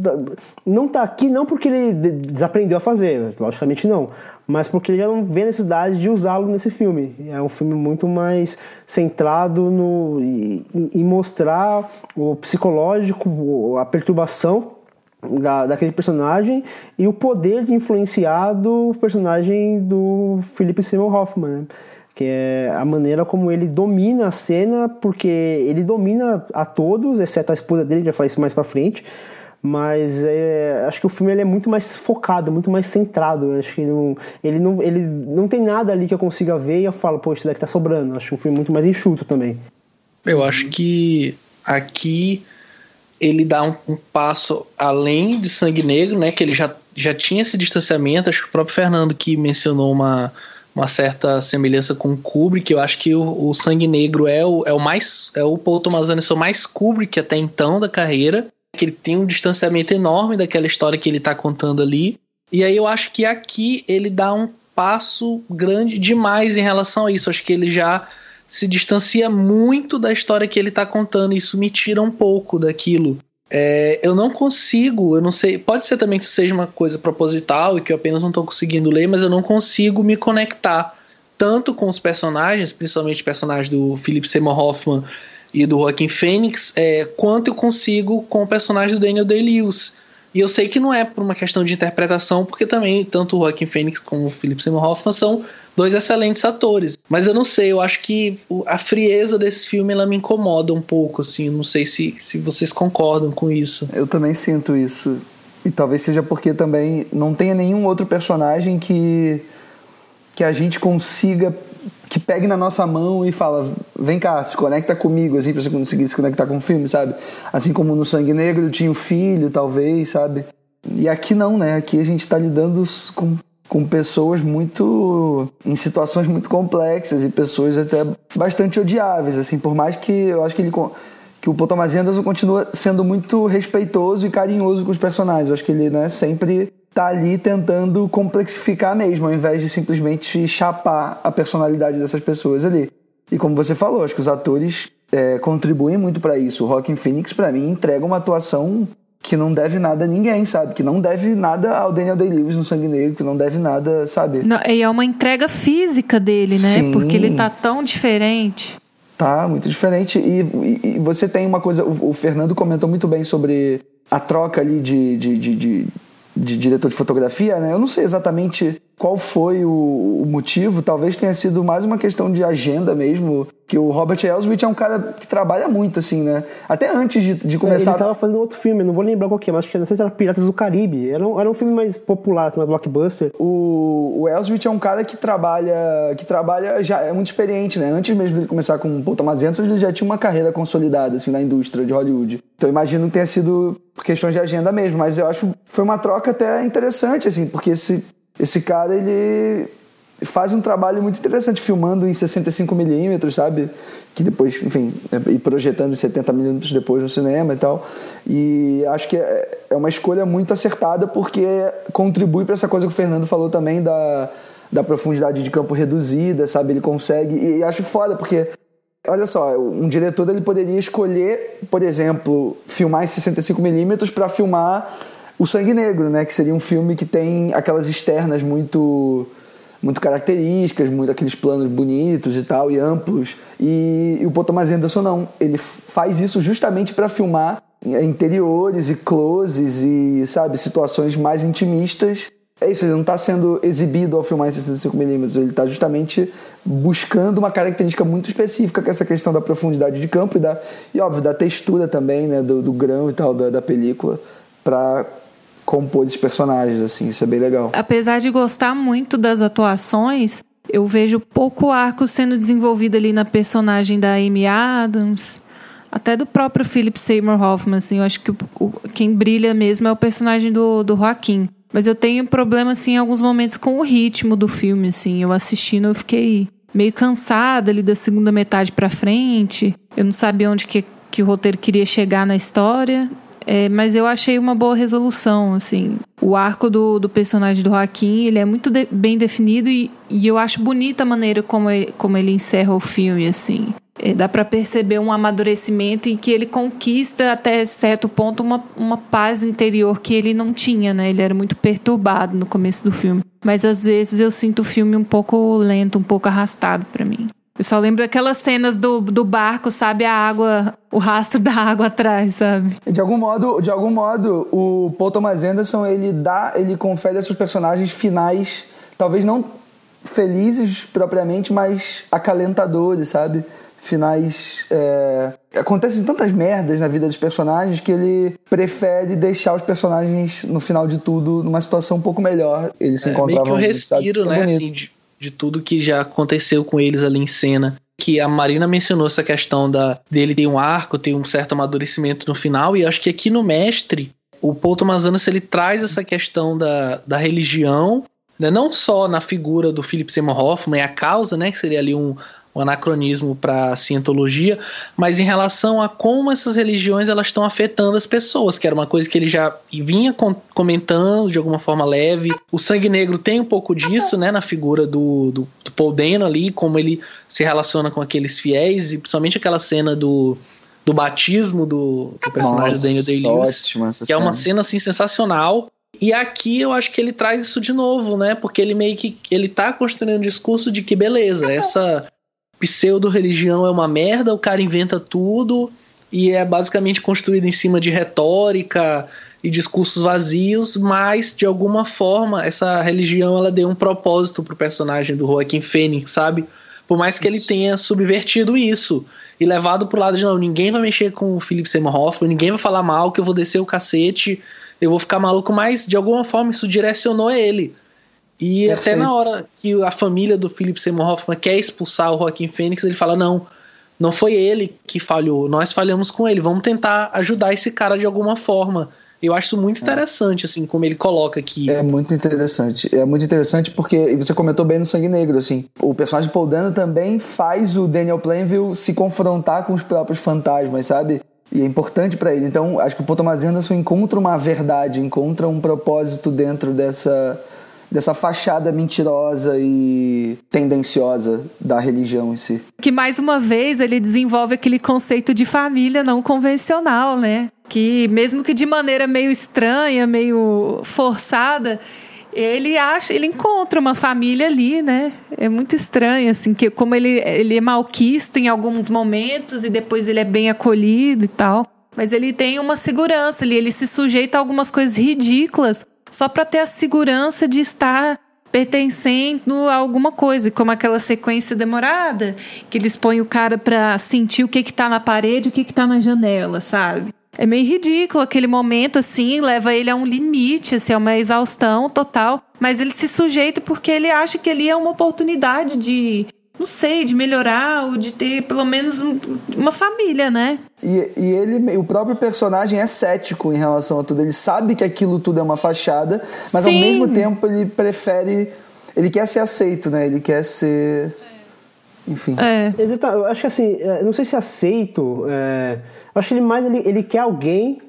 não está aqui não porque ele desaprendeu a fazer, logicamente não, mas porque ele não vê necessidade de usá-lo nesse filme. É um filme muito mais centrado no, em, mostrar o psicológico, a perturbação da, daquele personagem e o poder de influenciar do personagem do Philip Seymour Hoffman, né? que é a maneira como ele domina a cena, porque ele domina a todos, exceto a esposa dele, já falei isso mais pra frente, mas é, acho que o filme ele é muito mais focado, muito mais centrado. Acho que não, ele, não, ele não tem nada ali que eu consiga ver e eu falo, pô, isso daqui tá sobrando. Acho um filme muito mais enxuto também. Eu acho que aqui ele dá um, um, passo além de Sangue Negro, né? Que ele já, já tinha esse distanciamento. Acho que o próprio Fernando que mencionou uma, uma certa semelhança com o Kubrick. Eu acho que o, o Sangue Negro é o, é o mais é o Paul Thomas Anderson mais Kubrick até então da carreira que ele tem um distanciamento enorme daquela história que ele está contando ali. E aí eu acho que aqui ele dá um passo grande demais em relação a isso. Acho que ele já se distancia muito da história que ele está contando. E isso me tira um pouco daquilo. É, eu não consigo, eu não sei, pode ser também que isso seja uma coisa proposital e que eu apenas não estou conseguindo ler, mas eu não consigo me conectar tanto com os personagens, principalmente o personagem do Philip Seymour Hoffman e do Joaquim Fênix, é, quanto eu consigo com o personagem do Daniel Day-Lewis. E eu sei que não é por uma questão de interpretação, porque também tanto o Joaquim Fênix como o Philip Seymour Hoffman são dois excelentes atores. Mas eu não sei, eu acho que a frieza desse filme ela me incomoda um pouco, assim. Não sei se, se vocês concordam com isso. Eu também sinto isso. E talvez seja porque também não tenha nenhum outro personagem que que a gente consiga que pegue na nossa mão e fala, vem cá, se conecta comigo, assim, pra você conseguir se conectar com o filme, sabe? Assim como no Sangue Negro tinha o filho, talvez, sabe? E aqui não, né? Aqui a gente tá lidando com, com pessoas muito. em situações muito complexas e pessoas até bastante odiáveis, assim, por mais que eu acho que ele. que o Paul Anderson continua sendo muito respeitoso e carinhoso com os personagens. Eu acho que ele, né, sempre tá ali tentando complexificar mesmo, ao invés de simplesmente chapar a personalidade dessas pessoas ali. E como você falou, acho que os atores é, contribuem muito para isso. O Rockin' Phoenix, para mim, entrega uma atuação que não deve nada a ninguém, sabe? Que não deve nada ao Daniel Day-Lewis no Sangue Negro, que não deve nada, sabe? Não, e é uma entrega física dele, né? Sim. Porque ele tá tão diferente. Tá, muito diferente. E, e- e você tem uma coisa. O, o Fernando comentou muito bem sobre a troca ali de, de, de, de- de diretor de fotografia, né? Eu não sei exatamente qual foi o, o motivo. Talvez tenha sido mais uma questão de agenda mesmo. Que o Robert Elswit é um cara que trabalha muito, assim, né? Até antes de, de começar. Ele tava fazendo outro filme, não vou lembrar qual que é, mas acho que não sei se era Piratas do Caribe. Era um, era um filme mais popular, assim, mais blockbuster. O, o Elswit é um cara que trabalha, que trabalha já é muito experiente, né? Antes mesmo de começar com o Paul Thomas Anderson, ele já tinha uma carreira consolidada assim na indústria de Hollywood. Então eu imagino que tenha sido por questões de agenda mesmo, mas eu acho que foi uma troca até interessante assim, porque esse esse cara ele faz um trabalho muito interessante filmando em 65 milímetros, sabe? Que depois, enfim, e projetando em 70 milímetros depois no cinema e tal. E acho que é é uma escolha muito acertada porque contribui para essa coisa que o Fernando falou também da, da profundidade de campo reduzida, sabe? Ele consegue. E acho foda porque Olha só, um diretor ele poderia escolher, por exemplo, filmar em 65mm para filmar O Sangue Negro, né? Que seria um filme que tem aquelas externas muito muito características, muito aqueles planos bonitos e tal e amplos. E, e o Paul Thomas Anderson não, ele faz isso justamente para filmar interiores e closes e, sabe, situações mais intimistas é isso, ele não está sendo exibido ao filmar em 65mm, ele está justamente buscando uma característica muito específica, que é essa questão da profundidade de campo e, da, e óbvio, da textura também, né, do, do grão e tal da, da película, para compor esses personagens, assim, isso é bem legal. Apesar de gostar muito das atuações, eu vejo pouco arco sendo desenvolvido ali na personagem da Amy Adams, até do próprio Philip Seymour Hoffman, assim, eu acho que o, o- quem brilha mesmo é o personagem do, do Joaquim. Mas eu tenho problema, assim, em alguns momentos com o ritmo do filme, assim. Eu assistindo, eu fiquei meio cansada ali da segunda metade pra frente. Eu não sabia onde que, que o roteiro queria chegar na história. É, mas eu achei uma boa resolução, assim. O arco do, do personagem do Joaquim, ele é muito de- bem definido e, e eu acho bonita a maneira como ele, como ele encerra o filme, assim. É, dá pra perceber um amadurecimento em que ele conquista até certo ponto uma, uma paz interior que ele não tinha, né? Ele era muito perturbado no começo do filme. Mas às vezes eu sinto o filme um pouco lento, um pouco arrastado pra mim. Eu só lembro daquelas cenas do, do barco, sabe? A água, o rastro da água atrás, sabe? De algum modo, de algum modo, o Paul Thomas Anderson ele dá, ele confere a seus personagens finais, talvez não felizes propriamente, mas acalentadores, sabe? Finais. É... Acontecem tantas merdas na vida dos personagens que ele prefere deixar os personagens, no final de tudo, numa situação um pouco melhor. Eles se É meio que encontravam. um respiro, é né, assim, de, de tudo que já aconteceu com eles ali em cena. Que a Marina mencionou essa questão da dele ter um arco, ter um certo amadurecimento no final, e acho que aqui no Mestre, o Paul Thomas Anderson ele traz essa questão da, da religião, né, não só na figura do Philip Seymour Hoffman e a causa, né, que seria ali um, um anacronismo para a cientologia, mas em relação a como essas religiões elas estão afetando as pessoas, que era uma coisa que ele já vinha com- comentando de alguma forma leve. O Sangue Negro tem um pouco disso, né, na figura do, do, do Paul Dano ali, como ele se relaciona com aqueles fiéis, e principalmente aquela cena do, do batismo do, do personagem Nossa, Daniel Day-Lewis que é uma cena. cena assim sensacional. E aqui eu acho que ele traz isso de novo, né? Porque ele meio que ele tá construindo um discurso de que beleza, essa pseudo religião é uma merda, o cara inventa tudo e é basicamente construído em cima de retórica e discursos vazios, mas de alguma forma essa religião ela deu um propósito pro personagem do Joaquim Fênix, sabe? Por mais que ele tenha subvertido isso e levado pro lado de não, ninguém vai mexer com o Philip Seymour Hoffman, ninguém vai falar mal, que eu vou descer o cacete, eu vou ficar maluco, mas de alguma forma isso direcionou ele. E até Perfeito. na hora que a família do Philip Seymour Hoffman quer expulsar o Joaquim Fênix, ele fala: não, não foi ele que falhou, nós falhamos com ele, vamos tentar ajudar esse cara de alguma forma. Eu acho isso muito interessante, assim, como ele coloca aqui. É muito interessante. É muito interessante porque e você comentou bem no Sangue Negro, assim. O personagem Paul Dano também faz o Daniel Plainville se confrontar com os próprios fantasmas, sabe? E é importante pra ele. Então, acho que o Paul Thomas Anderson encontra uma verdade, encontra um propósito dentro dessa dessa fachada mentirosa e tendenciosa da religião em si. Que mais uma vez ele desenvolve aquele conceito de família não convencional, né? que mesmo que de maneira meio estranha, meio forçada, ele acha, ele encontra uma família ali, né? É muito estranho, assim, que como ele, ele é malquisto em alguns momentos e depois ele é bem acolhido e tal. Mas ele tem uma segurança ali, ele se sujeita a algumas coisas ridículas só para ter a segurança de estar pertencendo a alguma coisa, como aquela sequência demorada, que eles põem o cara para sentir o que que tá na parede, o que que tá na janela, sabe? É meio ridículo aquele momento, assim, leva ele a um limite, assim, a uma exaustão total. Mas ele se sujeita porque ele acha que ali é uma oportunidade de, não sei, de melhorar ou de ter pelo menos um, uma família, né? E, e ele, o próprio personagem é cético em relação a tudo. Ele sabe que aquilo tudo é uma fachada, mas Sim. ao mesmo tempo ele prefere. Ele quer ser aceito, né? Ele quer ser. Enfim. É. Exata- Eu acho que assim, é, não sei se aceito. é, eu acho que ele mais ele, ele quer alguém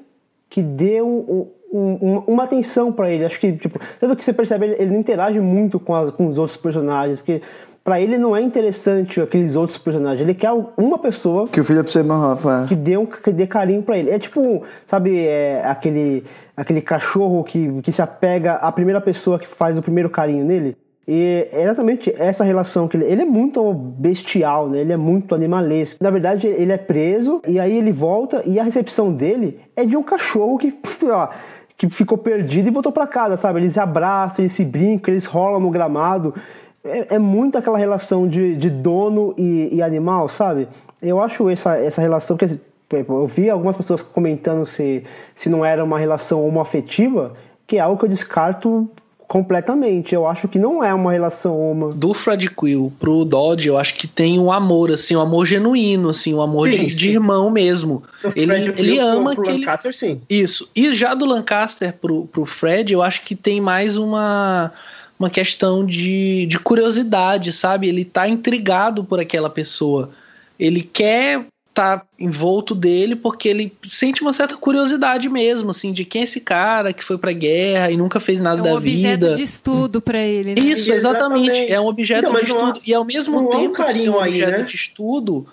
que dê um- um- um- uma atenção pra ele. Acho que, tipo, tanto que você percebe, ele, ele não interage muito com, as- com os outros personagens, porque pra ele não é interessante aqueles outros personagens. Ele quer uma pessoa Que o Philip Seymour Hoffman. que dê, um, que dê carinho pra ele. É tipo, sabe, é, aquele, aquele cachorro que, que se apega à primeira pessoa que faz o primeiro carinho nele. E é exatamente essa relação que ele, ele é muito bestial, né? Ele é muito animalesco. Na verdade, ele é preso e aí ele volta e a recepção dele é de um cachorro que, ó, que ficou perdido e voltou pra casa, sabe? Eles se abraçam, eles se brincam, eles rolam no gramado. É, é muito aquela relação de, de dono e, e animal, sabe? Eu acho essa, essa relação que eu vi algumas pessoas comentando se, se não era uma relação homoafetiva, que é algo que eu descarto completamente. Eu acho que não é uma relação homo. Do Fred Quill pro Dodge, eu acho que tem um amor, assim, um amor genuíno, assim, um amor Sim, de, sim. de irmão mesmo. Ele, ele ama pro que ele, Lancaster, sim. Isso. E já do Lancaster pro, pro Fred, eu acho que tem mais uma, uma questão de, de curiosidade, sabe? Ele tá intrigado por aquela pessoa. Ele quer tá envolto dele porque ele sente uma certa curiosidade mesmo, assim, de quem é esse cara que foi pra guerra e nunca fez nada É um da objeto vida. de estudo pra ele, né? Isso, exatamente. Exatamente. É um objeto Então, de há- estudo. E ao mesmo um tempo ser carinho um aí, objeto né? de estudo,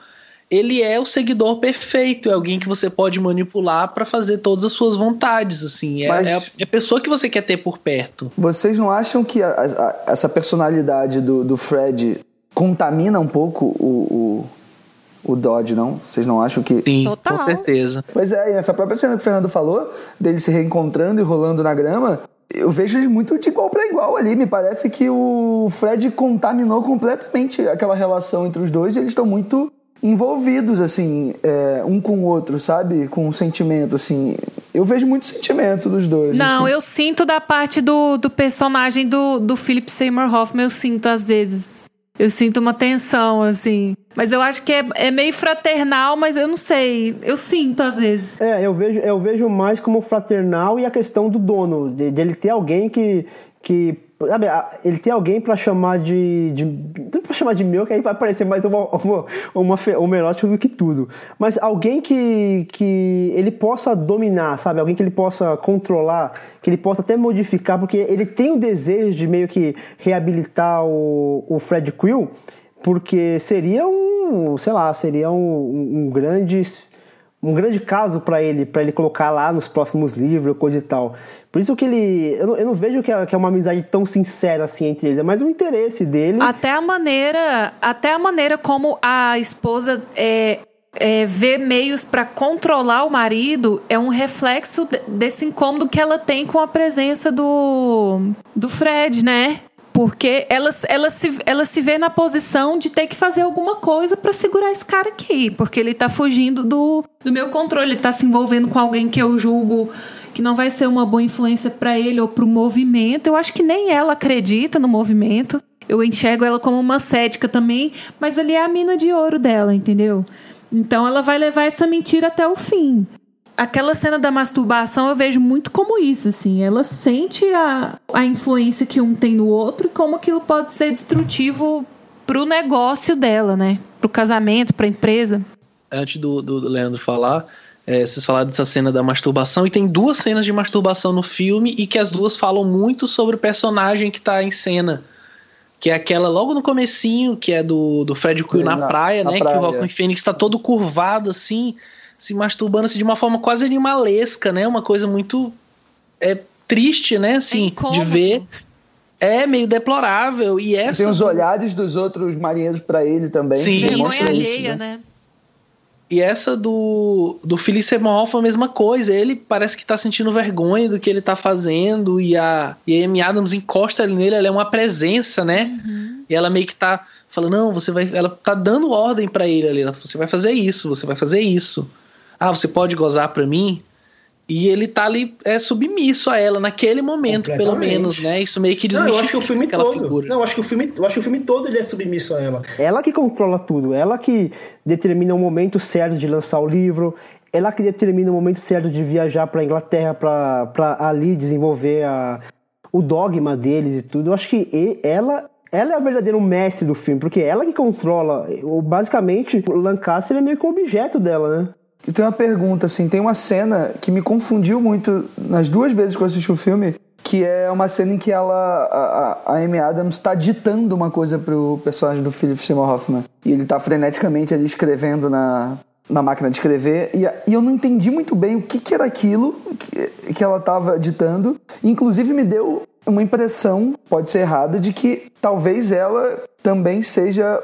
ele é o seguidor perfeito. É alguém que você pode manipular pra fazer todas as suas vontades, assim. É, é, a, é a pessoa que você quer ter por perto. Vocês não acham que a- a- essa personalidade do, do Fred contamina um pouco o, o, o Dodge, não? Vocês não acham que. Sim, Total. com certeza. Pois é, e nessa própria cena que o Fernando falou, dele se reencontrando e rolando na grama, eu vejo eles muito de igual para igual ali. Me parece que o Fred contaminou completamente aquela relação entre os dois e eles estão muito envolvidos, assim, é, um com o outro, sabe? Com um sentimento, assim. Eu vejo muito sentimento dos dois. Não, assim. eu sinto da parte do, do personagem do, do Philip Seymour Hoffman, eu sinto às vezes. Eu sinto uma tensão, assim. Mas eu acho que é, é meio fraternal, mas eu não sei. Eu sinto às vezes. É, eu vejo, eu vejo mais como fraternal e a questão do dono, de, de ele ter alguém que. que sabe, ele ter alguém pra chamar de. de pra chamar de meu, que aí vai parecer mais uma, uma, uma fe- homerótico do que tudo. Mas alguém que, que ele possa dominar, sabe? Alguém que ele possa controlar, que ele possa até modificar, porque ele tem o desejo de meio que reabilitar o, o Fred Quill, porque seria um, sei lá, seria um, um grande um grande caso pra ele, para ele colocar lá nos próximos livros, coisa e tal. Por isso que ele, eu não, eu não vejo que é, que é uma amizade tão sincera assim entre eles, é mais um interesse dele. Até a maneira, até a maneira como a esposa é, é, vê meios para controlar o marido é um reflexo de- desse incômodo que ela tem com a presença do, do Fred, né? Porque ela, ela, se, ela se vê na posição de ter que fazer alguma coisa para segurar esse cara aqui. Porque ele tá fugindo do, do meu controle. Ele tá se envolvendo com alguém que eu julgo que não vai ser uma boa influência para ele ou pro movimento. Eu acho que nem ela acredita no movimento. Eu enxergo ela como uma cética também, mas ali é a mina de ouro dela, entendeu? Então ela vai levar essa mentira até o fim. Aquela cena da masturbação eu vejo muito como isso, assim. Ela sente a, a influência que um tem no outro e como aquilo pode ser destrutivo pro negócio dela, né? Pro casamento, pra empresa. Antes do do Leandro falar, é, vocês falaram dessa cena da masturbação, e tem duas cenas de masturbação no filme, e que as duas falam muito sobre o personagem que tá em cena. Que é aquela logo no comecinho, que é do, do Fred Quill na, Na- praia, na né? praia. Que o Joaquin Phoenix tá todo curvado assim. se masturbando assim, de uma forma quase animalesca, né? Uma coisa muito é, triste, né? Assim, É de ver. É meio deplorável. E essa. Tem os olhares dos outros marinheiros pra ele também. Sim. Vergonha alheia, né? E essa do, do Philip Seymour Hoffman, a mesma coisa. Ele parece que tá sentindo vergonha do que ele tá fazendo. E a, e a Amy Adams encosta nele, ela é uma presença, né? E ela meio que tá falando, não, você vai. Ela tá dando ordem pra ele ali. ela, Você vai fazer isso, você vai fazer isso. Ah, você pode gozar pra mim? E ele tá ali é, submisso a ela naquele momento, pelo menos, né? Isso meio que Não, eu acho que o desmistifica filme todo. figura. Não, eu acho que o filme, eu acho que o filme todo ele é submisso a ela. Ela que controla tudo, ela que determina o momento certo de lançar o livro, ela que determina o momento certo de viajar para Inglaterra para ali desenvolver a, o dogma deles e tudo. Eu acho que ela ela é a verdadeira mestre do filme, porque ela que controla, o- basicamente, o Lancaster é meio que um objeto dela, né? E tem uma pergunta, assim, tem uma cena que me confundiu muito nas duas vezes que eu assisti o filme, que é uma cena em que ela, a, a- Amy Adams está ditando uma coisa pro personagem do Philip Seymour Hoffman. E ele tá freneticamente ali escrevendo na, na máquina de escrever. E, e eu não entendi muito bem o que, que era aquilo que, que ela tava ditando. Inclusive me deu uma impressão, pode ser errada, de que talvez ela também seja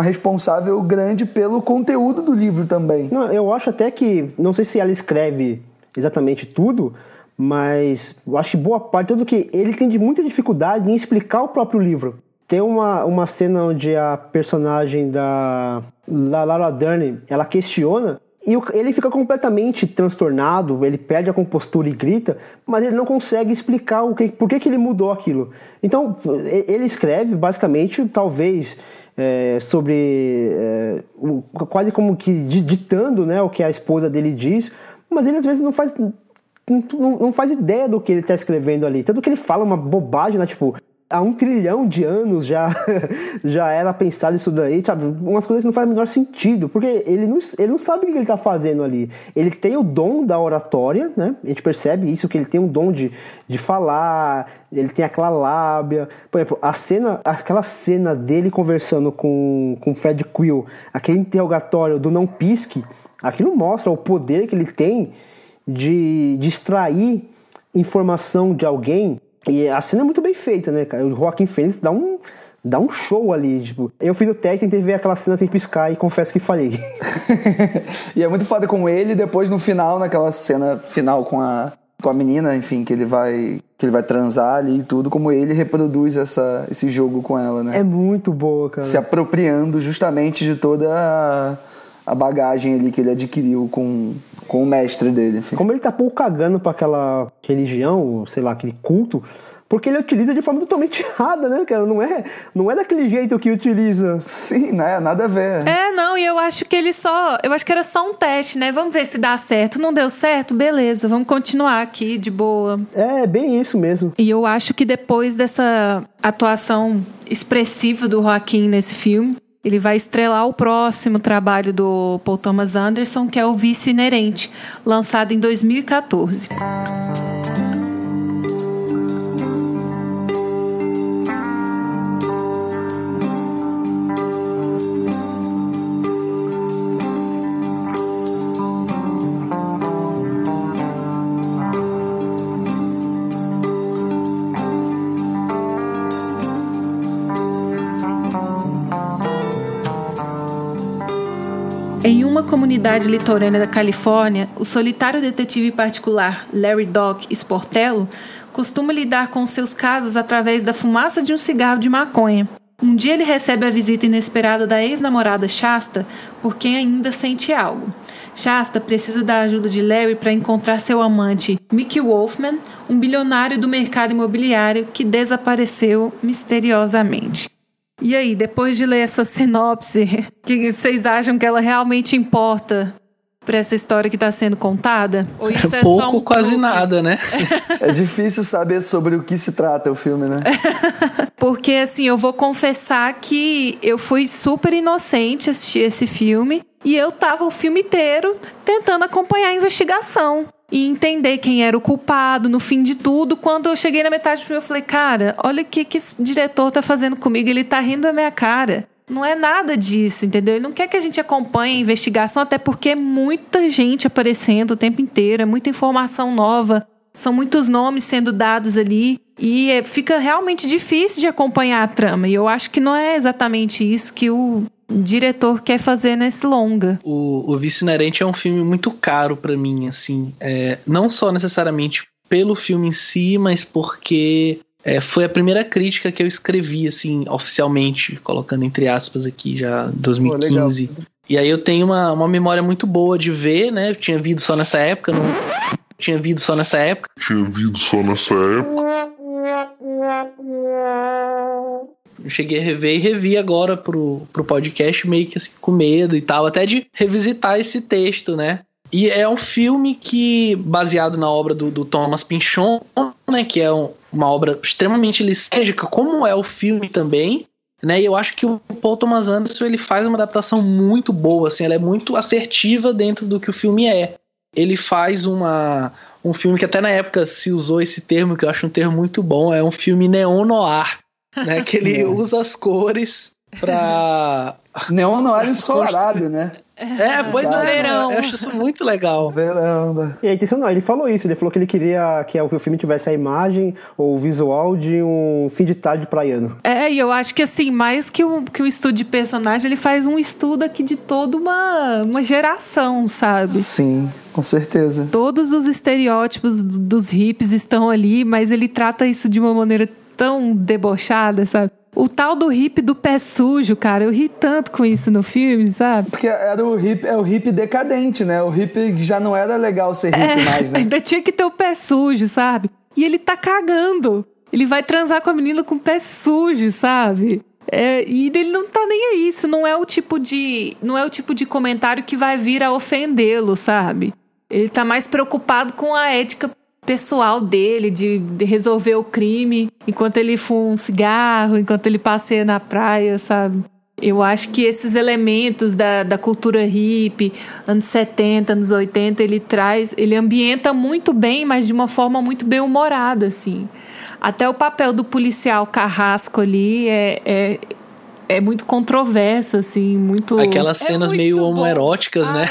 responsável grande pelo conteúdo do livro também. Não, eu acho até que, não sei se ela escreve exatamente tudo, mas eu acho que boa parte, tanto que ele tem de muita dificuldade em explicar o próprio livro. Tem uma, uma cena onde a personagem da, da Laura Dern, ela questiona e ele fica completamente transtornado, ele perde a compostura e grita, mas ele não consegue explicar o que, por que, que ele mudou aquilo. Então, ele escreve basicamente, talvez, é, sobre é, o- quase como que di- ditando né, o que a esposa dele diz, mas ele às vezes não faz não- não faz ideia do que ele está escrevendo ali. Tanto que ele fala uma bobagem, né? Tipo, há um trilhão de anos já, já era pensado isso daí, sabe? Umas coisas que não fazem o menor sentido, porque ele não, ele não sabe o que ele está fazendo ali. Ele tem o dom da oratória, né? A gente percebe isso, que ele tem um dom de, de falar, ele tem aquela lábia. Por exemplo, a cena, aquela cena dele conversando com, com Fred Quill, aquele interrogatório do não pisque, aquilo mostra o poder que ele tem de, extrair informação de alguém. E a cena é muito bem feita, né, cara? O Joaquim Phoenix dá um, dá um show ali. Tipo, eu fiz o teste, tentei ver aquela cena sem piscar e confesso que falhei. e é muito foda com ele, depois no final, naquela cena final com a, com a menina, enfim, que ele vai que ele vai transar ali e tudo, como ele reproduz essa, esse jogo com ela, né? É muito boa, cara. Se apropriando justamente de toda a, a bagagem ali que ele adquiriu com, com o mestre dele. Enfim. Como ele tá pouco cagando pra aquela religião, sei lá, aquele culto, porque ele utiliza de forma totalmente errada, né, cara? Não é, não é daquele jeito que utiliza. Sim, né? Nada a ver. É, não, e eu acho que ele só. Eu acho que era só um teste, né? Vamos ver se dá certo. Não deu certo? Beleza, vamos continuar aqui de boa. É, bem isso mesmo. E eu acho que depois dessa atuação expressiva do Joaquim nesse filme, ele vai estrelar o próximo trabalho do Paul Thomas Anderson, que é o Vício Inerente, lançado em 2014. Em uma comunidade litorânea da Califórnia, o solitário detetive particular Larry Doc Sportello costuma lidar com seus casos através da fumaça de um cigarro de maconha. Um dia ele recebe a visita inesperada da ex-namorada Shasta, por quem ainda sente algo. Shasta precisa da ajuda de Larry para encontrar seu amante, Mickey Wolfman, um bilionário do mercado imobiliário que desapareceu misteriosamente. E aí, depois de ler essa sinopse, o que vocês acham que ela realmente importa para essa história que está sendo contada? Ou isso é Pouco, só um quase truque? nada, né? É difícil saber sobre o que se trata o filme, né? Porque, assim, eu vou confessar que eu fui super inocente assistir esse filme e eu tava o filme inteiro tentando acompanhar a investigação e entender quem era o culpado no fim de tudo. Quando eu cheguei na metade do filme, eu falei, cara, olha o que, que esse diretor tá fazendo comigo, ele tá rindo da minha cara. Não é nada disso, entendeu? Ele não quer que a gente acompanhe a investigação, até porque é muita gente aparecendo o tempo inteiro, é muita informação nova, são muitos nomes sendo dados ali. E é, fica realmente difícil de acompanhar a trama. E eu acho que não é exatamente isso que o diretor quer fazer nesse longa. O, o Vice Inerente é um filme muito caro para mim, assim. É, não só necessariamente pelo filme em si, mas porque é, foi a primeira crítica que eu escrevi, assim, oficialmente, colocando entre aspas aqui já 2015. Pô, e aí eu tenho uma, uma memória muito boa de ver, né? Eu tinha vindo só nessa época, não tinha vindo só nessa época. Tinha vindo só nessa época. Cheguei a rever e revi agora pro, pro podcast meio que assim, com medo e tal, até de revisitar esse texto, né? E é um filme que, baseado na obra do, do Thomas Pynchon, né, que é um, uma obra extremamente lisérgica, como é o filme também, né? E eu acho que o Paul Thomas Anderson ele faz uma adaptação muito boa, assim, ela é muito assertiva dentro do que o filme é. Ele faz uma um filme que até na época se usou esse termo, que eu acho um termo muito bom, é um filme neon noir, né? Que ele usa as cores pra. Neon noir ensolarado, né? É, pois é, verão. eu acho isso muito legal. Verão. Né? E é intencional, ele falou isso, ele falou que ele queria que o filme tivesse a imagem ou o visual de um fim de tarde praiano. É, e eu acho que assim, mais que o, que o estudo de personagem, ele faz um estudo aqui de toda uma, uma geração, sabe? Sim, com certeza. Todos os estereótipos dos hips estão ali, mas ele trata isso de uma maneira tão debochada, sabe? O tal do hip do pé sujo, cara, eu ri tanto com isso no filme, sabe? Porque era o hip, é o hip decadente, né? O hip já não era legal ser hip é, mais, né? Ainda tinha que ter o pé sujo, sabe? E ele tá cagando. Ele vai transar com a menina com o pé sujo, sabe? É, e ele não tá nem aí. Isso não é o tipo de. Não é o tipo de comentário que vai vir a ofendê-lo, sabe? Ele tá mais preocupado com a ética pessoal dele, de, de, resolver o crime enquanto ele fuma um cigarro, enquanto ele passeia na praia, sabe? Eu acho que esses elementos da, da cultura hippie, anos 70, anos 80, ele traz, ele ambienta muito bem, mas de uma forma muito bem humorada, assim. Até o papel do policial carrasco ali é, é é muito controverso, assim, muito. Aquelas é cenas meio homoeróticas, né?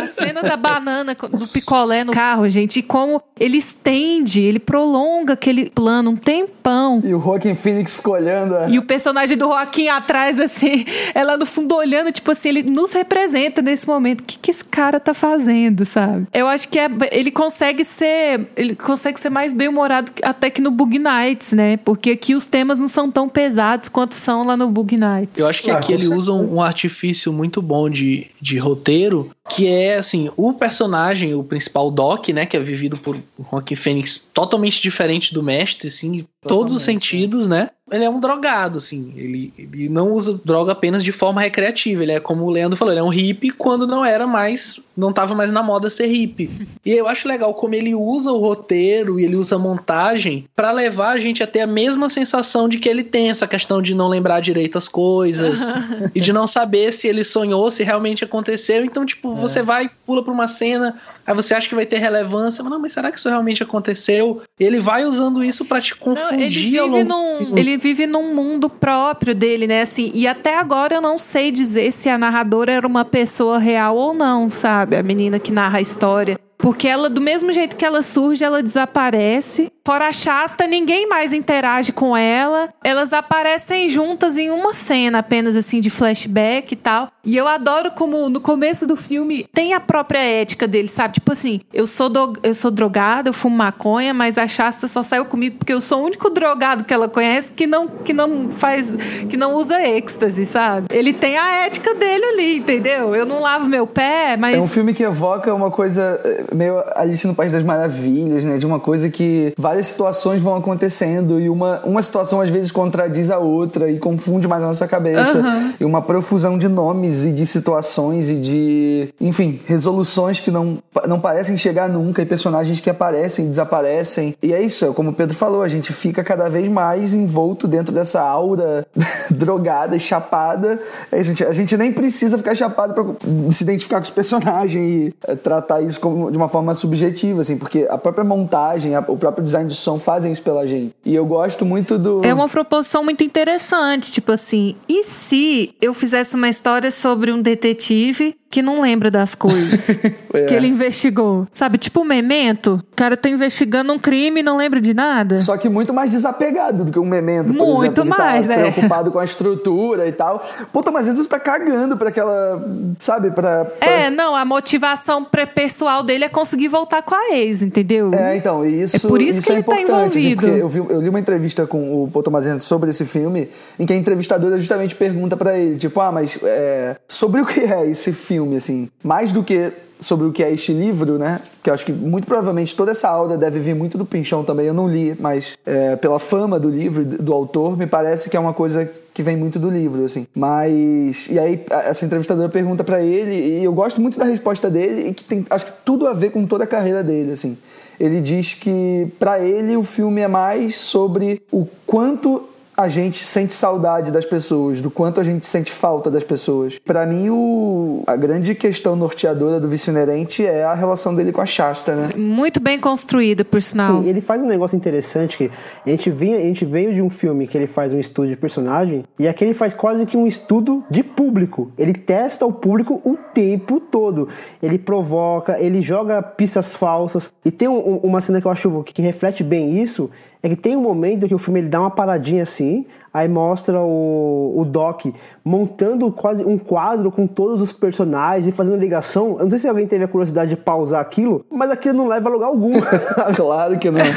A cena da banana, do picolé no carro, gente, e como ele estende, ele prolonga aquele plano um tempão. E o Joaquim Phoenix ficou olhando. É. E o personagem do Joaquim atrás, assim, ela no fundo olhando, tipo assim, ele nos representa nesse momento. O que, que esse cara tá fazendo, sabe? Eu acho que é, ele consegue ser. Ele consegue ser mais bem-humorado até que no Bug Nights, né? Porque aqui os temas não são tão pesados quanto são lá no Bug Nights. Eu acho que ah, aqui ele usa um, um artifício muito bom de, de roteiro que é assim, o personagem, o principal Doc, né, que é vivido por Rock Fênix, totalmente diferente do mestre, assim, todos os sentidos, né? Ele é um drogado, assim, ele, ele não usa droga apenas de forma recreativa, ele é como o Leandro falou, ele é um hippie quando não era mais, não tava mais na moda ser hippie. E eu acho legal como ele usa o roteiro e ele usa a montagem para levar a gente a ter a mesma sensação de que ele tem essa questão de não lembrar direito as coisas e de não saber se ele sonhou, se realmente aconteceu. Então, tipo, é. você vai, pula pra uma cena, aí você acha que vai ter relevância, mas não, mas será que isso realmente aconteceu? Ele vai usando isso para te confundir. Não, ele, vive num, ele vive num mundo próprio dele, né? Assim, e até agora eu não sei dizer se a narradora era uma pessoa real ou não, sabe? A menina que narra a história. Porque ela, do mesmo jeito que ela surge, ela desaparece. Fora a Shasta, ninguém mais interage com ela. Elas aparecem juntas em uma cena, apenas assim, de flashback e tal. E eu adoro como no começo do filme tem a própria ética dele, sabe? Tipo assim, eu sou, do, eu sou drogada, eu fumo maconha, mas a Shasta só saiu comigo porque eu sou o único drogado que ela conhece que não, que não faz. que não usa êxtase, sabe? Ele tem a ética dele ali, entendeu? Eu não lavo meu pé, mas. É um filme que evoca uma coisa meio Alice no País das Maravilhas, né? De uma coisa que várias situações vão acontecendo e uma, uma situação às vezes contradiz a outra e confunde mais a nossa cabeça. Uhum. E uma profusão de nomes e de situações e de, enfim, resoluções que não, não parecem chegar nunca e personagens que aparecem e desaparecem. E é isso, como o Pedro falou, a gente fica cada vez mais envolto dentro dessa aura drogada e chapada. É isso, a gente, a gente nem precisa ficar chapado para se identificar com os personagens e é, tratar isso como de uma forma subjetiva, assim, porque a própria montagem, a- o próprio design de som fazem isso pela gente. E eu gosto muito do. É uma proposição muito interessante, tipo assim, e se eu fizesse uma história sobre um detetive que não lembra das coisas É. que ele investigou? Sabe, tipo um memento? O cara tá investigando um crime e não lembra de nada? Só que muito mais desapegado do que um memento, por Muito exemplo. Ele mais, tá é. preocupado com a estrutura e tal. Puta, mas você tá cagando pra aquela. Sabe, pra. pra- É, não, a motivação pre- pessoal dele é conseguir voltar com a ex, entendeu? É, então, isso, É por isso que é ele tá assim, envolvido. porque eu, vi- eu li uma entrevista com o Paul Anderson sobre esse filme, em que a entrevistadora justamente pergunta pra ele, tipo, ah, mas é, sobre o que é esse filme, assim? Mais do que sobre o que é este livro, né? Que eu acho que muito provavelmente toda essa aula deve vir muito do Pinchão também, eu não li, mas é, pela fama do livro, do autor, me parece que é uma coisa que vem muito do livro, assim. Mas, e aí essa entrevistadora pergunta pra ele, e eu gosto muito da resposta dele, e que tem, acho que tudo a ver com toda a carreira dele, assim. Ele diz que pra ele o filme é mais sobre o quanto a gente sente saudade das pessoas, do quanto a gente sente falta das pessoas. Pra mim, o, a grande questão norteadora do Vício Inerente é a relação dele com a Shasta, né? Muito bem construída, por sinal. Sim, ele faz um negócio interessante que a gente, vinha, a gente veio de um filme que ele faz um estudo de personagem e aqui ele faz quase que um estudo de público. Ele testa o público o tempo todo. Ele provoca, ele joga pistas falsas. E tem um- uma cena que eu acho que reflete bem isso, é que tem um momento que o filme ele dá uma paradinha assim, aí mostra o, o Doc montando quase um quadro com todos os personagens e fazendo ligação. Eu não sei se alguém teve a curiosidade de pausar aquilo, mas aquilo não leva a lugar algum. claro que não.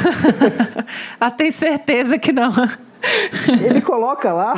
Ah, tem certeza que não. Ele coloca lá,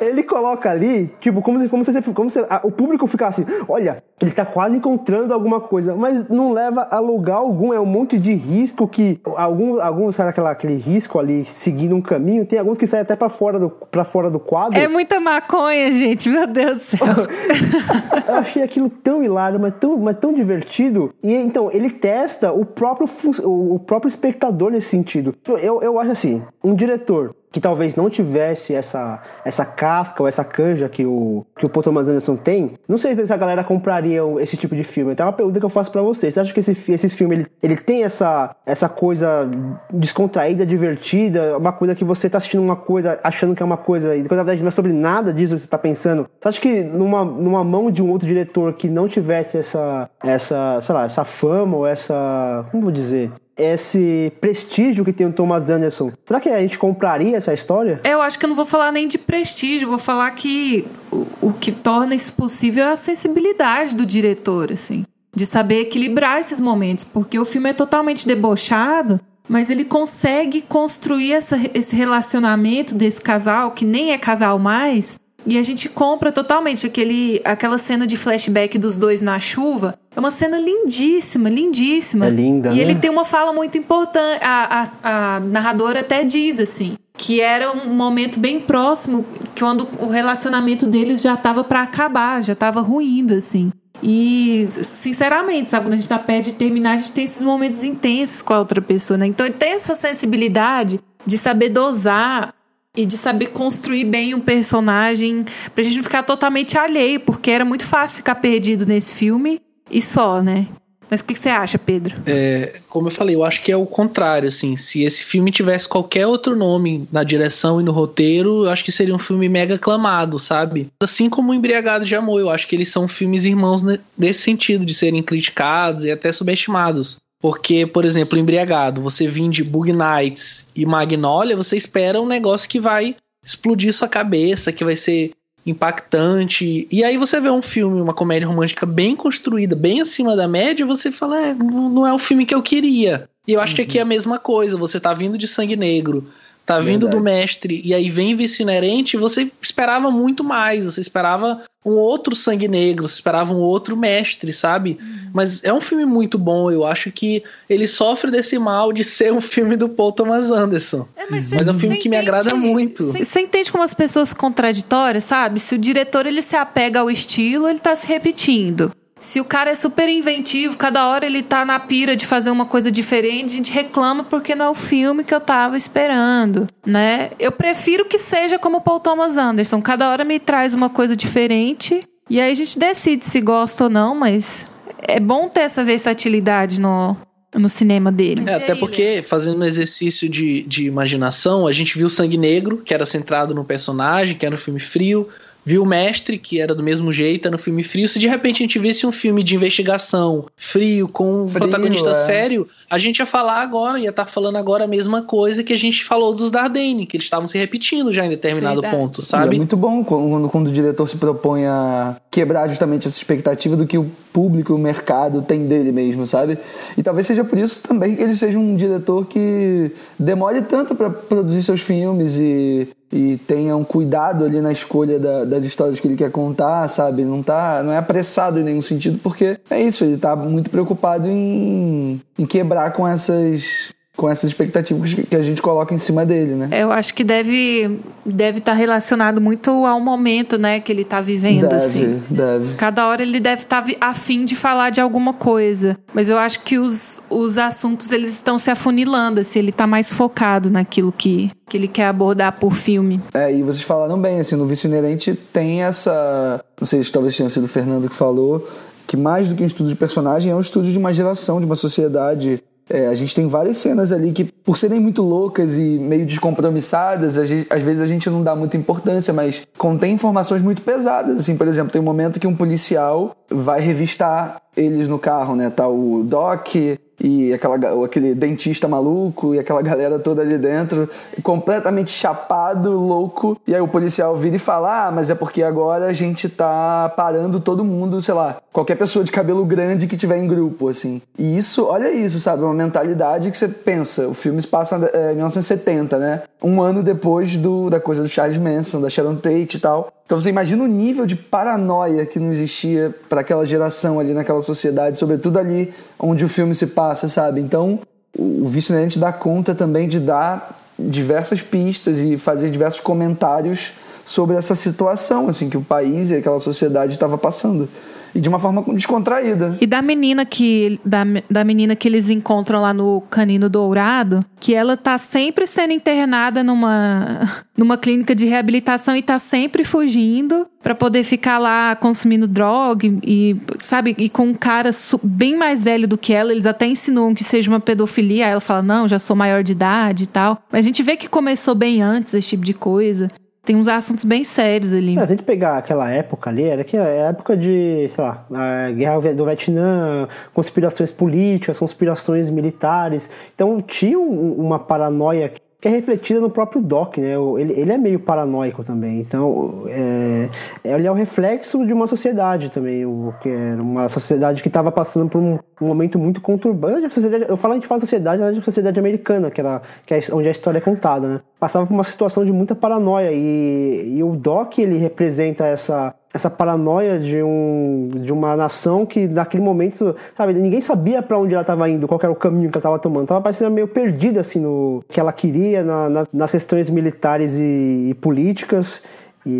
ele coloca ali, tipo, como se, como se, como se a- o público ficasse, olha, ele tá quase encontrando alguma coisa, mas não leva a lugar algum, é um monte de risco que, algum, alguns, sabe aquela, aquele risco ali, seguindo um caminho, tem alguns que saem até pra fora do, pra fora do quadro. É muita maconha, gente, meu Deus do céu. Eu achei aquilo tão hilário, mas tão, mas tão divertido. E então, ele testa o próprio, o próprio espectador nesse sentido. Eu, eu acho assim, um diretor que talvez não tivesse essa, essa casca ou essa canja que o, que o Paul Thomas Anderson tem, não sei se a galera compraria esse tipo de filme. Então é uma pergunta que eu faço pra vocês. Você acha que esse, esse filme ele, ele tem essa, essa coisa descontraída, divertida, uma coisa que você tá assistindo uma coisa achando que é uma coisa, e quando na verdade não é sobre nada disso que você tá pensando. Você acha que numa, numa mão de um outro diretor que não tivesse essa, essa, sei lá, essa fama ou essa, como vou dizer, esse prestígio que tem o Thomas Anderson, será que a gente compraria essa história? Eu acho que eu não vou falar nem de prestígio, vou falar que o, o que torna isso possível é a sensibilidade do diretor, assim, de saber equilibrar esses momentos, porque o filme é totalmente debochado, mas ele consegue construir essa, esse relacionamento desse casal, que nem é casal mais, e a gente compra totalmente aquele, aquela cena de flashback dos dois na chuva. É uma cena lindíssima, lindíssima. É linda, E né? ele tem uma fala muito importante. A, a, a narradora até diz assim. Que era um momento bem próximo, quando o relacionamento deles já estava para acabar, já estava ruindo, assim. E, sinceramente, sabe, quando a gente tá perto de terminar, a gente tem esses momentos intensos com a outra pessoa, né? Então, ele tem essa sensibilidade de saber dosar e de saber construir bem um personagem pra gente não ficar totalmente alheio, porque era muito fácil ficar perdido nesse filme e só, né? Mas o que, que você acha, Pedro? É, como eu falei, eu acho que é o contrário, assim. Se esse filme tivesse qualquer outro nome na direção e no roteiro, eu acho que seria um filme mega aclamado, sabe? Assim como o Embriagado de Amor, eu acho que eles são filmes irmãos ne- nesse sentido, de serem criticados e até subestimados. Porque, por exemplo, Embriagado, você vir de Bug Nights e Magnolia, você espera um negócio que vai explodir sua cabeça, que vai ser impactante. E aí você vê um filme, uma comédia romântica bem construída, bem acima da média, você fala, é, não é o filme que eu queria. E eu acho que aqui é a mesma coisa, você tá vindo de Sangue Negro, tá vindo do mestre, e aí vem Vício Inerente, e você esperava muito mais, você esperava um outro Sangue Negro, você esperava um outro mestre, sabe? Mas é um filme muito bom, eu acho que ele sofre desse mal de ser um filme do Paul Thomas Anderson. mas, é um filme que me agrada muito. Você você entende como as pessoas contraditórias, sabe? Se o diretor ele se apega ao estilo, ele tá se repetindo. Se o cara é super inventivo, cada hora ele tá na pira de fazer uma coisa diferente, a gente reclama porque não é o filme que eu tava esperando, né? Eu prefiro que seja como Paul Thomas Anderson. Cada hora me traz uma coisa diferente e aí a gente decide se gosta ou não, mas é bom ter essa versatilidade no, no cinema dele. É, até porque, fazendo um exercício de, de imaginação, a gente viu Sangue Negro, que era centrado no personagem, que era um filme frio viu o Mestre, que era do mesmo jeito, no filme frio. Se de repente a gente visse um filme de investigação frio, com um frio, protagonista é. sério, a gente ia falar agora, ia estar tá falando agora a mesma coisa que a gente falou dos Dardenne, que eles estavam se repetindo já em determinado Verdade. ponto, sabe? E é muito bom quando, quando o diretor se propõe a quebrar justamente essa expectativa do que o público, o mercado tem dele mesmo, sabe? E talvez seja por isso também que ele seja um diretor que demore tanto para produzir seus filmes e e tenha um cuidado ali na escolha da, das histórias que ele quer contar, sabe? Não tá, não é apressado em nenhum sentido, porque é isso, ele tá muito preocupado em, em quebrar com essas com essas expectativas que a gente coloca em cima dele, né? Eu acho que deve deve estar tá relacionado muito ao momento, né, que ele está vivendo, deve, assim. Deve. Cada hora ele deve estar tá afim de falar de alguma coisa, mas eu acho que os, os assuntos eles estão se afunilando, assim, ele está mais focado naquilo que que ele quer abordar por filme. É, e vocês falaram bem, assim, no Vício Inerente tem essa, não sei, talvez tenha sido o Fernando que falou, que mais do que um estudo de personagem é um estudo de uma geração, de uma sociedade é, a gente tem várias cenas ali que, por serem muito loucas e meio descompromissadas, gente, às vezes a gente não dá muita importância, mas contém informações muito pesadas. Assim, por exemplo, tem um momento que um policial vai revistar eles no carro, né? Tá o Doc, e aquela, aquele dentista maluco e aquela galera toda ali dentro, completamente chapado, louco. E aí o policial vira e fala: Ah, mas é porque agora a gente tá parando todo mundo, sei lá, qualquer pessoa de cabelo grande que tiver em grupo, assim. E isso, olha isso, sabe? Uma mentalidade que você pensa. O filme se passa é, em 1970, né? Um ano depois do, da coisa do Charles Manson, da Sharon Tate e tal. Então você imagina o nível de paranoia que não existia para aquela geração ali naquela sociedade, sobretudo ali onde o filme se passa, sabe? Então o Vício Inerente dá conta também de dar diversas pistas e fazer diversos comentários sobre essa situação assim que o país e aquela sociedade estava passando e de uma forma descontraída. E da menina que da, da menina que eles encontram lá no Canino Dourado, que ela tá sempre sendo internada numa numa clínica de reabilitação e tá sempre fugindo para poder ficar lá consumindo droga e, sabe, e com um cara bem mais velho do que ela, eles até insinuam que seja uma pedofilia, aí ela fala: "Não, já sou maior de idade" e tal. Mas a gente vê que começou bem antes esse tipo de coisa. Tem uns assuntos bem sérios ali. É, se a gente pegar aquela época ali, era que é época de, sei lá, a guerra do Vietnã, conspirações políticas, conspirações militares. Então tinha uma paranoia que é refletida no próprio Doc, né? Ele, ele é meio paranoico também. Então, é, ele é o reflexo de uma sociedade também, o, que era uma sociedade que estava passando por um, um, momento muito conturbado. Eu falo, a gente fala sociedade, na verdade, sociedade americana, que, era, que é onde a história é contada, né? Passava por uma situação de muita paranoia e, e o Doc, ele representa essa essa paranoia de, um, de uma nação que naquele momento, sabe, ninguém sabia para onde ela estava indo, qual era o caminho que ela estava tomando. Tava parecendo meio perdida assim no que ela queria na, na, nas questões militares e, e, políticas. E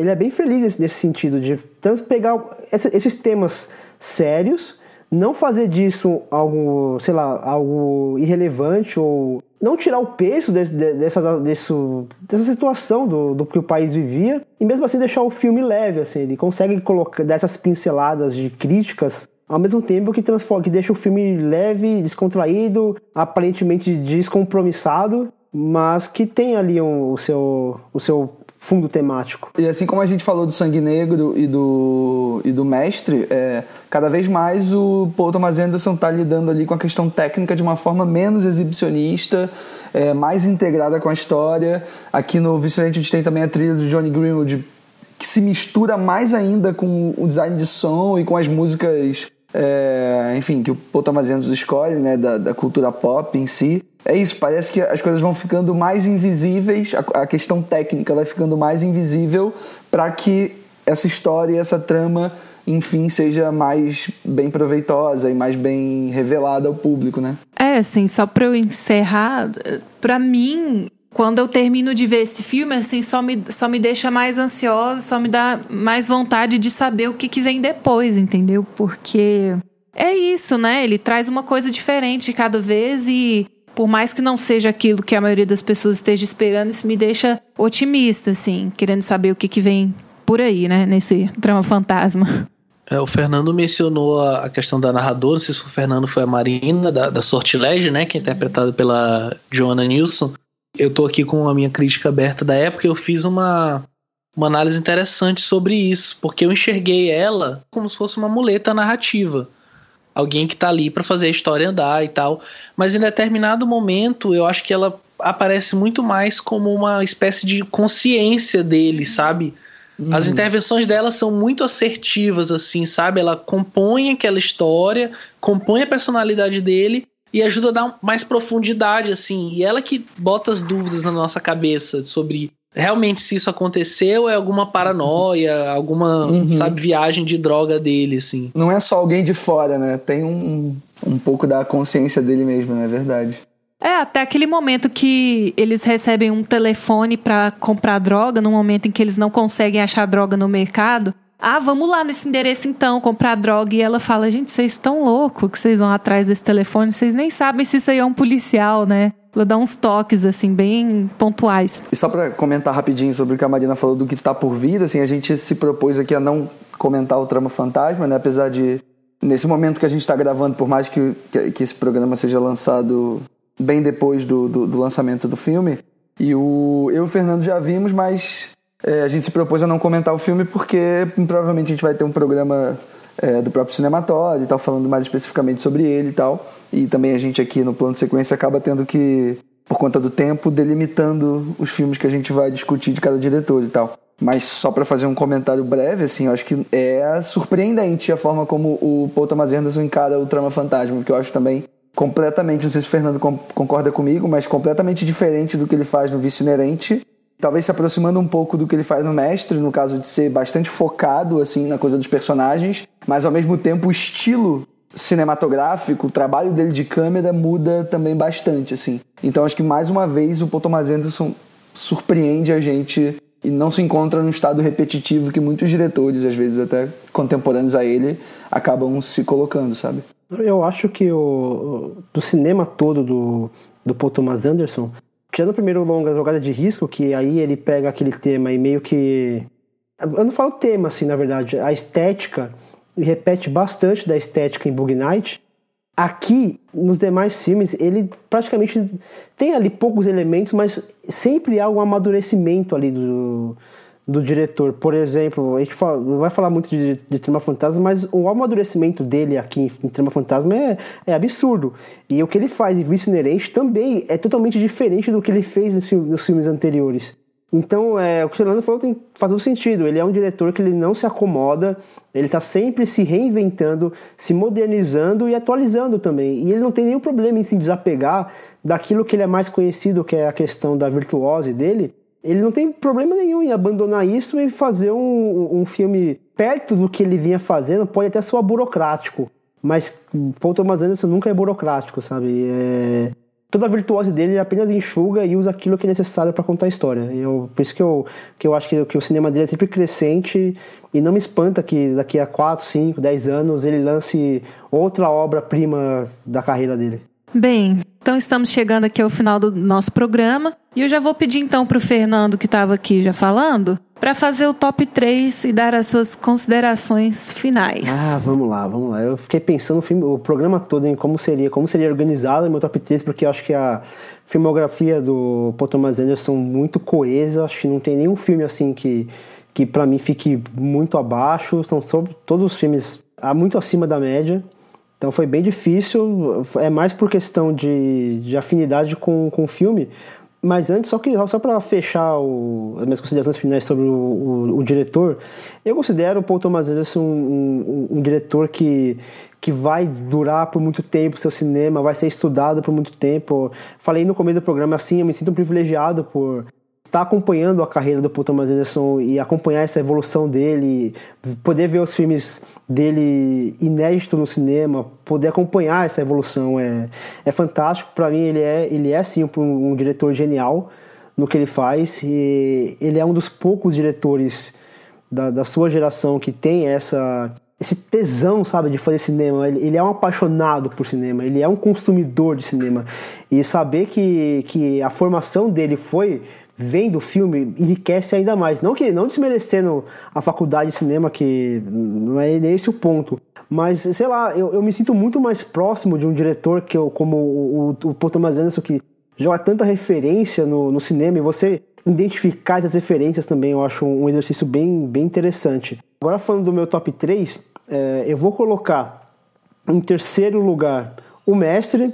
ele é bem feliz nesse, nesse sentido de tanto pegar esses temas sérios não fazer disso algo, sei lá, algo irrelevante ou não tirar o peso desse, dessa, desse, dessa situação do, do que o país vivia e mesmo assim deixar o filme leve, assim, ele consegue colocar dessas pinceladas de críticas ao mesmo tempo que transforma, que deixa o filme leve, descontraído, aparentemente descompromissado, mas que tem ali um, o seu o seu fundo temático. E assim como a gente falou do Sangue Negro e do, e do Mestre, é, cada vez mais o Paul Thomas Anderson está lidando ali com a questão técnica de uma forma menos exibicionista, é, mais integrada com a história. Aqui no Vicente a gente tem também a trilha do Johnny Greenwood, que se mistura mais ainda com o design de som e com as músicas é, enfim, que o Paul Thomas Anderson escolhe, né, da, da, cultura pop em si. É isso, parece que as coisas vão ficando mais invisíveis, a, a questão técnica vai ficando mais invisível para que essa história, essa trama, enfim, seja mais bem proveitosa e mais bem revelada ao público, né? É, assim, só para eu encerrar, para mim, quando eu termino de ver esse filme, assim, só me, só me deixa mais ansiosa, só me dá mais vontade de saber o que, que vem depois, entendeu? Porque é isso, né? Ele traz uma coisa diferente cada vez e por mais que não seja aquilo que a maioria das pessoas esteja esperando, isso me deixa otimista, assim, querendo saber o que, que vem por aí, né? Nesse trama fantasma. É, o Fernando mencionou a, questão da narradora, não sei se o Fernando foi a Marina, da, da né, que é interpretada pela Joanna Nilsson. Eu tô aqui com a minha crítica aberta da época, eu fiz uma, uma análise interessante sobre isso, porque eu enxerguei ela como se fosse uma muleta narrativa. Alguém que tá ali para fazer a história andar e tal. Mas em determinado momento, eu acho que ela aparece muito mais como uma espécie de consciência dele, sabe? As Uhum. intervenções dela são muito assertivas, assim, sabe? Ela compõe aquela história, compõe a personalidade dele e ajuda a dar mais profundidade, assim. E ela que bota as dúvidas na nossa cabeça sobre realmente se isso aconteceu, é alguma paranoia, alguma, Uhum. sabe, viagem de droga dele, assim. Não é só alguém de fora, né? Tem um, um pouco da consciência dele mesmo, não é verdade? É, até aquele momento que eles recebem um telefone pra comprar droga, no momento em que eles não conseguem achar droga no mercado. Ah, vamos lá nesse endereço então, comprar droga. E ela fala: gente, vocês estão loucos que vocês vão atrás desse telefone, vocês nem sabem se isso aí é um policial, né? Ela dá uns toques, assim, bem pontuais. E só pra comentar rapidinho sobre o que a Marina falou do que tá por vir, assim, a gente se propôs aqui a não comentar o trama fantasma, né? Apesar de, nesse momento que a gente tá gravando, por mais que, que, que esse programa seja lançado bem depois do, do, do lançamento do filme, e o, eu e o Fernando já vimos, mas é, a gente se propôs a não comentar o filme porque provavelmente a gente vai ter um programa é, do próprio cinematório e tal, falando mais especificamente sobre ele e tal. E também a gente aqui no plano de sequência acaba tendo que, por conta do tempo, delimitando os filmes que a gente vai discutir de cada diretor e tal. Mas só para fazer um comentário breve, assim, eu acho que é surpreendente a forma como o Paul Thomas Anderson encara o Trama Fantasma, que eu acho também completamente, não sei se o Fernando concorda comigo, mas completamente diferente do que ele faz no Vício Inerente. Talvez se aproximando um pouco do que ele faz no Mestre, no caso de ser bastante focado, assim, na coisa dos personagens, mas ao mesmo tempo o estilo cinematográfico, o trabalho dele de câmera muda também bastante, assim. Então acho que mais uma vez o Paul Thomas Anderson surpreende a gente e não se encontra num estado repetitivo que muitos diretores, às vezes até contemporâneos a ele, acabam se colocando, sabe? Eu acho que o do cinema todo do, do Paul Thomas Anderson, tirando o primeiro longa Jogada de Risco, que aí ele pega aquele tema e meio que. Eu não falo tema, assim, na verdade, a estética, e repete bastante da estética em Bug Night. Aqui, nos demais filmes, ele praticamente tem ali poucos elementos, mas sempre há um amadurecimento ali do, do diretor. Por exemplo, a gente fala- não vai falar muito de, de Trama Fantasma, mas o amadurecimento dele aqui em, em Trama Fantasma é, é absurdo. E o que ele faz em Vício Inerente também é totalmente diferente do que ele fez nos, nos filmes anteriores. Então, é, o que o Fernando falou tem, faz todo sentido. Ele é um diretor que ele não se acomoda, ele está sempre se reinventando, se modernizando e atualizando também. E ele não tem nenhum problema em se desapegar daquilo que ele é mais conhecido, que é a questão da virtuose dele. Ele não tem problema nenhum em abandonar isso e fazer um, um filme perto do que ele vinha fazendo, pode até soar burocrático. Mas Paul Thomas Anderson nunca é burocrático, sabe? É, toda a virtuose dele ele apenas enxuga e usa aquilo que é necessário para contar a história. Eu, por isso que eu, que eu acho que, que o cinema dele é sempre crescente e não me espanta que daqui a 4, 5, 10 anos ele lance outra obra-prima da carreira dele. Bem, então estamos chegando aqui ao final do nosso programa. E eu já vou pedir então para o Fernando, que estava aqui já falando, para fazer o top 3 e dar as suas considerações finais. Ah, vamos lá, vamos lá. Eu fiquei pensando o, filme, o programa todo em como seria, como seria organizado o meu top 3, porque eu acho que a filmografia do Paul Thomas Anderson muito coesa, acho que não tem nenhum filme assim que, que para mim fique muito abaixo, são todos os filmes ah, muito acima da média. Então foi bem difícil, é mais por questão de, de afinidade com, com o filme. Mas antes, só, que, só para fechar o, as minhas considerações finais sobre o, o, o diretor, eu considero o Paul Thomas Anderson um, um, um diretor que, que vai durar por muito tempo seu cinema, vai ser estudado por muito tempo. Falei no começo do programa assim, eu me sinto privilegiado por estar acompanhando a carreira do Paul Thomas Anderson e acompanhar essa evolução dele, poder ver os filmes dele inédito no cinema, poder acompanhar essa evolução é, é fantástico. Para mim ele é ele é sim um, um diretor genial no que ele faz e ele é um dos poucos diretores da, da sua geração que tem essa esse tesão, sabe, de fazer cinema. Ele, ele, é um apaixonado por cinema, ele é um consumidor de cinema. E saber que, que a formação dele foi vendo o filme enriquece ainda mais. Não que não desmerecendo a faculdade de cinema, que não é esse o ponto. Mas, sei lá, eu, eu me sinto muito mais próximo de um diretor que eu, como o, o, o Thomas Anderson, que joga tanta referência no, no cinema e você identificar essas referências também eu acho um exercício bem, bem interessante. Agora falando do meu top 3, é, eu vou colocar em terceiro lugar O Mestre,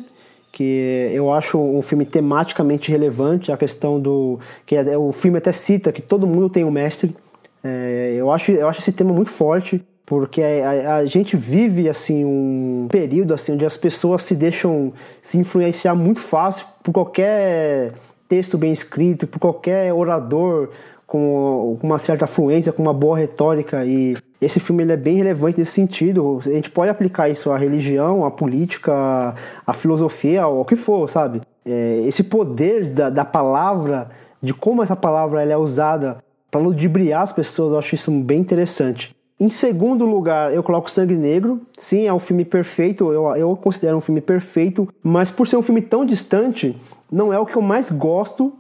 que eu acho um filme tematicamente relevante, a questão do que é, o filme até cita que todo mundo tem um mestre. É, eu acho eu acho esse tema muito forte porque a, a, gente vive assim um período assim onde as pessoas se deixam se influenciar muito fácil por qualquer texto bem escrito, por qualquer orador com uma certa fluência, com uma boa retórica e esse filme ele é bem relevante nesse sentido. A gente pode aplicar isso à religião, à política, à filosofia, ao que for, sabe? É, esse poder da, da palavra, de como essa palavra ela é usada para ludibriar as pessoas, eu acho isso bem interessante. Em segundo lugar, eu coloco Sangue Negro. Sim, é um filme perfeito, eu, eu considero um filme perfeito, mas por ser um filme tão distante, não é o que eu mais gosto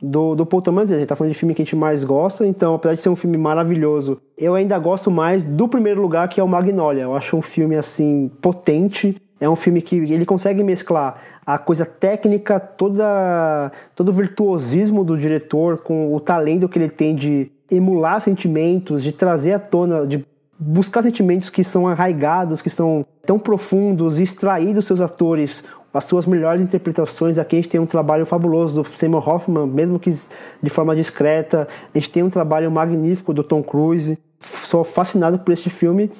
do, do Paul Thomas Anderson. Ele tá falando de filme que a gente mais gosta, então, apesar de ser um filme maravilhoso, eu ainda gosto mais do primeiro lugar, que é o Magnolia. Eu acho um filme, assim, potente. É um filme que ele consegue mesclar a coisa técnica, toda, todo o virtuosismo do diretor com o talento que ele tem de emular sentimentos, de trazer à tona, de buscar sentimentos que são arraigados, que são tão profundos e extrair dos seus atores as suas melhores interpretações. Aqui a gente tem um trabalho fabuloso do Seymour Hoffman, mesmo que de forma discreta. A gente tem um trabalho magnífico do Tom Cruise. Sou fascinado por este filme,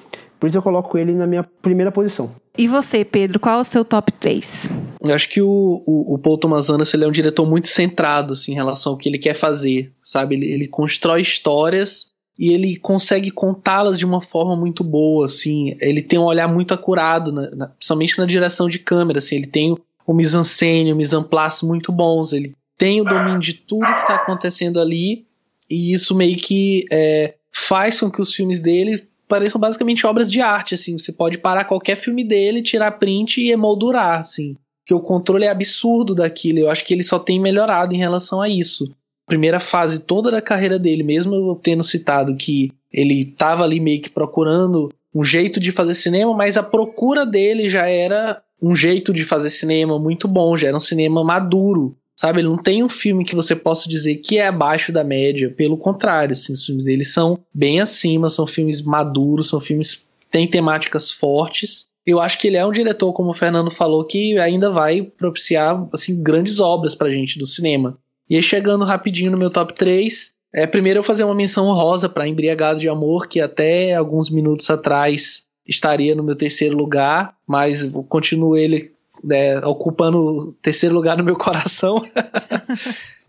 por isso eu coloco ele na minha primeira posição. E você, Pedro, qual é o seu top 3? Eu acho que o, o, o Paul Thomas Anderson ele é um diretor muito centrado assim, em relação ao que ele quer fazer, sabe? Ele, ele constrói histórias e ele consegue contá-las de uma forma muito boa, assim. Ele tem um olhar muito acurado, na, na, principalmente na direção de câmera, assim. Ele tem o mise-en-scène, o mise-en-place muito bons. Ele tem o domínio de tudo que está acontecendo ali e isso meio que é, faz com que os filmes dele pareçam basicamente obras de arte, assim. Você pode parar qualquer filme dele, tirar print e emoldurar, assim. Que o controle é absurdo daquilo. Eu acho que ele só tem melhorado em relação a isso primeira fase toda da carreira dele, mesmo eu tendo citado que ele estava ali meio que procurando um jeito de fazer cinema, mas a procura dele já era um jeito de fazer cinema muito bom, já era um cinema maduro, sabe? Ele não tem um filme que você possa dizer que é abaixo da média, pelo contrário, assim, os filmes dele são bem acima, são filmes maduros, são filmes que têm temáticas fortes. Eu acho que ele é um diretor, como o Fernando falou, que ainda vai propiciar assim grandes obras pra gente do cinema. E aí, chegando rapidinho no meu top 3, é, primeiro eu fazer uma menção rosa para Embriagado de Amor, que até alguns minutos atrás estaria no meu terceiro lugar, mas continuo ele né, ocupando o terceiro lugar no meu coração.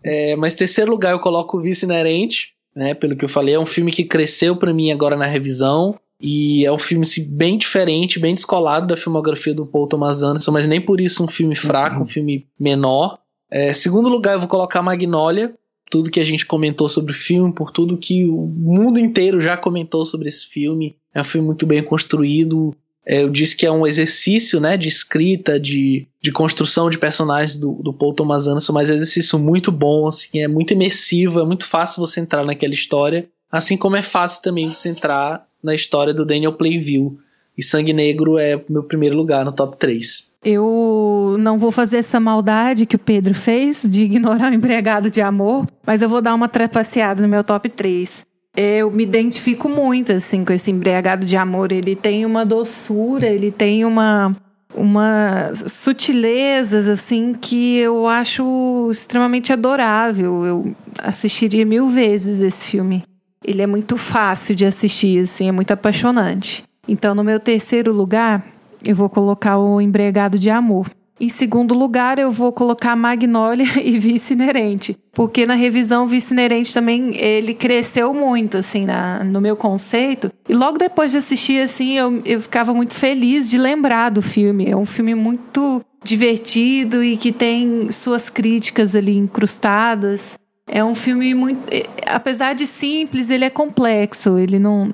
é, mas terceiro lugar eu coloco o Vice Inerente, né, pelo que eu falei, é um filme que cresceu para mim agora na revisão. E é um filme assim, bem diferente, bem descolado da filmografia do Paul Thomas Anderson, mas nem por isso um filme fraco, um filme menor. É, segundo lugar, eu vou colocar Magnolia. Tudo que a gente comentou sobre o filme, por tudo que o mundo inteiro já comentou sobre esse filme. É um filme muito bem construído. É, eu disse que é um exercício né, de escrita, de, de construção de personagens do, do Paul Thomas Anderson, mas é um exercício muito bom, assim, é muito imersivo, é muito fácil você entrar naquela história. Assim como é fácil também você entrar na história do Daniel Playville. E Sangue Negro é meu primeiro lugar no top 3. Eu não vou fazer essa maldade que o Pedro fez de ignorar o empregado de amor, mas eu vou dar uma trapaceada no meu top 3. Eu me identifico muito assim com esse embriagado de amor. Ele tem uma doçura, ele tem uma umas sutilezas assim que eu acho extremamente adorável. Eu assistiria mil vezes esse filme. Ele é muito fácil de assistir, assim, é muito apaixonante. Então, no meu terceiro lugar, eu vou colocar o Embregado de Amor. Em segundo lugar, eu vou colocar Magnolia e Vice Inerente. Porque na revisão Vice Inerente também ele cresceu muito, assim, na, no meu conceito. E logo depois de assistir, assim, eu, eu ficava muito feliz de lembrar do filme. É um filme muito divertido e que tem suas críticas ali incrustadas. É um filme muito. Apesar de simples, ele é complexo. Ele não,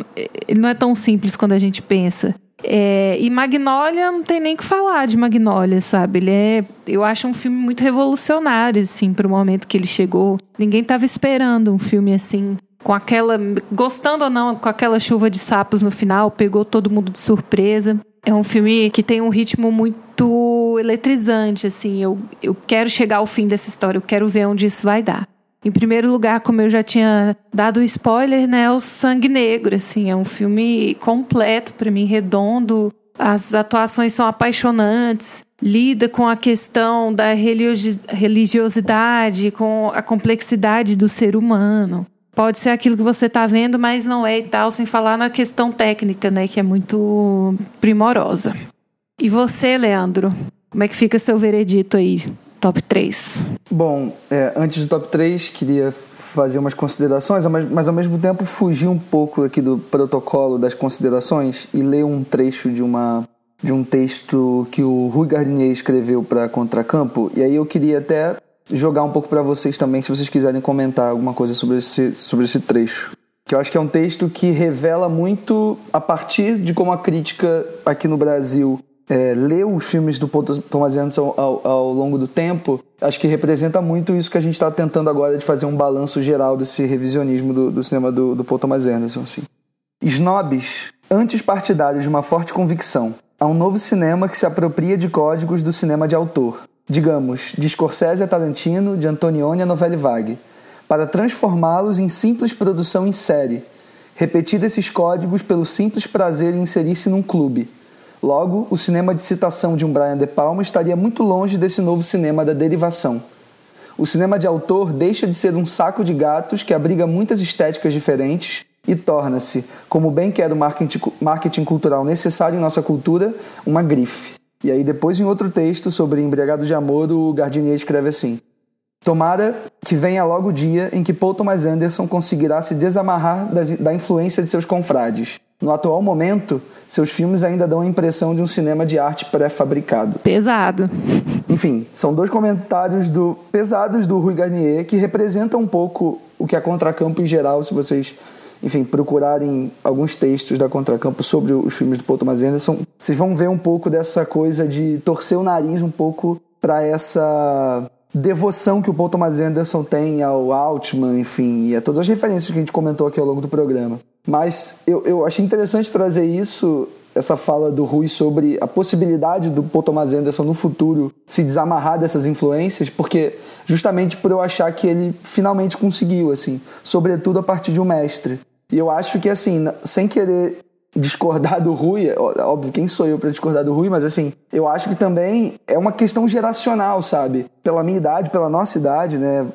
ele não é tão simples quando a gente pensa. É, e Magnolia não tem nem que falar de Magnolia, sabe? Ele é, eu acho um filme muito revolucionário, assim, pro momento que ele chegou. Ninguém tava esperando um filme assim, com aquela, gostando ou não, com aquela chuva de sapos no final, pegou todo mundo de surpresa. É um filme que tem um ritmo muito eletrizante, assim. Eu, eu quero chegar ao fim dessa história, eu quero ver onde isso vai dar. Em primeiro lugar, como eu já tinha dado spoiler, né, o Sangue Negro, assim, é um filme completo para mim, redondo. As atuações são apaixonantes, lida com a questão da religiosidade, com a complexidade do ser humano. Pode ser aquilo que você está vendo, mas não é e tal, sem falar na questão técnica, né, que é muito primorosa. E você, Leandro, como é que fica seu veredito aí? Top 3? Bom, é, antes do top 3, queria fazer umas considerações, mas, mas ao mesmo tempo fugir um pouco aqui do protocolo das considerações e ler um trecho de uma de um texto que o Rui Gardinier escreveu para Contracampo, e aí eu queria até jogar um pouco para vocês também, se vocês quiserem comentar alguma coisa sobre esse, sobre esse trecho. Que eu acho que é um texto que revela muito a partir de como a crítica aqui no Brasil é, ler os filmes do Paul Thomas Anderson ao, ao, longo do tempo, acho que representa muito isso que a gente está tentando agora de fazer um balanço geral desse revisionismo do, do cinema do, do Paul Thomas Anderson. Assim. Snobs, antes partidários de uma forte convicção, há um novo cinema que se apropria de códigos do cinema de autor, digamos, de Scorsese a Tarantino, de Antonioni a Novelle Vague, para transformá-los em simples produção em série, repetindo esses códigos pelo simples prazer em inserir-se num clube – Logo, o cinema de citação de um Brian De Palma estaria muito longe desse novo cinema da derivação. O cinema de autor deixa de ser um saco de gatos que abriga muitas estéticas diferentes e torna-se, como bem quer o marketing cultural necessário em nossa cultura, uma grife. E aí, depois, em outro texto sobre Embriagado de Amor, o Gardinier escreve assim: Tomara que venha logo o dia em que Paul Thomas Anderson conseguirá se desamarrar da influência de seus confrades no atual momento, seus filmes ainda dão a impressão de um cinema de arte pré-fabricado. Pesado. Enfim, são dois comentários do pesados do Rui Garnier que representam um pouco o que é Contracampo em geral, se vocês, enfim, procurarem alguns textos da Contracampo sobre os filmes do Paul Thomas Anderson, vocês vão ver um pouco dessa coisa de torcer o nariz um pouco para essa devoção que o Paul Thomas Anderson tem ao Altman, enfim, e a todas as referências que a gente comentou aqui ao longo do programa. Mas eu, eu achei interessante trazer isso, essa fala do Rui sobre a possibilidade do Paul Thomas Anderson no futuro se desamarrar dessas influências, porque justamente por eu achar que ele finalmente conseguiu, assim, sobretudo a partir de um mestre. E eu acho que, assim, sem querer discordar do Rui, óbvio, quem sou eu para discordar do Rui, mas assim, eu acho que também é uma questão geracional, sabe? Pela minha idade, pela nossa idade, né,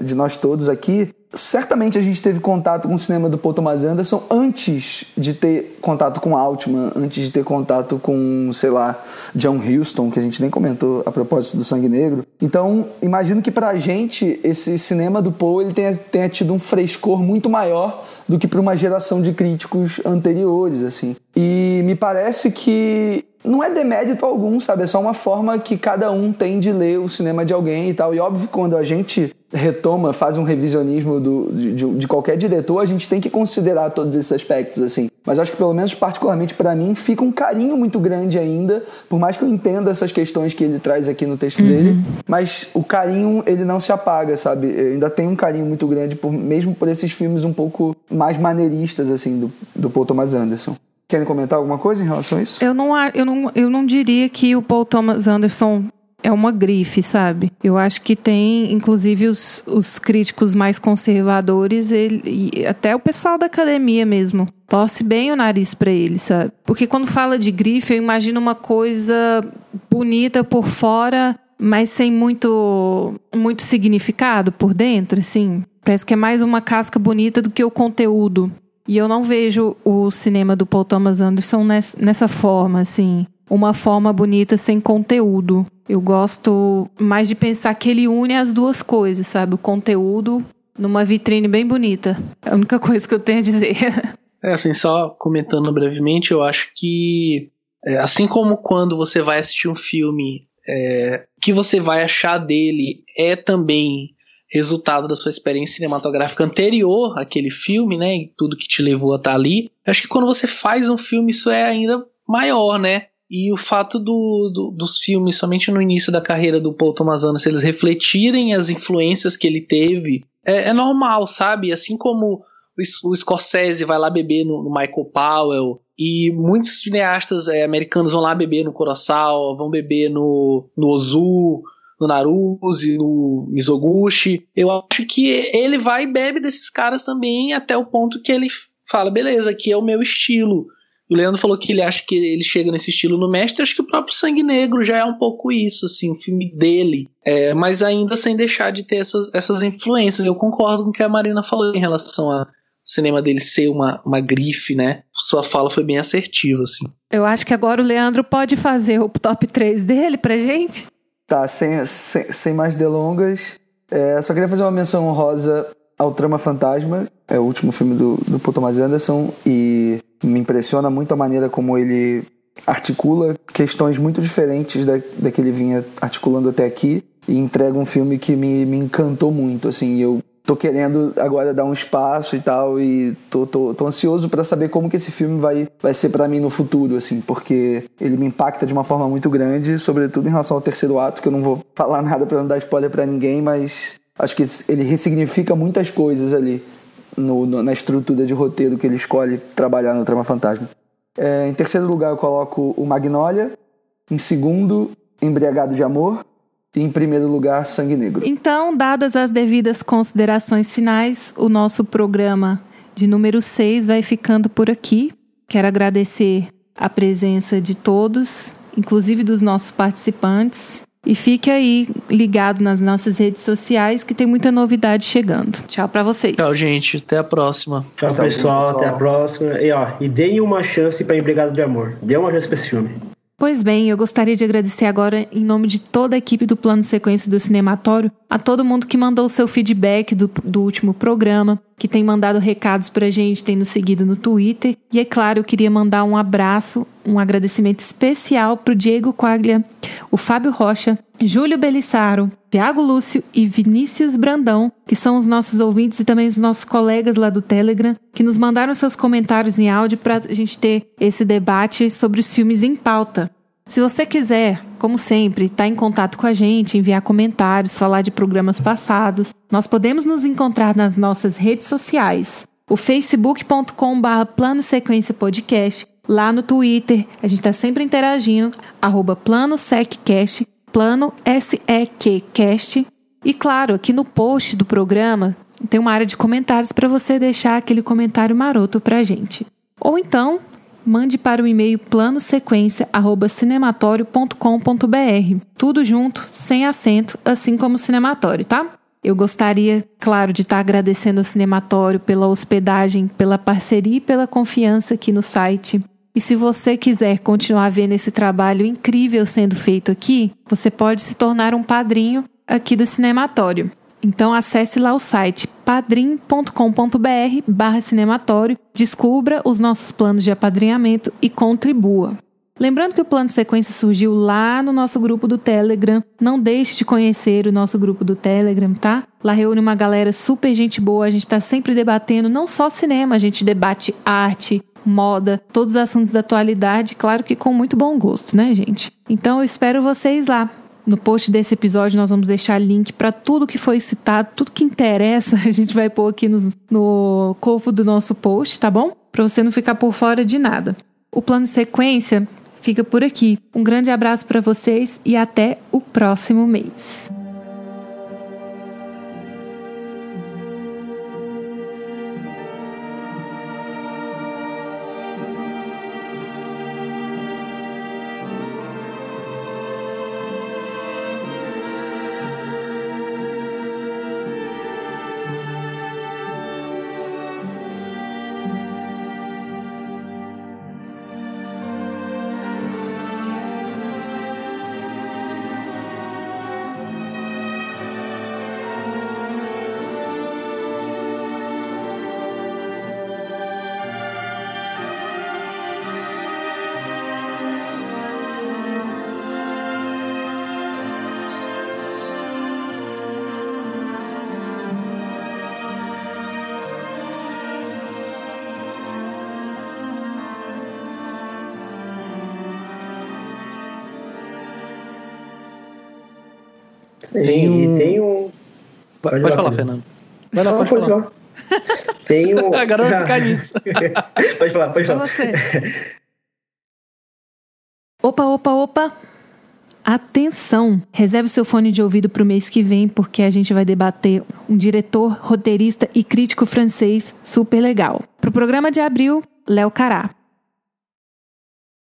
de nós todos aqui, certamente a gente teve contato com o cinema do Paul Thomas Anderson antes de ter contato com Altman, antes de ter contato com, sei lá, John Huston, que a gente nem comentou a propósito do Sangue Negro. Então, imagino que pra gente esse cinema do Paul ele tenha, tenha tido um frescor muito maior do que para uma geração de críticos anteriores, assim. E me parece que não é demérito algum, sabe? É só uma forma que cada um tem de ler o cinema de alguém e tal. E óbvio, quando a gente retoma, faz um revisionismo do, de, de, qualquer diretor, a gente tem que considerar todos esses aspectos, assim. Mas acho que, pelo menos particularmente para mim, fica um carinho muito grande ainda, por mais que eu entenda essas questões que ele traz aqui no texto uhum. dele, mas o carinho, ele não se apaga, sabe? Eu ainda tenho um carinho muito grande, por, mesmo por esses filmes um pouco mais maneiristas, assim, do, do Paul Thomas Anderson. Querem comentar alguma coisa em relação a isso? Eu não, eu não, eu não diria que o Paul Thomas Anderson é uma grife, sabe? Eu acho que tem, inclusive, os, os críticos mais conservadores, ele, até o pessoal da academia mesmo, torce bem o nariz para ele, sabe? Porque quando fala de grife, eu imagino uma coisa bonita por fora, mas sem muito, muito significado por dentro, assim. Parece que é mais uma casca bonita do que o conteúdo. E eu não vejo o cinema do Paul Thomas Anderson nessa forma, assim. Uma forma bonita sem conteúdo. Eu gosto mais de pensar que ele une as duas coisas, sabe? O conteúdo numa vitrine bem bonita. É a única coisa que eu tenho a dizer. É, assim, só comentando brevemente, eu acho que, é, assim como quando você vai assistir um filme, é, que você vai achar dele é também resultado da sua experiência cinematográfica anterior àquele filme, né? E tudo que te levou a estar ali. Eu acho que quando você faz um filme, isso é ainda maior, né? E o fato do, do, dos filmes, somente no início da carreira do Paul Thomas Anderson, eles refletirem as influências que ele teve, é, é normal, sabe? Assim como o, o Scorsese vai lá beber no, no Michael Powell, e muitos cineastas é, americanos vão lá beber no Kurosawa, vão beber no, no Ozu, no Naruse, no Mizoguchi. Eu acho que ele vai e bebe desses caras também até o ponto que ele fala, beleza, aqui é o meu estilo. O Leandro falou que ele acha que ele chega nesse estilo no Mestre, acho que o próprio Sangue Negro já é um pouco isso, assim, o filme dele. É, mas ainda sem deixar de ter essas, essas influências. Eu concordo com o que a Marina falou em relação a cinema dele ser uma, uma grife, né? Sua fala foi bem assertiva, assim. Eu acho que agora o Leandro pode fazer o top 3 dele pra gente. Tá, sem, sem, sem mais delongas, é, só queria fazer uma menção honrosa ao Trama Fantasma, é o último filme do, do Paul Thomas Anderson, e me impressiona muito a maneira como ele articula questões muito diferentes da, da que ele vinha articulando até aqui, e entrega um filme que me, me encantou muito, assim, eu tô querendo agora dar um espaço e tal e tô, tô, tô ansioso para saber como que esse filme vai, vai ser para mim no futuro, assim, porque ele me impacta de uma forma muito grande, sobretudo em relação ao terceiro ato, que eu não vou falar nada para não dar spoiler para ninguém, mas acho que ele ressignifica muitas coisas ali no, no, na estrutura de roteiro que ele escolhe trabalhar no Trama Fantasma. É, em terceiro lugar eu coloco o Magnolia, em segundo, Embriagado de Amor, em primeiro lugar, Sangue Negro. Então, dadas as devidas considerações finais, o nosso programa de número 6 vai ficando por aqui. Quero agradecer a presença de todos, inclusive dos nossos participantes. E fique aí ligado nas nossas redes sociais que tem muita novidade chegando. Tchau para vocês. Tchau, gente. Até a próxima. Tchau, pessoal. pessoal. Até a próxima. E ó, e deem uma chance para Empregado de Amor. Dê uma chance pra esse filme. Pois bem, eu gostaria de agradecer agora, em nome de toda a equipe do Plano Sequência do Cinematório, a todo mundo que mandou o seu feedback do, do último programa, que tem mandado recados pra gente, tem nos seguido no Twitter. E é claro, eu queria mandar um abraço, um agradecimento especial pro Diego Quaglia, o Fábio Rocha, Júlio Belissaro, Tiago Lúcio e Vinícius Brandão, que são os nossos ouvintes e também os nossos colegas lá do Telegram, que nos mandaram seus comentários em áudio para a gente ter esse debate sobre os filmes em pauta. Se você quiser, como sempre, estar tá em contato com a gente, enviar comentários, falar de programas passados, nós podemos nos encontrar nas nossas redes sociais. O facebook.com.br Plano Sequência Podcast, lá no Twitter, a gente está sempre interagindo, arroba PlanoSecCast, Plano SEQcast. E claro, aqui no post do programa tem uma área de comentários para você deixar aquele comentário maroto para gente. Ou então, mande para o e-mail planosequência@cinematório.com.br. Tudo junto, sem acento, assim como o cinematório, tá? Eu gostaria, claro, de estar agradecendo ao Cinematório pela hospedagem, pela parceria e pela confiança aqui no site. E se você quiser continuar vendo esse trabalho incrível sendo feito aqui, você pode se tornar um padrinho aqui do Cinematório. Então acesse lá o site padrim.com.br barra cinematório, descubra os nossos planos de apadrinhamento e contribua. Lembrando que o plano de sequência surgiu lá no nosso grupo do Telegram. Não deixe de conhecer o nosso grupo do Telegram, tá? Lá reúne uma galera super gente boa. A gente está sempre debatendo não só cinema, a gente debate arte, moda, todos os assuntos da atualidade, claro que com muito bom gosto, né, gente? Então eu espero vocês lá. No post desse episódio nós vamos deixar link para tudo que foi citado, tudo que interessa, a gente vai pôr aqui no, no corpo do nosso post, tá bom? Para você não ficar por fora de nada. O plano sequência fica por aqui. Um grande abraço para vocês e até o próximo mês. Pode, pode falar, Fernando. Vai Não, pode, pode falar. um... Agora vai ficar nisso. pode falar, pode falar. você. Opa, opa, opa. Atenção! Reserve seu fone de ouvido para o mês que vem, porque a gente vai debater um diretor, roteirista e crítico francês super legal. Pro programa de abril, Léo Cará.